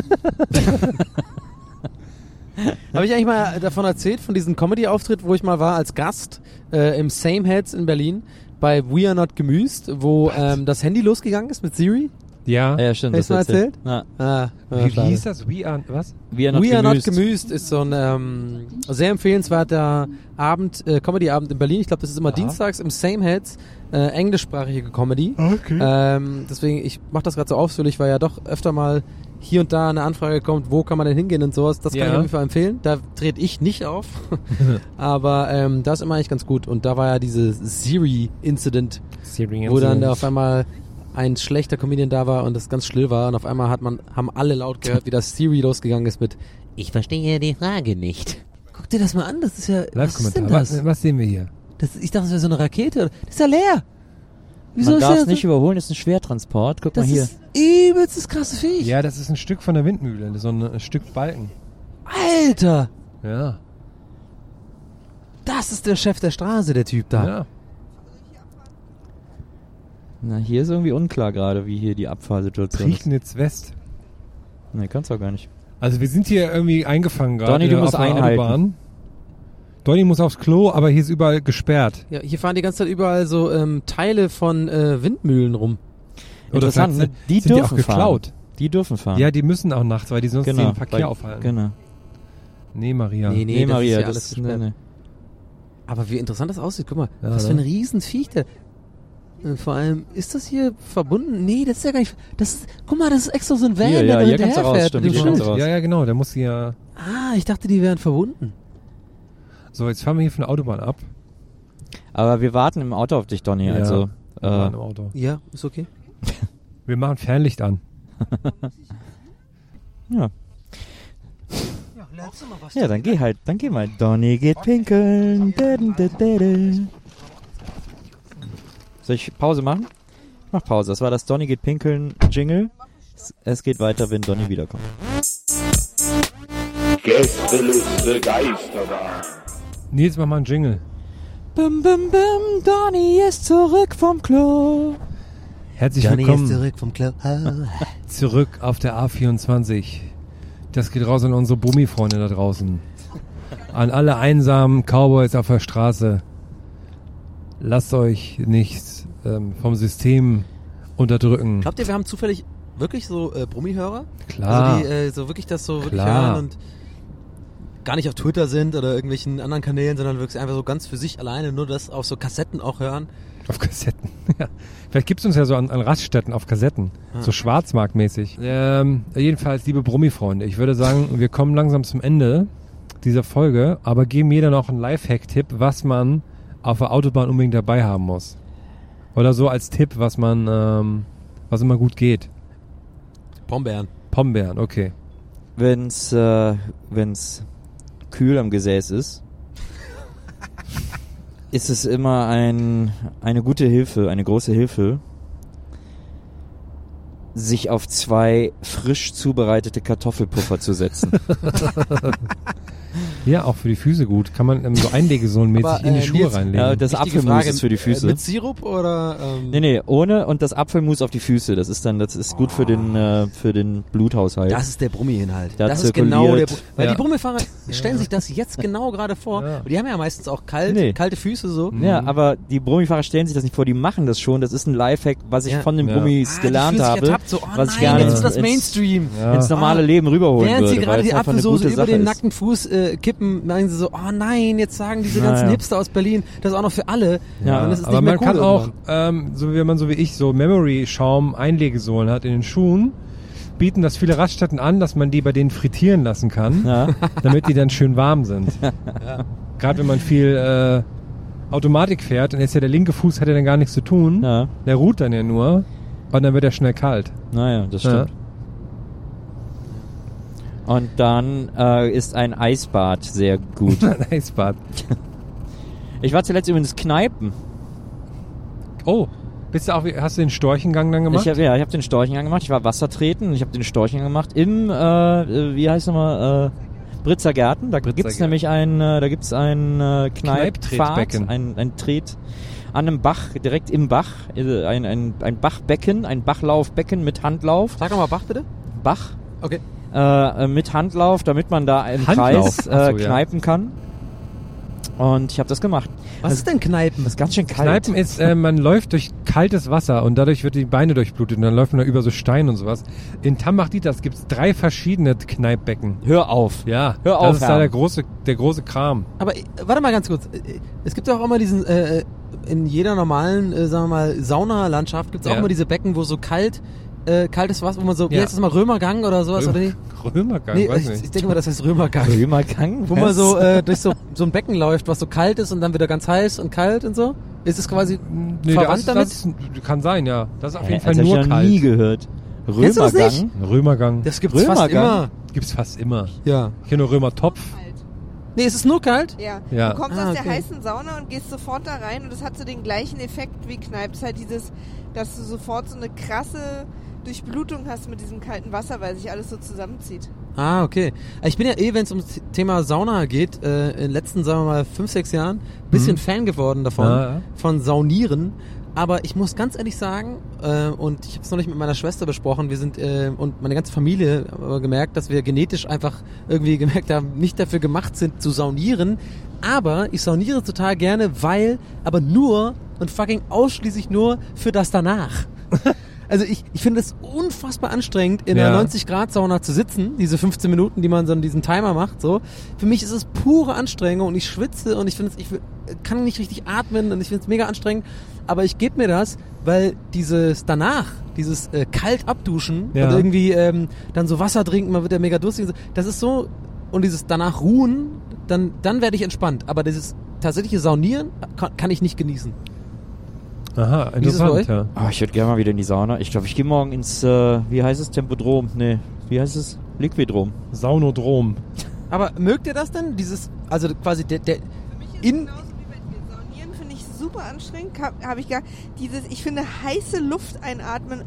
Habe ich eigentlich mal davon erzählt, von diesem Comedy-Auftritt, wo ich mal war als Gast äh, im Same Heads in Berlin bei We Are Not Gemüst, wo ähm, das Handy losgegangen ist mit Siri? Ja. Ja, stimmt. Hast du mal erzählt? Ja. Ah, Wie, wie hieß das? We are, was? We are not We Are Not gemüst. Gemüst ist so ein ähm, sehr empfehlenswerter Abend, äh, Comedy-Abend in Berlin. Ich glaube, das ist immer dienstags im Same Heads, äh, englischsprachige Comedy. Okay. Ähm, deswegen, ich mache das gerade so ausführlich, weil ja doch öfter mal hier und da eine Anfrage kommt, wo kann man denn hingehen und sowas. Das kann Ja. ich auf jeden Fall empfehlen. Da trete ich nicht auf. Aber ähm, das ist immer eigentlich ganz gut. Und da war ja diese Siri-Incident, Siri wo dann Incident. auf einmal ein schlechter Comedian da war und es ganz still war und auf einmal hat man, haben alle laut gehört, wie das Siri losgegangen ist mit Ich verstehe die Frage nicht. Guck dir das mal an, das ist ja, was ist denn Live-Kommentar. das? Was, was sehen wir hier? das? Ich dachte, das wäre so eine Rakete. Das ist ja leer. Wieso Man darf es nicht so, überholen, ist ein Schwertransport. Guck Das mal hier. ist übelst das krasse Viech. Ja, das ist ein Stück von der Windmühle. So ein, ein Stück Balken. Alter, Ja. das ist der Chef der Straße, der Typ da. Ja. Na, hier ist irgendwie unklar gerade, wie hier die Abfahrsituation ist. Prignitz West. Nee, kannst du auch gar nicht. Also wir sind hier irgendwie eingefangen gerade Donny, du auf musst einhalten. Autobahn. Donny muss aufs Klo, aber hier ist überall gesperrt. Ja, hier fahren die ganze Zeit überall so ähm, Teile von äh, Windmühlen rum. Interessant, vielleicht ne? Die sind die auch dürfen geklaut. fahren. Die dürfen fahren. Ja, die müssen auch nachts, weil die sonst genau. den Verkehr Weil- aufhalten. Genau. Nee, Maria. Nee, nee, Nee, das Maria, ist ja das alles nee, nee. Aber wie interessant das aussieht, guck mal, Ja, was für ein? Riesenviech der. Und vor allem, ist das hier verbunden? Nee, das ist ja gar nicht. Das ist, guck mal, das ist extra so ein Van, Hier, der ja, da hinterherfährt. Ja, ja, genau. Der muss hier. Ah, ich dachte, die wären verbunden. So, jetzt fahren wir hier von der Autobahn ab. Aber wir warten im Auto auf dich, Donny. Ja, Also, Wir äh, im Auto. Ja, ist okay. Wir machen Fernlicht an. ja. Ja, dann geh halt, dann geh mal. Donny geht pinkeln. Soll ich Pause machen? Mach Pause. Das war das Donny geht pinkeln Jingle. Es- Es geht weiter, wenn Donny wiederkommt. Gästeliste Geisterbahn. Nils, mach mal einen Jingle. Bim, bim, bim, Donny ist zurück vom Klo. Herzlich Johnny willkommen ist zurück vom Club. zurück auf der A24. Das geht raus an unsere Brummi-Freunde da draußen. An alle einsamen Cowboys auf der Straße. Lasst euch nicht ähm, vom System unterdrücken. Glaubt ihr, wir haben zufällig wirklich so äh, Brummi-Hörer? Klar. Also die äh, so wirklich das so wirklich Klar. hören und gar nicht auf Twitter sind oder irgendwelchen anderen Kanälen, sondern wirklich einfach so ganz für sich alleine nur das auf so Kassetten auch hören. Auf Kassetten. ja. Vielleicht gibt's uns ja so an, an Raststätten auf Kassetten. Ah. So schwarzmarktmäßig. Ähm, jedenfalls, liebe Brummi-Freunde, ich würde sagen, wir kommen langsam zum Ende dieser Folge, aber geben jeder noch einen Lifehack-Tipp, was man auf der Autobahn unbedingt dabei haben muss. Oder so als Tipp, was man, ähm, was immer gut geht. Pombeeren. Pombeeren, okay. Wenn's, äh, wenn's kühl am Gesäß ist, ist es immer ein, eine gute Hilfe, eine große Hilfe, sich auf zwei frisch zubereitete Kartoffelpuffer zu setzen. Ja, auch für die Füße gut. Kann man ähm, so Einlegesohnmäßig Aber, in die äh, Schuhe Nils, reinlegen. Ja, das Apfelmus Frage, ist für die äh, Füße. Mit Sirup oder? Ähm, Nee, nee, ohne und das Apfelmus auf die Füße. Das ist dann, das ist gut für den, äh, für den Bluthaushalt. Das ist der Brummi-Inhalt. Da das ist genau der. Br- Weil Ja. die Brummifahrer stellen sich das jetzt genau gerade vor. Ja. Die haben ja meistens auch kalt, Nee. kalte Füße so. ja, aber die Brummifahrer stellen sich das nicht vor, die machen das schon. Das ist ein Lifehack, was ich Ja. von den Ja. Brummis Ah, gelernt habe. ertappt, so, oh was ich nein, gerne jetzt ist das ins- Mainstream. Ja. ins normale Ah. Leben rüberholen Während sie würde. gerade weil die gute über den nackten Fuß kippen, meinen sie so, oh nein, jetzt sagen diese ganzen Naja. Hipster aus Berlin, das ist auch noch für alle. Ja, Und das ist aber man kann cool auch, irgendwann. ähm, so wie wenn man so wie ich so Memory-Schaum Einlegesohlen hat in den Schuhen, bieten das viele Raststätten an, dass man die bei denen frittieren lassen kann, Ja. damit die dann schön warm sind. Gerade wenn man viel äh, Automatik fährt, dann ist ja der linke Fuß hat ja dann gar nichts zu tun. Ja. Der ruht dann ja nur. Und dann wird er schnell kalt. Naja, das Ja. stimmt. Und dann äh, ist ein Eisbad sehr gut. Ein Eisbad. Ich war zuletzt übrigens Kneipen. Oh, bist du auch, hast du den Storchengang dann gemacht? Ich hab, ja, ich habe den Storchengang gemacht. Ich war Wassertreten und ich habe den Storchengang gemacht im, äh, äh, wie heißt nochmal, äh, Britzer Garten. Da Britzer gibt's Garten. nämlich ein, äh, da gibt's ein äh, Kneipptretbecken. ein, ein Tret an einem Bach, direkt im Bach, äh, ein, ein, ein Bachbecken, ein Bachlaufbecken mit Handlauf. Sag nochmal Bach bitte. Bach. Okay. Äh, äh, mit Handlauf, damit man da im Handlauf? Kreis äh, so, ja. kneipen kann. Und ich habe das gemacht. Was ist denn Kneipen? Das ist ganz schön kalt. Kneipen ist, äh, man läuft durch kaltes Wasser und dadurch wird die Beine durchblutet und dann läuft man da über so Stein und sowas. In Tambach-Dieters gibt's drei verschiedene Kneippbecken. Hör auf. Ja, Hör das auf, ist da Herr. der große, der große Kram. Aber äh, warte mal ganz kurz. Es gibt auch immer diesen, äh, in jeder normalen, äh, sagen wir mal, Saunalandschaft gibt es auch Ja. immer diese Becken, wo so kalt, äh, kaltes Wasser, wo man so, wie Ja. heißt das mal, Römergang oder sowas, oder nicht? Römergang, Nee, weiß ich, nicht. ich denke mal, das heißt Römergang. Römergang? Wo man so äh, durch so, so ein Becken läuft, was so kalt ist und dann wieder ganz heiß und kalt und so. Ist es quasi Nee, verwandt das, damit? das kann sein, ja. Das ist auf jeden Fall das hab nur ich kalt. nie gehört. Du das nicht? Römergang? Römergang. Das gibt's fast Römergang? immer. Gibt's fast immer. Ja. Ich kenne nur Römertopf. Nee, ist es nur kalt? Ja. Ja. Du kommst Ah, aus der okay. heißen Sauna und gehst sofort da rein und es hat so den gleichen Effekt wie Kneipp. Es ist halt dieses, dass du sofort so eine krasse Durchblutung hast mit diesem kalten Wasser, weil sich alles so zusammenzieht. Ah, okay. Ich bin ja eh, wenn es ums Thema Sauna geht, äh, in den letzten, sagen wir mal, fünf, sechs Jahren, bisschen Fan geworden davon, Ja, ja. von Saunieren. Aber ich muss ganz ehrlich sagen, äh, und ich habe es noch nicht mit meiner Schwester besprochen, wir sind äh, und meine ganze Familie äh, gemerkt, dass wir genetisch einfach irgendwie gemerkt haben, nicht dafür gemacht sind zu saunieren. Aber ich sauniere total gerne, weil, aber nur und fucking ausschließlich nur für das danach. Also ich, ich finde es unfassbar anstrengend, in Ja. einer 90-Grad-Sauna zu sitzen, diese 15 Minuten, die man so in diesem Timer macht. So. Für mich ist es pure Anstrengung und ich schwitze und ich finde ich kann nicht richtig atmen und ich finde es mega anstrengend. Aber ich gebe mir das, weil dieses danach, dieses äh, kalt abduschen Ja. und irgendwie ähm, dann so Wasser trinken, man wird ja mega durstig. Das ist so, und dieses danach ruhen, dann, dann werde ich entspannt. Aber dieses tatsächliche Saunieren kann, kann ich nicht genießen. Aha, interessant, ja. Oh, ich würde gerne mal wieder in die Sauna. Ich glaube, ich gehe morgen ins, äh, wie heißt es, Tempodrom? Nee, wie heißt es? Liquidrom. Saunodrom. Aber mögt ihr das denn? Dieses, also quasi der, der Für mich ist In- es genauso wie bei dir. Saunieren finde ich super anstrengend. Habe hab ich gar dieses, ich finde heiße Luft einatmen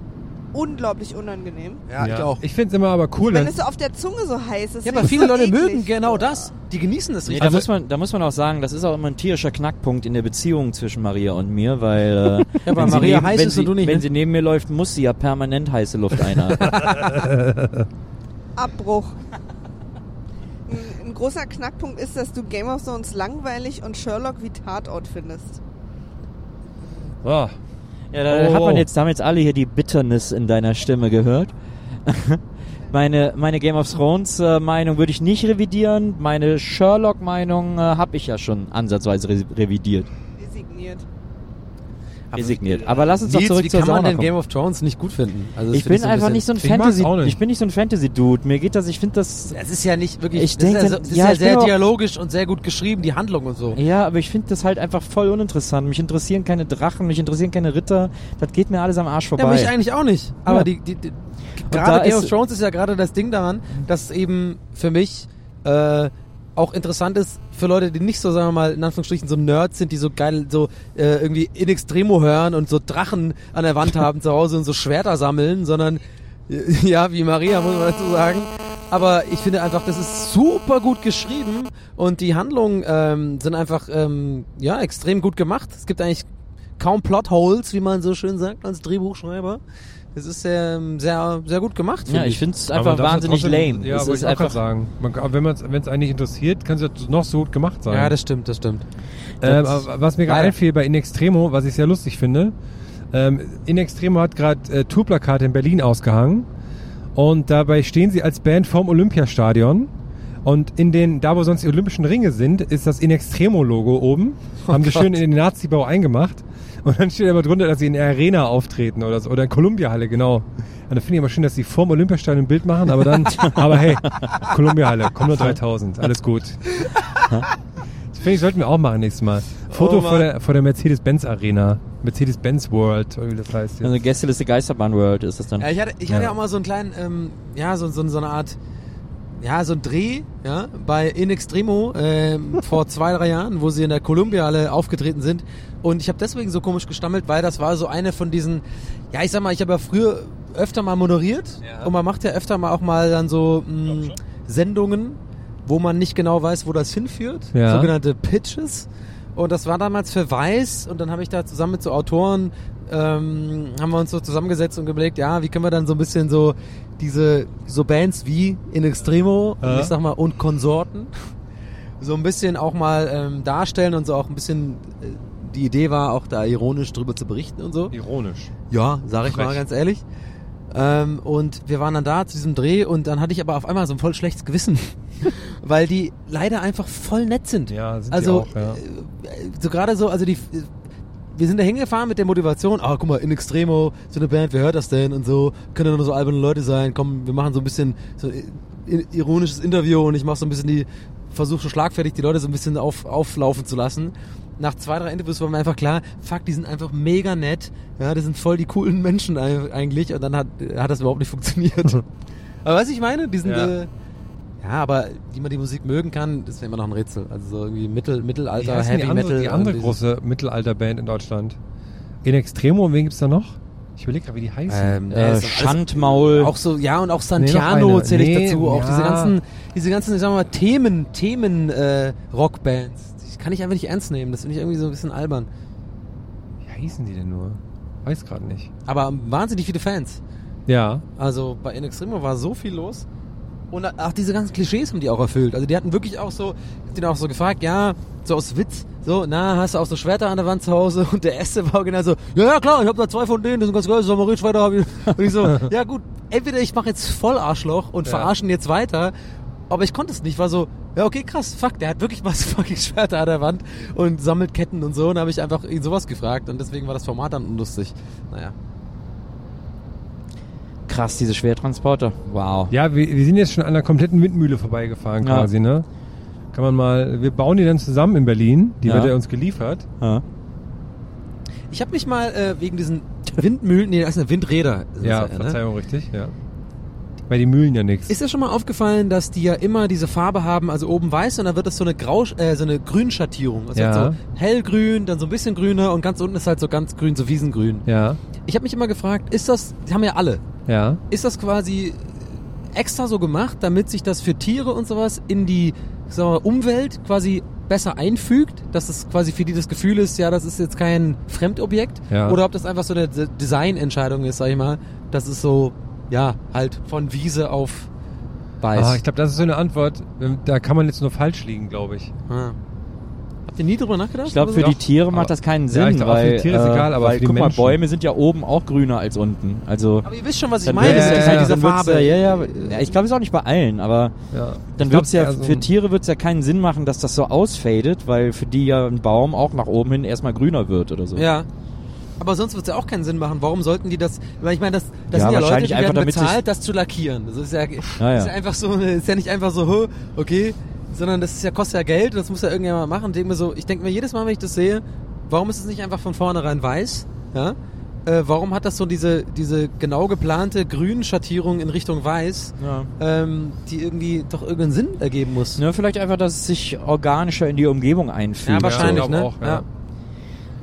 unglaublich unangenehm. Ja, ich auch. Ich finde es immer aber cool, Wenn wenn es so auf der Zunge so heiß ist. Ja, aber viele Leute eklig. mögen genau das. Die genießen das Nee, richtig. da, Also- muss man, da muss man auch sagen, das ist auch immer ein tierischer Knackpunkt in der Beziehung zwischen Maria und mir, weil, äh, Ja, sie Maria neben, heiß wenn, ist sie, und du nicht, wenn ne? sie neben mir läuft, muss sie ja permanent heiße Luft einatmen. Abbruch. Ein, ein großer Knackpunkt ist, dass du Game of Thrones langweilig und Sherlock wie Tatort findest. oh, Ja, da Oh. hat man jetzt, da haben jetzt alle hier die Bitterness in deiner Stimme gehört. meine, meine Game of Thrones äh, Meinung würde ich nicht revidieren. Meine Sherlock Meinung äh, habe ich ja schon ansatzweise re revidiert. Resigniert. Resigniert. Aber lass uns doch Nils, zurück wie zur kann man denn kommen. Game of Thrones nicht gut finden? Also das Ich find bin einfach bisschen- nicht so ein Ich mag's Fantasy, auch nicht. ich bin nicht so ein Fantasy Dude. Mir geht das, ich finde das Es ist ja nicht wirklich. Ich das denk ist ja, dann- so, das ist ja, ja, ich bin sehr auch- dialogisch und sehr gut geschrieben, die Handlung und so. Ja, aber ich finde das halt einfach voll uninteressant. Mich interessieren keine Drachen, mich interessieren keine Ritter. Das geht mir alles am Arsch vorbei. Ja, mich eigentlich auch nicht. Aber Ja. die, die, die da gerade Game ist- of Thrones ist ja gerade das Ding daran, dass eben für mich äh, auch interessant ist für Leute, die nicht so, sagen wir mal, in Anführungsstrichen so Nerds sind, die so geil, so äh, irgendwie in Extremo hören und so Drachen an der Wand haben zu Hause und so Schwerter sammeln, sondern äh, ja, wie Maria, muss man dazu sagen. Aber ich finde einfach, das ist super gut geschrieben und die Handlungen ähm, sind einfach ähm, ja extrem gut gemacht. Es gibt eigentlich kaum Plotholes, wie man so schön sagt als Drehbuchschreiber. Es ist ähm, sehr, sehr gut gemacht. ja, finde ich finde es einfach wahnsinnig trotzdem- lame. Ja, es ist ich auch gerade einfach sagen. Man, wenn es wenn es einen nicht interessiert, kann es ja noch so gut gemacht sein. Ja, das stimmt, das stimmt. Ähm, Das- was mir gerade einfiel bei In Extremo, was ich sehr lustig finde, ähm, In Extremo hat gerade äh, Tourplakate in Berlin ausgehangen und dabei stehen sie als Band vorm Olympiastadion und in den, da wo sonst die Olympischen Ringe sind, ist das In Extremo Logo oben, haben sie Gott. schön in den Nazi-Bau eingemacht und dann steht aber drunter, dass sie in der Arena auftreten oder so, oder in Columbia-Halle, genau. Und da finde ich immer schön, dass sie vorm Olympiastadion ein Bild machen, aber dann, aber hey, Columbia-Halle, kommen nur 3000, alles gut. Das finde ich, sollten wir auch machen nächstes Mal. Foto Oh vor der, vor der Mercedes-Benz Arena. Mercedes-Benz World, oder wie das heißt. jetzt. Also Gästeliste Geisterbahn World ist das dann. Ja, ich hatte, ich hatte Ja. ja auch mal so einen kleinen, ähm, ja, so, so, so eine Art, ja, so ein Dreh, ja, bei In Extremo ähm, vor zwei, drei Jahren, wo sie in der Columbia-Halle aufgetreten sind. Und ich habe deswegen so komisch gestammelt, weil das war so eine von diesen, ja, ich sag mal, ich habe ja früher öfter mal moderiert und man macht ja öfter mal auch mal dann so mh, Sendungen, wo man nicht genau weiß, wo das hinführt, Ja. sogenannte Pitches. Und das war damals für Weiß und dann habe ich da zusammen mit so Autoren ähm, haben wir uns so zusammengesetzt und überlegt, ja, wie können wir dann so ein bisschen so diese so Bands wie In Extremo und Ja. ich sag mal und Konsorten so ein bisschen auch mal ähm, darstellen und so auch ein bisschen äh, die Idee war auch da ironisch drüber zu berichten und so. Ironisch. Ja, sag ich mal Frech. ganz ehrlich. Ähm, und wir waren dann da zu diesem Dreh und dann hatte ich aber auf einmal so ein voll schlechtes Gewissen, weil die leider einfach voll nett sind. Ja, sind die also auch, ja. äh, so gerade so, also die wir sind da hingefahren mit der Motivation, ah, guck mal, in Extremo, so eine Band, wer hört das denn und so, können nur so alberne Leute sein, komm, wir machen so ein bisschen so ein ironisches Interview und ich mache so ein bisschen die, versuche so schlagfertig die Leute so ein bisschen auf, auflaufen zu lassen. Nach zwei, drei Interviews war mir einfach klar, fuck, die sind einfach mega nett, ja, das sind voll die coolen Menschen ei- eigentlich und dann hat, hat das überhaupt nicht funktioniert. aber was ich meine, die sind, Ja. äh, ja, aber wie man die Musik mögen kann, das ist ja immer noch ein Rätsel. Also so irgendwie Mittel, Wie Mittelalter, Heavy die andere, Metal. die andere große Mittelalterband in Deutschland? In Extremo, und wen gibt's da noch? Ich überlege gerade, wie die heißen. Ähm, Äh, alles- Schandmaul. Auch so, ja, und auch Nee, Santiano eine. zähle ich Nee, dazu. Auch ja. diese ganzen, diese ganzen, ich sag mal, Themen, Themen, äh, Rockbands. Die kann ich einfach nicht ernst nehmen. Das finde ich irgendwie so ein bisschen albern. Wie hießen die denn nur? Weiß gerade nicht. Aber wahnsinnig viele Fans. Ja. Also bei In Extremo war so viel los. Und auch diese ganzen Klischees haben die auch erfüllt. Also die hatten wirklich auch so, ich hab den auch so gefragt, ja, so aus Witz, so, na, hast du auch so Schwerter an der Wand zu Hause? Und der erste war genau so, ja, ja klar, ich habe da zwei von denen, das sind ganz geil, Samurai-Schwerter habe ich. Und ich so, ja gut, entweder ich mache jetzt voll Arschloch und Ja. verarschen jetzt weiter, aber ich konnte es nicht, war so, ja okay, krass, fuck, der hat wirklich was fucking Schwerter an der Wand und sammelt Ketten und so. Und habe ich einfach ihn sowas gefragt und deswegen war das Format dann unlustig. Naja. Krass, diese Schwertransporter. Wow. Ja, wir, wir sind jetzt schon an einer kompletten Windmühle vorbeigefahren Ja. quasi, ne? Kann man mal, wir bauen die dann zusammen in Berlin. Die Ja. wird er uns geliefert. Ja. Ich habe mich mal äh, wegen diesen Windmühlen, nee, das sind ja Windräder. sind Ja, das ne? Verzeihung, richtig, ja. Weil die Mühlen ja nichts. Ist dir schon mal aufgefallen, dass die ja immer diese Farbe haben, also oben weiß und dann wird das so eine Grau, äh, so eine Grünschattierung. Also Ja. halt so hellgrün, dann so ein bisschen grüner und ganz unten ist halt so ganz grün, so Wiesengrün. Ja, Ich habe mich immer gefragt, ist das, die haben ja alle, ja. ist das quasi extra so gemacht, damit sich das für Tiere und sowas in die sagen wir, mal, Umwelt quasi besser einfügt, dass es quasi für die das Gefühl ist, ja, das ist jetzt kein Fremdobjekt, Ja. oder ob das einfach so eine De- Designentscheidung ist, sag ich mal, dass es so, ja, halt von Wiese auf weiß. Ah, ich glaube, das ist so eine Antwort, ähm, da kann man jetzt nur falsch liegen, glaube ich. Ah. Habt ihr nie drüber nachgedacht? Ich glaube, für Oder die? Tiere aber- macht das keinen Ja, Sinn, ich glaub, auch für weil, die Tiere ist äh, egal, aber weil für die guck mal, Menschen. Bäume sind ja oben auch grüner als unten. Also Aber ihr wisst schon, was ich dann meine, ja, ist ja diese dann wird's Farbe. Ja, ja, ja, ja, ich glaube, es ist auch nicht bei allen, aber Ja. dann wird's glaub, ja, also- für Tiere wird's ja keinen Sinn machen, dass das so ausfadet, weil für die ja ein Baum auch nach oben hin erstmal grüner wird oder so. Ja. Aber sonst wird es ja auch keinen Sinn machen. Warum sollten die das? Weil ich meine, das, das Ja, sind ja Leute, die einfach, werden bezahlt, das zu lackieren. Das ist ja, ja. Ist ja einfach so, ist ja nicht einfach so, "Hö, okay, sondern das ist ja kostet ja Geld. Das muss ja irgendjemand machen. Denk mir so, ich denke mir jedes Mal, wenn ich das sehe, warum ist es nicht einfach von vornherein weiß? Ja. Äh, warum hat das so diese diese genau geplante Grünschattierung in Richtung Weiß, Ja. ähm, die irgendwie doch irgendeinen Sinn ergeben muss? Ne, vielleicht einfach, dass es sich organischer in die Umgebung einfügt. Ja, wahrscheinlich, ich ne? auch, ja.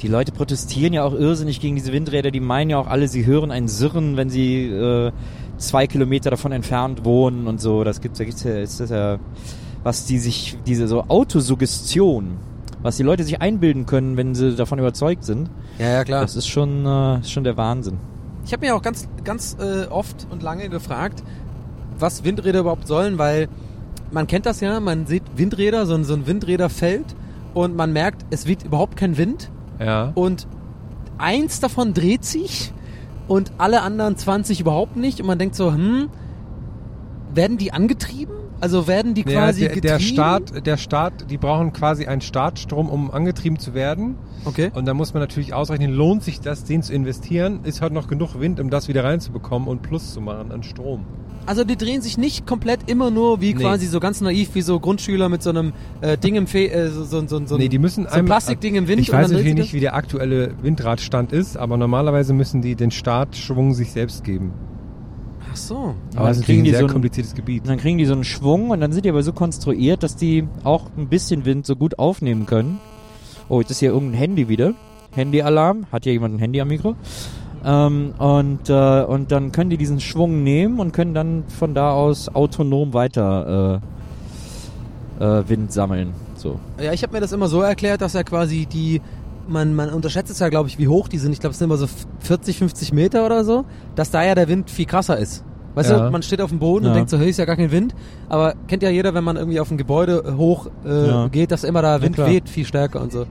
Die Leute protestieren ja auch irrsinnig gegen diese Windräder. Die meinen ja auch alle, sie hören ein Sirren, wenn sie äh, zwei Kilometer davon entfernt wohnen und so. Das gibt's, da gibt's ja, ist das ja, was die sich, diese so Autosuggestion, was die Leute sich einbilden können, wenn sie davon überzeugt sind. Ja, ja, klar. Das ist schon, äh, ist schon der Wahnsinn. Ich habe mir auch ganz, ganz äh, oft und lange gefragt, was Windräder überhaupt sollen, weil man kennt das ja, man sieht Windräder, so ein, so ein Windräderfeld und man merkt, es weht überhaupt kein Wind Ja. und eins davon dreht sich und alle anderen 20 überhaupt nicht und man denkt so, hm, werden die angetrieben Also werden die quasi der, der getrieben? Start, der Start, die brauchen quasi einen Startstrom, um angetrieben zu werden. Okay. Und da muss man natürlich ausrechnen, lohnt sich das, den zu investieren? Ist heute noch genug Wind, um das wieder reinzubekommen und Plus zu machen an Strom? Also die drehen sich nicht komplett immer nur wie Nee. quasi so ganz naiv wie so Grundschüler mit so einem äh, Ding im Fe äh, so, so, so, so, nee, die müssen so ein Plastikding im Wind Ich weiß natürlich nicht, wie der aktuelle Windradstand ist, aber normalerweise müssen die den Startschwung sich selbst geben. Ach so. Aber das ist ein sehr kompliziertes Gebiet. Dann kriegen die so einen Schwung und dann sind die aber so konstruiert, dass die auch ein bisschen Wind so gut aufnehmen können. Oh, jetzt ist hier irgendein Handy wieder. Handyalarm. Hat hier jemand ein Handy am Mikro? Ähm, und, äh, und dann können die diesen Schwung nehmen und können dann von da aus autonom weiter äh, äh, Wind sammeln. So. Ja, ich habe mir das immer so erklärt, dass er quasi die man, man unterschätzt es ja, glaube ich, wie hoch die sind. Ich glaube, es sind immer so 40, 50 Meter oder so, dass da ja der Wind viel krasser ist. Weißt Ja. du, man steht auf dem Boden Ja. und denkt so, hey, ist ja gar kein Wind. Aber kennt ja jeder, wenn man irgendwie auf ein Gebäude hoch äh, Ja. geht, dass immer da Wind weht, viel stärker und so.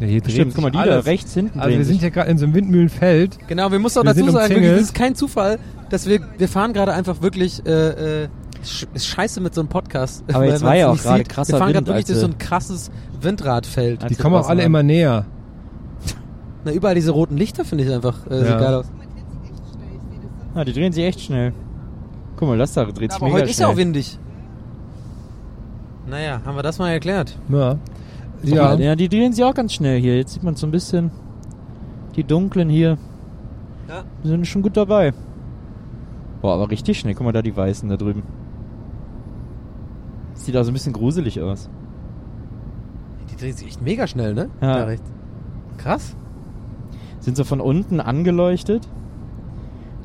Ja, hier dreht guck mal, die alles. da rechts hinten Also wir sind ja gerade in so einem Windmühlenfeld. Genau, wir müssen auch Wir dazu sagen, wirklich, das ist kein Zufall, dass wir, wir fahren gerade einfach wirklich, äh, äh, ist scheiße mit so einem Podcast. Aber jetzt war ja auch gerade sieht. krasser Wir fahren gerade wirklich durch so ein krasses Windradfeld. Die kommen auch alle immer näher. Na, überall diese roten Lichter finde ich einfach, äh, sieht Ja. geil aus. Ah, die drehen sich echt schnell. Guck mal, das da dreht sich Aber mega heute ist ja schnell. auch windig. Naja, haben wir das mal erklärt. Ja. Ja. mal, ja, die drehen sich auch ganz schnell hier. Jetzt sieht man so ein bisschen die dunklen hier. Ja. Die sind schon gut dabei. Boah, aber richtig schnell. Guck mal da die Weißen da drüben. Sieht also ein bisschen gruselig aus. Die drehen sich echt mega schnell, ne? Ja. Da rechts. Krass. Sind so von unten angeleuchtet.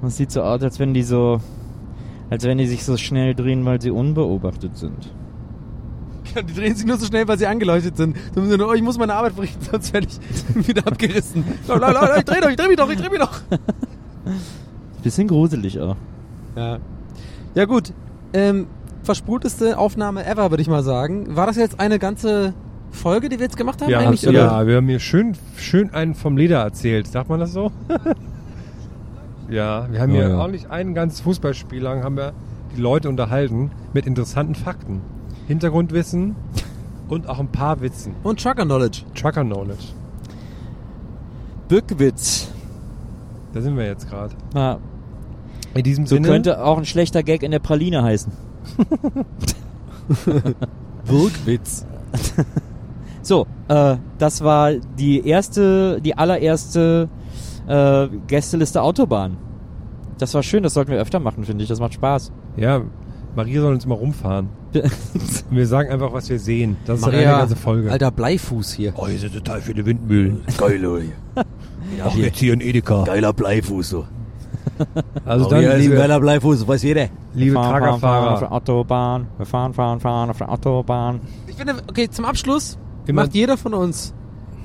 Und es sieht so aus, als wenn die so, als wenn die sich so schnell drehen, weil sie unbeobachtet sind. Die drehen sich nur so schnell, weil sie angeleuchtet sind. So oh, ich muss meine Arbeit verrichten, sonst werde ich wieder abgerissen. Leute, Leute, ich dreh doch, ich dreh mich doch, ich dreh mich doch. Bisschen gruselig auch. Ja. Ja gut. Ähm, verspulteste Aufnahme ever, würde ich mal sagen. War das jetzt eine ganze Folge, die wir jetzt gemacht haben Ja, eigentlich? ja, oder? wir haben mir schön, schön einen vom Leder erzählt. Sagt man das so? ja, wir haben Ja, hier ja. ordentlich ein ganzes Fußballspiel lang haben wir die Leute unterhalten mit interessanten Fakten. Hintergrundwissen und auch ein paar Witzen. Und Trucker Knowledge. Trucker Knowledge. Bückwitz. Da sind wir jetzt gerade. Ja, In diesem so Sinne. könnte auch ein schlechter Gag in der Praline heißen. Burgwitz. So, äh, das war die erste, die allererste äh, Gästeliste Autobahn. Das war schön, das sollten wir öfter machen, finde ich. Das macht Spaß. Ja, Maria soll uns mal rumfahren. Und wir sagen einfach, was wir sehen. Das ist Maria, eine ganze Folge. alter Bleifuß hier. Oh, hier sind total viele Windmühlen. Geil, oi. Ach, jetzt hier in Edeka. Geiler Bleifuß, so. Also dann, ist ein liebe, geiler Bleifuß, weiß jeder. liebe fahren, fahren, fahren auf der Autobahn. Wir fahren, fahren, fahren auf der Autobahn. Ich finde, okay, zum Abschluss Immer- macht jeder von uns,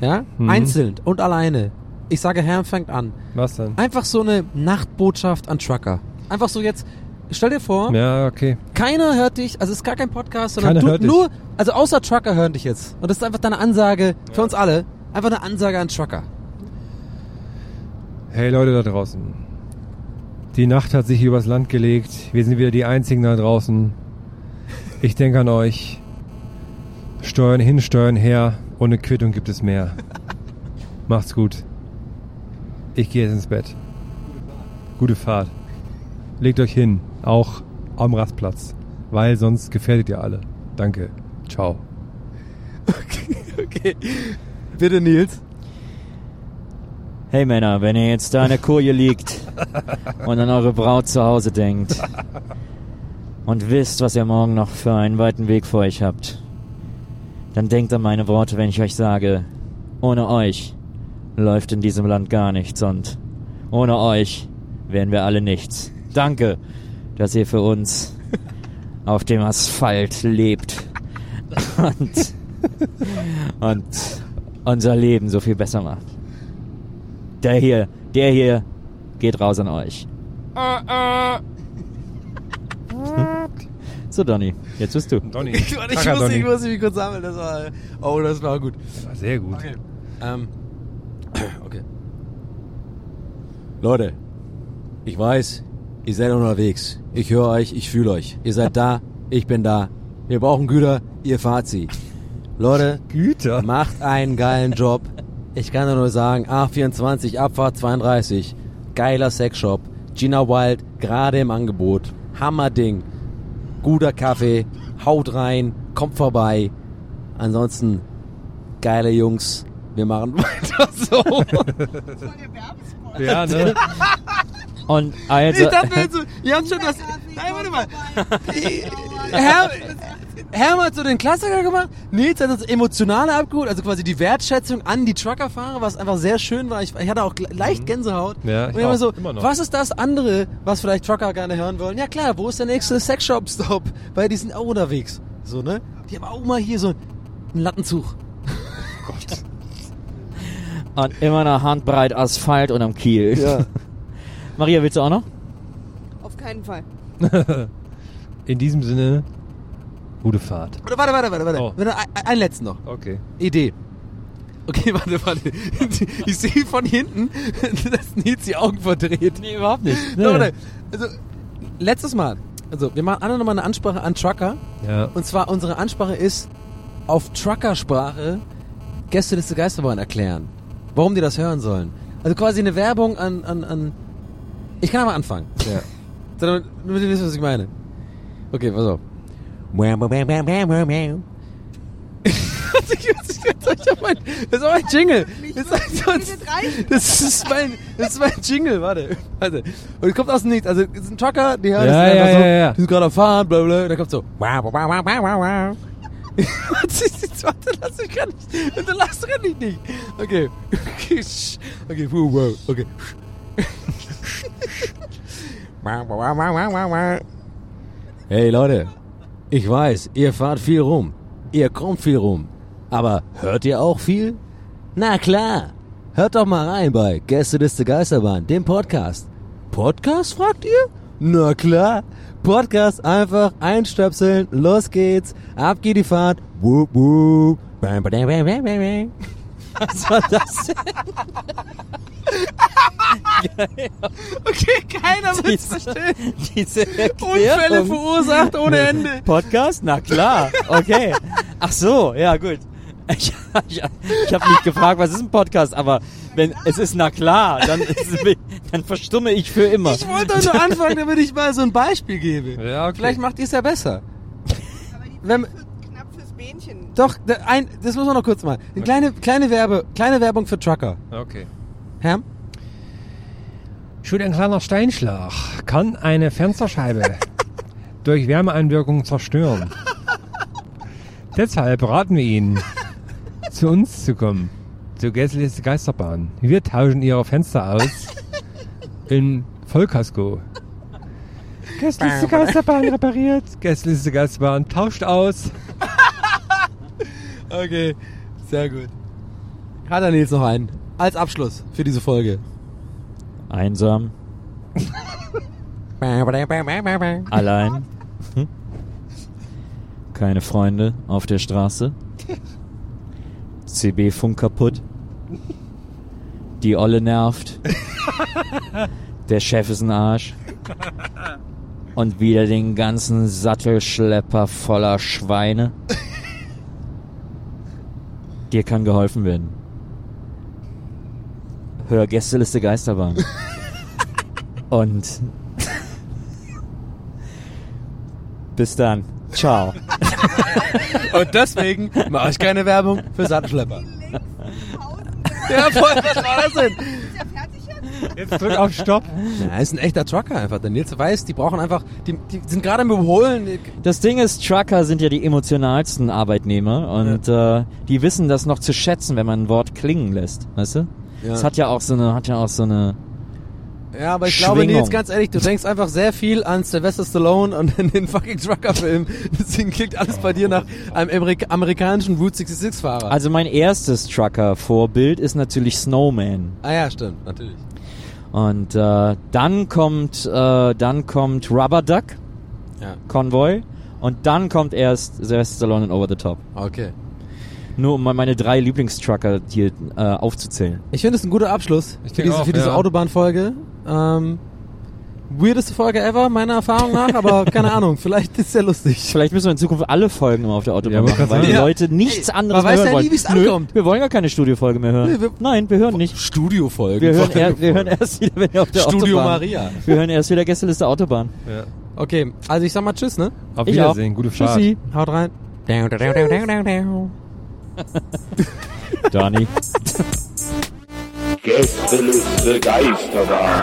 ja, Mhm. einzeln und alleine. Ich sage, Herr fängt an. was denn? Einfach so eine Nachtbotschaft an Trucker. Einfach so jetzt, stell dir vor, Ja, okay. keiner hört dich, also es ist gar kein Podcast, sondern Keiner du, nur, also außer Trucker hören dich jetzt. Und das ist einfach deine Ansage für uns alle. Einfach eine Ansage an Trucker. Hey Leute da draußen. Die Nacht hat sich übers Land gelegt. Wir sind wieder die Einzigen da draußen. Ich denke an euch. Steuern hin, Steuern her. Ohne Quittung gibt es mehr. Macht's gut. Ich gehe jetzt ins Bett. Gute Fahrt. Legt euch hin. Auch am Rastplatz. Weil sonst gefährdet ihr alle. Danke. Ciao. Okay. Bitte, Nils. Hey Männer, wenn ihr jetzt da in der Koje liegt und an eure Braut zu Hause denkt und wisst, was ihr morgen noch für einen weiten Weg vor euch habt, dann denkt an meine Worte, wenn ich euch sage, ohne euch läuft in diesem Land gar nichts und ohne euch wären wir alle nichts. Danke, dass ihr für uns auf dem Asphalt lebt und, und unser Leben so viel besser macht. Der hier, der hier geht raus an euch. So, Donny, jetzt bist du. Donny. Ich, ich, Trucker muss, Donny. ich muss mich kurz sammeln. Das war, oh, das war gut. War sehr gut. Okay. Ähm, okay. Leute, ich weiß, ihr seid unterwegs. Ich höre euch, ich fühle euch. Ihr seid da, ich bin da. Wir brauchen Güter, ihr fahrt sie. Leute, Güter. macht einen geilen Job. Ich kann nur sagen, A24, Abfahrt 32. Geiler Sexshop. Gina Wild, gerade im Angebot. Hammerding. Guter Kaffee. Haut rein. Kommt vorbei. Ansonsten, geile Jungs. Wir machen weiter so. Ja, ne? Und also, Ich dachte jetzt so, ihr habt schon das. Nein, warte mal. Herr, Herm hat so den Klassiker gemacht, Nils hat das Emotionale abgeholt, also quasi die Wertschätzung an die Truckerfahrer, was einfach sehr schön war. Ich, ich hatte auch leicht Gänsehaut. Ja, ich und ich so, immer noch. was ist das andere, was vielleicht Trucker gerne hören wollen? Ja klar, wo ist der nächste Sexshop-Stop? Weil die sind auch unterwegs. So, ne? Die haben auch mal hier so einen Lattenzug. und immer eine Handbreit Asphalt unterm Kiel. Ja. Maria, willst du auch noch? Auf keinen Fall. In diesem Sinne, gute Fahrt. Warte, warte, warte, warte. warte. Oh. Ein, ein letzten noch. Okay. Idee. Okay, warte, warte. Ich sehe von hinten, dass Nils die Augen verdreht. Nee, überhaupt nicht. So, warte. Also, letztes Mal. Also, wir machen alle nochmal eine Ansprache an Trucker. Ja. Und zwar, unsere Ansprache ist auf Truckersprache Gästeliste Geisterbahn erklären. Warum die das hören sollen. Also quasi eine Werbung an, an, an ich kann aber anfangen. Ja. Sondern, damit ihr wisst, was ich meine. Okay, pass auf. Ich hab mein- Das ist auch ein Jingle. Das ist, das ist mein, das ist mein Jingle, warte. warte. Und es kommt aus dem Nichts. Also, es ist ein Trucker, die hören Ja, das ist ja, einfach so, ja, ja. die sind gerade am Fahren, bla, bla. Und dann kommt so. Warte, lass mich gar nicht. Bitte lass renn ich nicht. Okay. Okay, okay, wow, okay. Hey Leute, ich weiß, ihr fahrt viel rum. Ihr kommt viel rum. Aber hört ihr auch viel? Na klar. Hört doch mal rein bei Gästeliste Geisterbahn, dem Podcast. Podcast, fragt ihr? Na klar. Podcast einfach einstöpseln, los geht's, ab geht die Fahrt. Wup, wup. Bam, badam, bam, bam, bam, bam. Was war das? Okay, keiner wird's Diese- verstehen. Diese Unfälle verursacht ohne Ende. Podcast? Na klar, okay. Ach so, ja gut. Ich, ich, ich habe nicht gefragt, was ist ein Podcast, aber wenn es ist na klar, dann, ist, dann verstumme ich für immer. Ich wollte doch nur anfangen, damit ich mal so ein Beispiel gebe. Ja, okay. Vielleicht macht ihr es ja besser. Wenn, Bähnchen. doch, ein, das muss man noch kurz mal. Eine kleine, kleine, Werbe, kleine Werbung für Trucker. Okay. Herr? Schon ein kleiner Steinschlag kann eine Fensterscheibe durch Wärmeeinwirkung zerstören. Deshalb raten wir Ihnen, zu uns zu kommen, zur Gästeliste Geisterbahn. Wir tauschen Ihre Fenster aus in Vollkasko. Gästeliste Geisterbahn repariert, Gästeliste Geisterbahn tauscht aus. Okay, sehr gut. Hat er Nils noch einen? Als Abschluss für diese Folge. Einsam, allein, Hm? keine Freunde auf der Straße, CB-Funk kaputt, die Olle nervt, der Chef ist ein Arsch und wieder den ganzen Sattelschlepper voller Schweine. Dir kann geholfen werden. Hör Gästeliste Geisterbahn. Und bis dann. Ciao. Und deswegen mache ich keine Werbung für Sattelschlepper. ja, voll, was war das denn? Jetzt drück auf Stopp. Ja, er ist ein echter Trucker einfach. Der Nils weiß, die brauchen einfach, die, die sind gerade im Überholen. Das Ding ist, Trucker sind ja die emotionalsten Arbeitnehmer und äh, die wissen das noch zu schätzen, wenn man ein Wort klingen lässt, weißt du? Ja. Das hat ja auch so eine, hat ja auch so eine. Ja, aber ich glaube, Schwingung. Nils, ganz ehrlich, du denkst einfach sehr viel an Sylvester Stallone und den fucking Trucker-Film. Deswegen klingt alles bei dir nach einem Amerik amerikanischen Route 66-Fahrer. Also mein erstes Trucker-Vorbild ist natürlich Snowman. ah ja, stimmt, natürlich. Und äh, dann kommt, äh, dann kommt Rubber Duck, Ja. Convoy, und dann kommt erst Sylvester Stallone in Over the Top. Okay. Nur um mal meine drei Lieblingstrucker hier äh, aufzuzählen. Ich finde es ein guter Abschluss Ich für diese, auch, für diese ja. Autobahnfolge. Ähm, weirdeste Folge ever, meiner Erfahrung nach, aber keine Ahnung, vielleicht ist es ja lustig. Vielleicht müssen wir in Zukunft alle Folgen immer auf der Autobahn Ja, machen, weil die sagen. Leute nichts anderes man mehr weiß hören ja nie, wollen. wie es ankommt. Wir wollen gar keine Studiofolge mehr hören. Nee, wir- Nein, wir hören nicht. Studiofolge. Wir hören, er, wir hören erst wieder, wenn wir auf der Studio Autobahn. Maria. Wir hören erst wieder Gästeliste Autobahn. Ja. Okay, also ich sag mal Tschüss, ne? Auf Ich Wiedersehen, auch. gute Fahrt. Tschüssi. Haut rein. Dani. Gästeliste Geisterbahn.